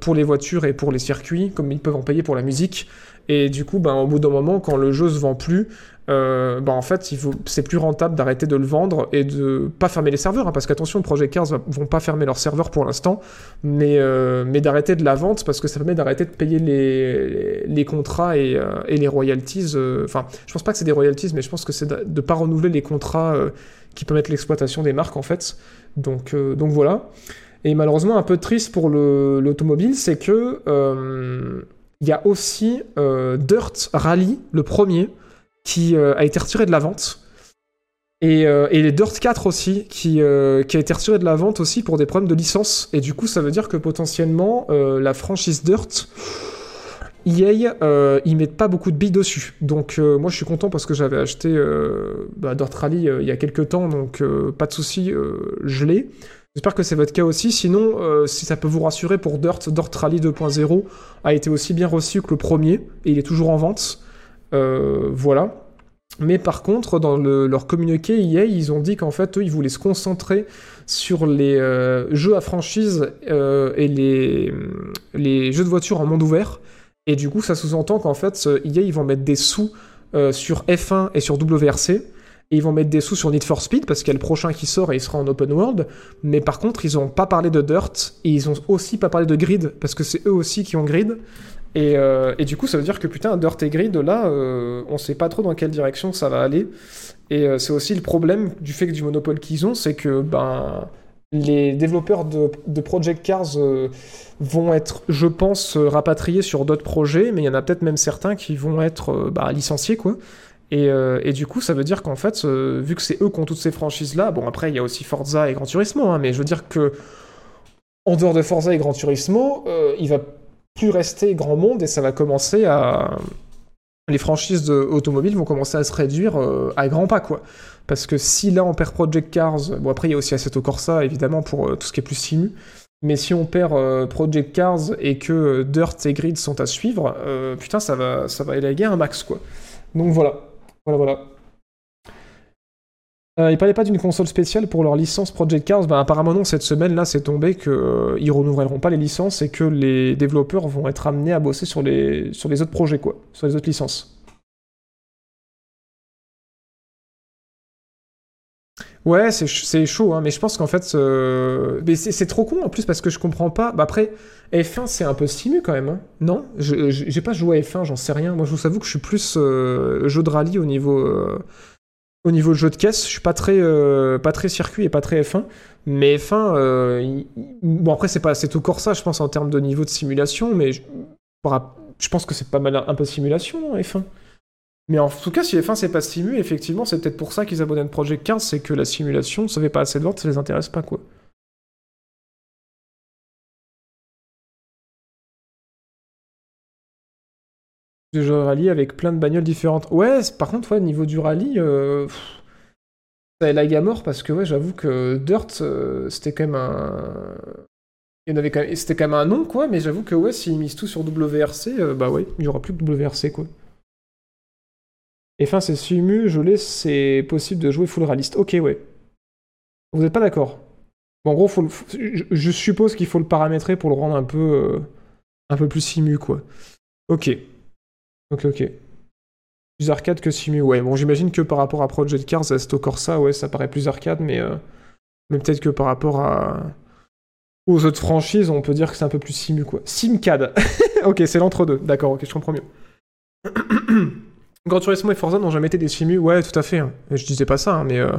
pour les voitures et pour les circuits, comme ils peuvent en payer pour la musique. Et du coup, ben, au bout d'un moment, quand le jeu se vend plus, euh, ben, en fait, c'est plus rentable d'arrêter de le vendre et de pas fermer les serveurs, hein, parce qu'attention, Project Cars va- vont pas fermer leurs serveurs pour l'instant, mais, euh, mais d'arrêter de la vente, parce que ça permet d'arrêter de payer les, les contrats et, euh, et les royalties. euh, Enfin, je pense pas que c'est des royalties, mais je pense que c'est de, de pas renouveler les contrats qui permettent l'exploitation des marques, en fait. Donc, donc voilà. Et malheureusement, un peu triste pour le- l'automobile, c'est que il y a aussi Dirt Rally, le premier, qui euh, a été retiré de la vente. Et, euh, les Dirt 4 aussi, qui, euh, qui a été retiré de la vente aussi pour des problèmes de licence. Et du coup, ça veut dire que potentiellement, la franchise Dirt, EA, euh, ils mettent pas beaucoup de billes dessus. Donc moi, je suis content parce que j'avais acheté bah, Dirt Rally il y a quelques temps, donc pas de souci, je l'ai. J'espère que c'est votre cas aussi. Sinon, si ça peut vous rassurer pour Dirt, Dirt Rally 2.0 a été aussi bien reçu que le premier et il est toujours en vente. Euh, voilà. Mais par contre, dans le- leur communiqué EA, ils ont dit qu'en fait, eux, ils voulaient se concentrer sur les euh, jeux à franchise euh, et les, jeux de voiture en monde ouvert. Et du coup, ça sous-entend qu'en fait, EA, ils vont mettre des sous sur F1 et sur WRC. Et ils vont mettre des sous sur Need for Speed parce qu'il y a le prochain qui sort et il sera en open world. Mais par contre, ils n'ont pas parlé de Dirt et ils ont aussi pas parlé de Grid parce que c'est eux aussi qui ont Grid. Et, euh, et du coup, ça veut dire que putain, Dirt et Grid, là, euh, on sait pas trop dans quelle direction ça va aller. Et euh, c'est aussi le problème du fait du monopole qu'ils ont, c'est que ben, les développeurs de, Project Cars euh, vont être, je pense, rapatriés sur d'autres projets, mais il y en a peut-être même certains qui vont être bah, licenciés, quoi. Et, du coup, ça veut dire qu'en fait, vu que c'est eux qui ont toutes ces franchises-là, bon, après, il y a aussi Forza et Gran Turismo, hein, mais je veux dire que en dehors de Forza et Gran Turismo, il va plus rester grand monde et ça va commencer à. Les franchises automobiles vont commencer à se réduire euh, à grands pas, quoi. Parce que si là on perd Project Cars, bon après il y a aussi Assetto Corsa évidemment pour euh, tout ce qui est plus simu, mais si on perd euh, Project Cars et que Dirt et Grid sont à suivre, putain ça va, ça va élaguer un max, quoi. Donc voilà, voilà, voilà. Euh, il parlait pas d'une console spéciale pour leur licence Project Cars. Ben, apparemment non, cette semaine là c'est tombé qu'ils ne renouvelleront pas les licences et que les développeurs vont être amenés à bosser sur les, sur les autres projets, quoi, sur les autres licences. Ouais, c'est ch- c'est chaud, hein, mais je pense qu'en fait, euh, mais c'est trop con en plus parce que je comprends pas. Bah après, F1 c'est un peu simu quand même, hein. non? Je- J'ai pas joué à F1, j'en sais rien. Moi, je vous avoue que je suis plus euh, jeu de rallye au niveau euh, au niveau jeu de caisse. Je suis pas très euh, pas très circuit et pas très F1, mais F1, euh, bon après c'est pas c'est tout Corsa, je pense en termes de niveau de simulation, mais je, pense que c'est pas mal un peu simulation non, F1. Mais en tout cas, si F1 c'est pas simu, effectivement, c'est peut-être pour ça qu'ils abandonnent Project 15, c'est que la simulation, ça fait pas assez de ventes, ça les intéresse pas, quoi. De rallye avec plein de bagnoles différentes. Ouais, par contre, ouais, niveau du rallye, euh, pff, ça élague à mort parce que, ouais, j'avoue que Dirt, euh, c'était quand même un. Il en avait. C'était quand même un nom, quoi, mais j'avoue que, ouais, s'ils misent tout sur WRC, euh, bah ouais, il y aura plus que WRC, quoi. F1 c'est simu, je l'ai, c'est possible de jouer full réaliste. Ok, ouais. Vous n'êtes pas d'accord? Bon, en gros, faut le- je suppose qu'il faut le paramétrer pour le rendre un peu, euh, un peu plus simu, quoi. Ok. Ok, ok. Plus arcade que simu, ouais. Bon, j'imagine que par rapport à Project Cars, Assetto Corsa, ouais, ça paraît plus arcade, mais, euh, mais peut-être que par rapport à... aux autres franchises, on peut dire que c'est un peu plus simu, quoi. Simcad. [LAUGHS] ok, c'est l'entre-deux. D'accord, ok, je comprends mieux. [CLEARS THROAT] Gran Turismo et Forza n'ont jamais été des simus, ouais, tout à fait. hein. Je disais pas ça, hein, mais, euh,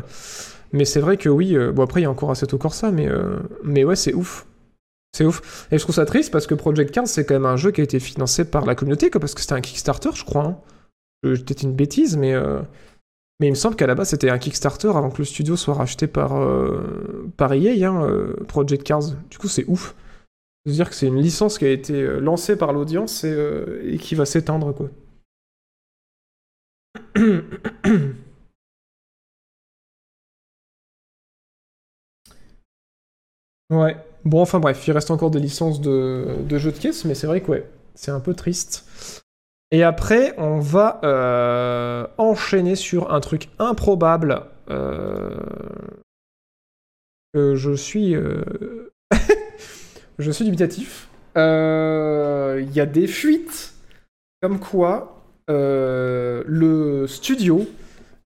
mais c'est vrai que oui. euh, bon, après, il y a encore Assetto Corsa, mais, euh, mais ouais, c'est ouf. C'est ouf. Et je trouve ça triste parce que Project 15, c'est quand même un jeu qui a été financé par la communauté, quoi, parce que c'était un Kickstarter, je crois. Hein. Peut-être une bêtise, mais, euh, mais il me semble qu'à la base, c'était un Kickstarter avant que le studio soit racheté par, euh, par EA, hein, euh, Project 15. Du coup, c'est ouf. cest dire que c'est une licence qui a été euh, lancée par l'audience et, et qui va s'éteindre, quoi. [COUGHS] Ouais. Bon, enfin bref, il reste encore des licences de, jeux de caisse, mais c'est vrai que ouais, c'est un peu triste. Et après, on va euh, enchaîner sur un truc improbable. euh, je suis. euh, [LAUGHS] je suis dubitatif. Il y a des fuites comme quoi le studio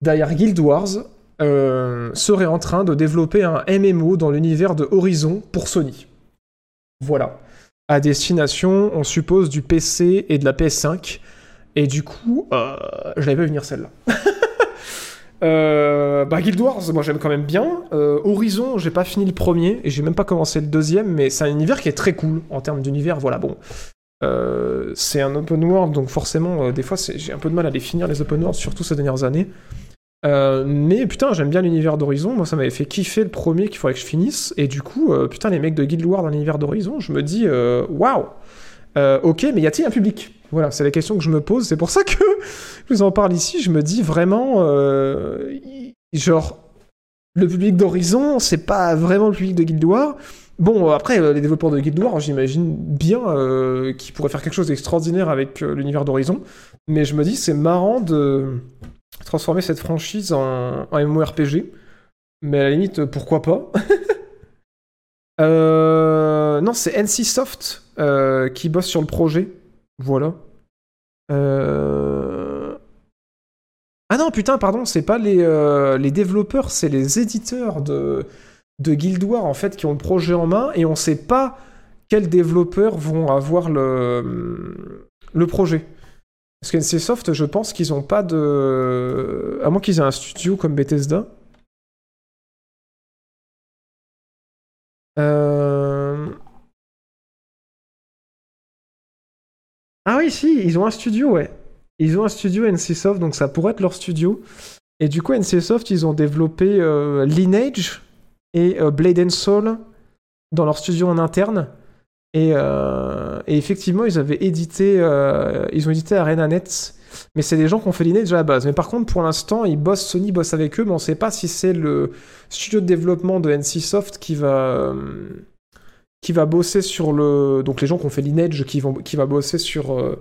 derrière Guild Wars euh, serait en train de développer un MMO dans l'univers de Horizon pour Sony. Voilà. À destination, on suppose, du PC et de la PS5. Et du coup, euh, je l'avais pas venir celle-là. [LAUGHS] Euh, bah, Guild Wars, moi j'aime quand même bien. Horizon, j'ai pas fini le premier et j'ai même pas commencé le deuxième, mais c'est un univers qui est très cool en termes d'univers. Voilà, bon. C'est un open world, donc forcément, des fois j'ai un peu de mal à les finir les open world, surtout ces dernières années. Euh, mais putain, j'aime bien l'univers d'Horizon. Moi, ça m'avait fait kiffer le premier qu'il faudrait que je finisse. Et du coup, euh, putain, les mecs de Guild Wars dans l'univers d'Horizon, je me dis, euh, waouh! Euh, ok, mais y a-t-il un public? Voilà, c'est la question que je me pose. C'est pour ça que [LAUGHS] je vous en parle ici. Je me dis vraiment, genre, le public d'Horizon, c'est pas vraiment le public de Guild Wars. Bon, après, les développeurs de Guild Wars, j'imagine bien qu'ils pourraient faire quelque chose d'extraordinaire avec l'univers d'Horizon. Mais je me dis, c'est marrant de transformer cette franchise en, en MMORPG. Mais à la limite, pourquoi pas? [LAUGHS] Euh, Non, c'est NCSoft euh, qui bosse sur le projet. Voilà. Euh... Ah non, putain, pardon, c'est pas les, développeurs, c'est les éditeurs de, Guild Wars, en fait, qui ont le projet en main, et on sait pas quels développeurs vont avoir le projet. Parce qu'NCSoft, je pense qu'ils ont pas de... À moins qu'ils aient un studio comme Bethesda. Euh... Ah oui, si, ils ont un studio, ouais. Ils ont un studio NCSoft, donc ça pourrait être leur studio. Et du coup, NCSoft, ils ont développé euh, Lineage et euh, Blade and Soul dans leur studio en interne. Et, euh, et effectivement, ils avaient édité, euh, ils ont édité ArenaNet. Mais c'est des gens qui ont fait Lineage à la base. Mais par contre, pour l'instant, ils bossent, Sony bosse avec eux, mais on sait pas si c'est le studio de développement de NCSoft qui va, euh, qui va bosser sur le. Donc les gens qui ont fait Lineage qui, vont, qui va bosser sur,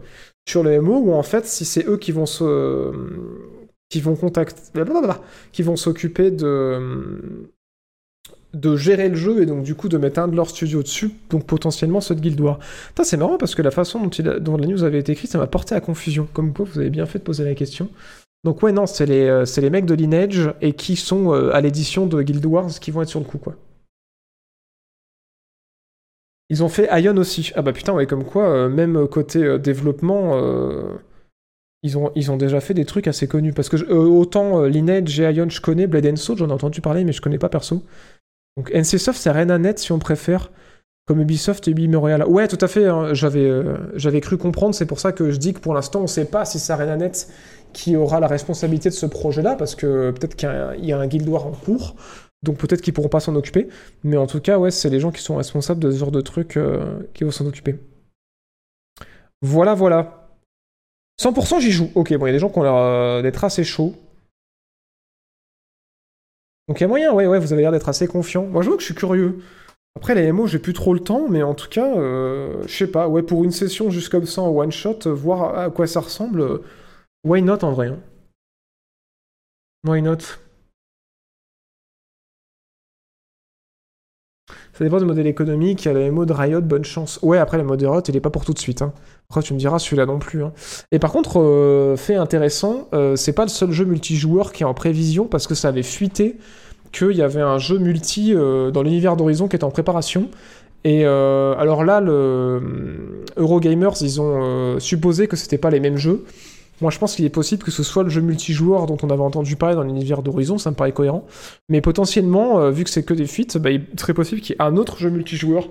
sur le MO, ou en fait, si c'est eux qui vont se. qui vont contacter. qui vont s'occuper de. De gérer le jeu et donc du coup de mettre un de leurs studios dessus, donc potentiellement ceux de Guild Wars. C'est marrant parce que la façon dont, la news avait été écrite, ça m'a porté à confusion. Comme quoi, vous avez bien fait de poser la question. Donc ouais, non, c'est les, euh, mecs de Lineage et qui sont euh, à l'édition de Guild Wars qui vont être sur le coup, quoi. Ils ont fait Ion aussi. Ah bah putain, ouais, comme quoi, euh, même côté développement, ils, ont, ils ont déjà fait des trucs assez connus. Parce que autant Lineage et Ion, je connais, Blade and Soul, j'en ai entendu parler, mais je connais pas perso. Donc NCSoft, c'est ArenaNet si on préfère, comme Ubisoft et Montréal. Ouais, tout à fait, hein, j'avais euh, j'avais cru comprendre, c'est pour ça que je dis que pour l'instant, on sait pas si c'est ArenaNet qui aura la responsabilité de ce projet-là, parce que peut-être qu'il y a un- Guild Wars en cours, donc peut-être qu'ils pourront pas s'en occuper. Mais en tout cas, ouais, c'est les gens qui sont responsables de ce genre de trucs euh, qui vont s'en occuper. Voilà, voilà. 100% j'y joue. Ok, bon, il y a des gens qui ont l'air euh, d'être assez chauds. Donc il y a moyen, ouais, ouais, vous avez l'air d'être assez confiant. Moi, je vois que je suis curieux. Après, les MO, j'ai plus trop le temps, mais en tout cas, euh, je sais pas, ouais, pour une session juste comme ça en one shot, euh, voir à, quoi ça ressemble, euh, why not en vrai. hein? Why not? Ça dépend du modèle économique, il y a le MO de Riot, bonne chance. Ouais, après, le mode de Riot, il est pas pour tout de suite. Hein. Après, tu me diras, celui-là non plus. hein. Et par contre, euh, fait intéressant, euh, c'est pas le seul jeu multijoueur qui est en prévision, parce que ça avait fuité qu'il y avait un jeu multi euh, dans l'univers d'Horizon qui est en préparation. Et alors là, le Eurogamers, ils ont supposé que c'était pas les mêmes jeux. Moi, je pense qu'il est possible que ce soit le jeu multijoueur dont on avait entendu parler dans l'univers d'Horizon, ça me paraît cohérent. Mais potentiellement, euh, vu que c'est que des fuites, bah, il est très possible qu'il y ait un autre jeu multijoueur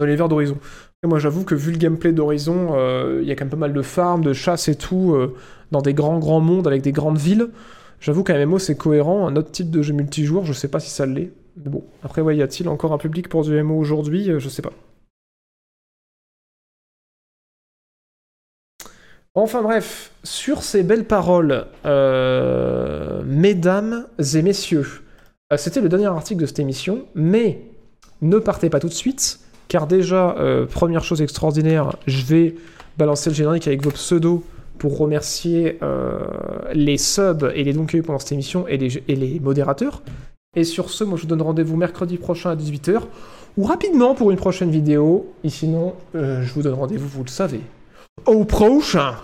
dans l'univers d'Horizon. Moi, j'avoue que vu le gameplay d'Horizon, euh, il y a quand même pas mal de farms, de chasse et tout, euh, dans des grands, grands mondes avec des grandes villes. J'avoue qu'un MMO, c'est cohérent. Un autre type de jeu multijoueur, je sais pas si ça l'est. Mais bon, après, ouais, y a-t-il encore un public pour du MMO aujourd'hui? Je sais pas. Enfin bref, sur ces belles paroles, euh, mesdames et messieurs, euh, c'était le dernier article de cette émission, mais ne partez pas tout de suite, car déjà, euh, première chose extraordinaire, je vais balancer le générique avec vos pseudos pour remercier les subs et les dons qu'il pendant cette émission et les, et les modérateurs. Et sur ce, moi je vous donne rendez-vous mercredi prochain à 18h ou rapidement pour une prochaine vidéo. Et sinon, je vous donne rendez-vous, vous le savez, au prochain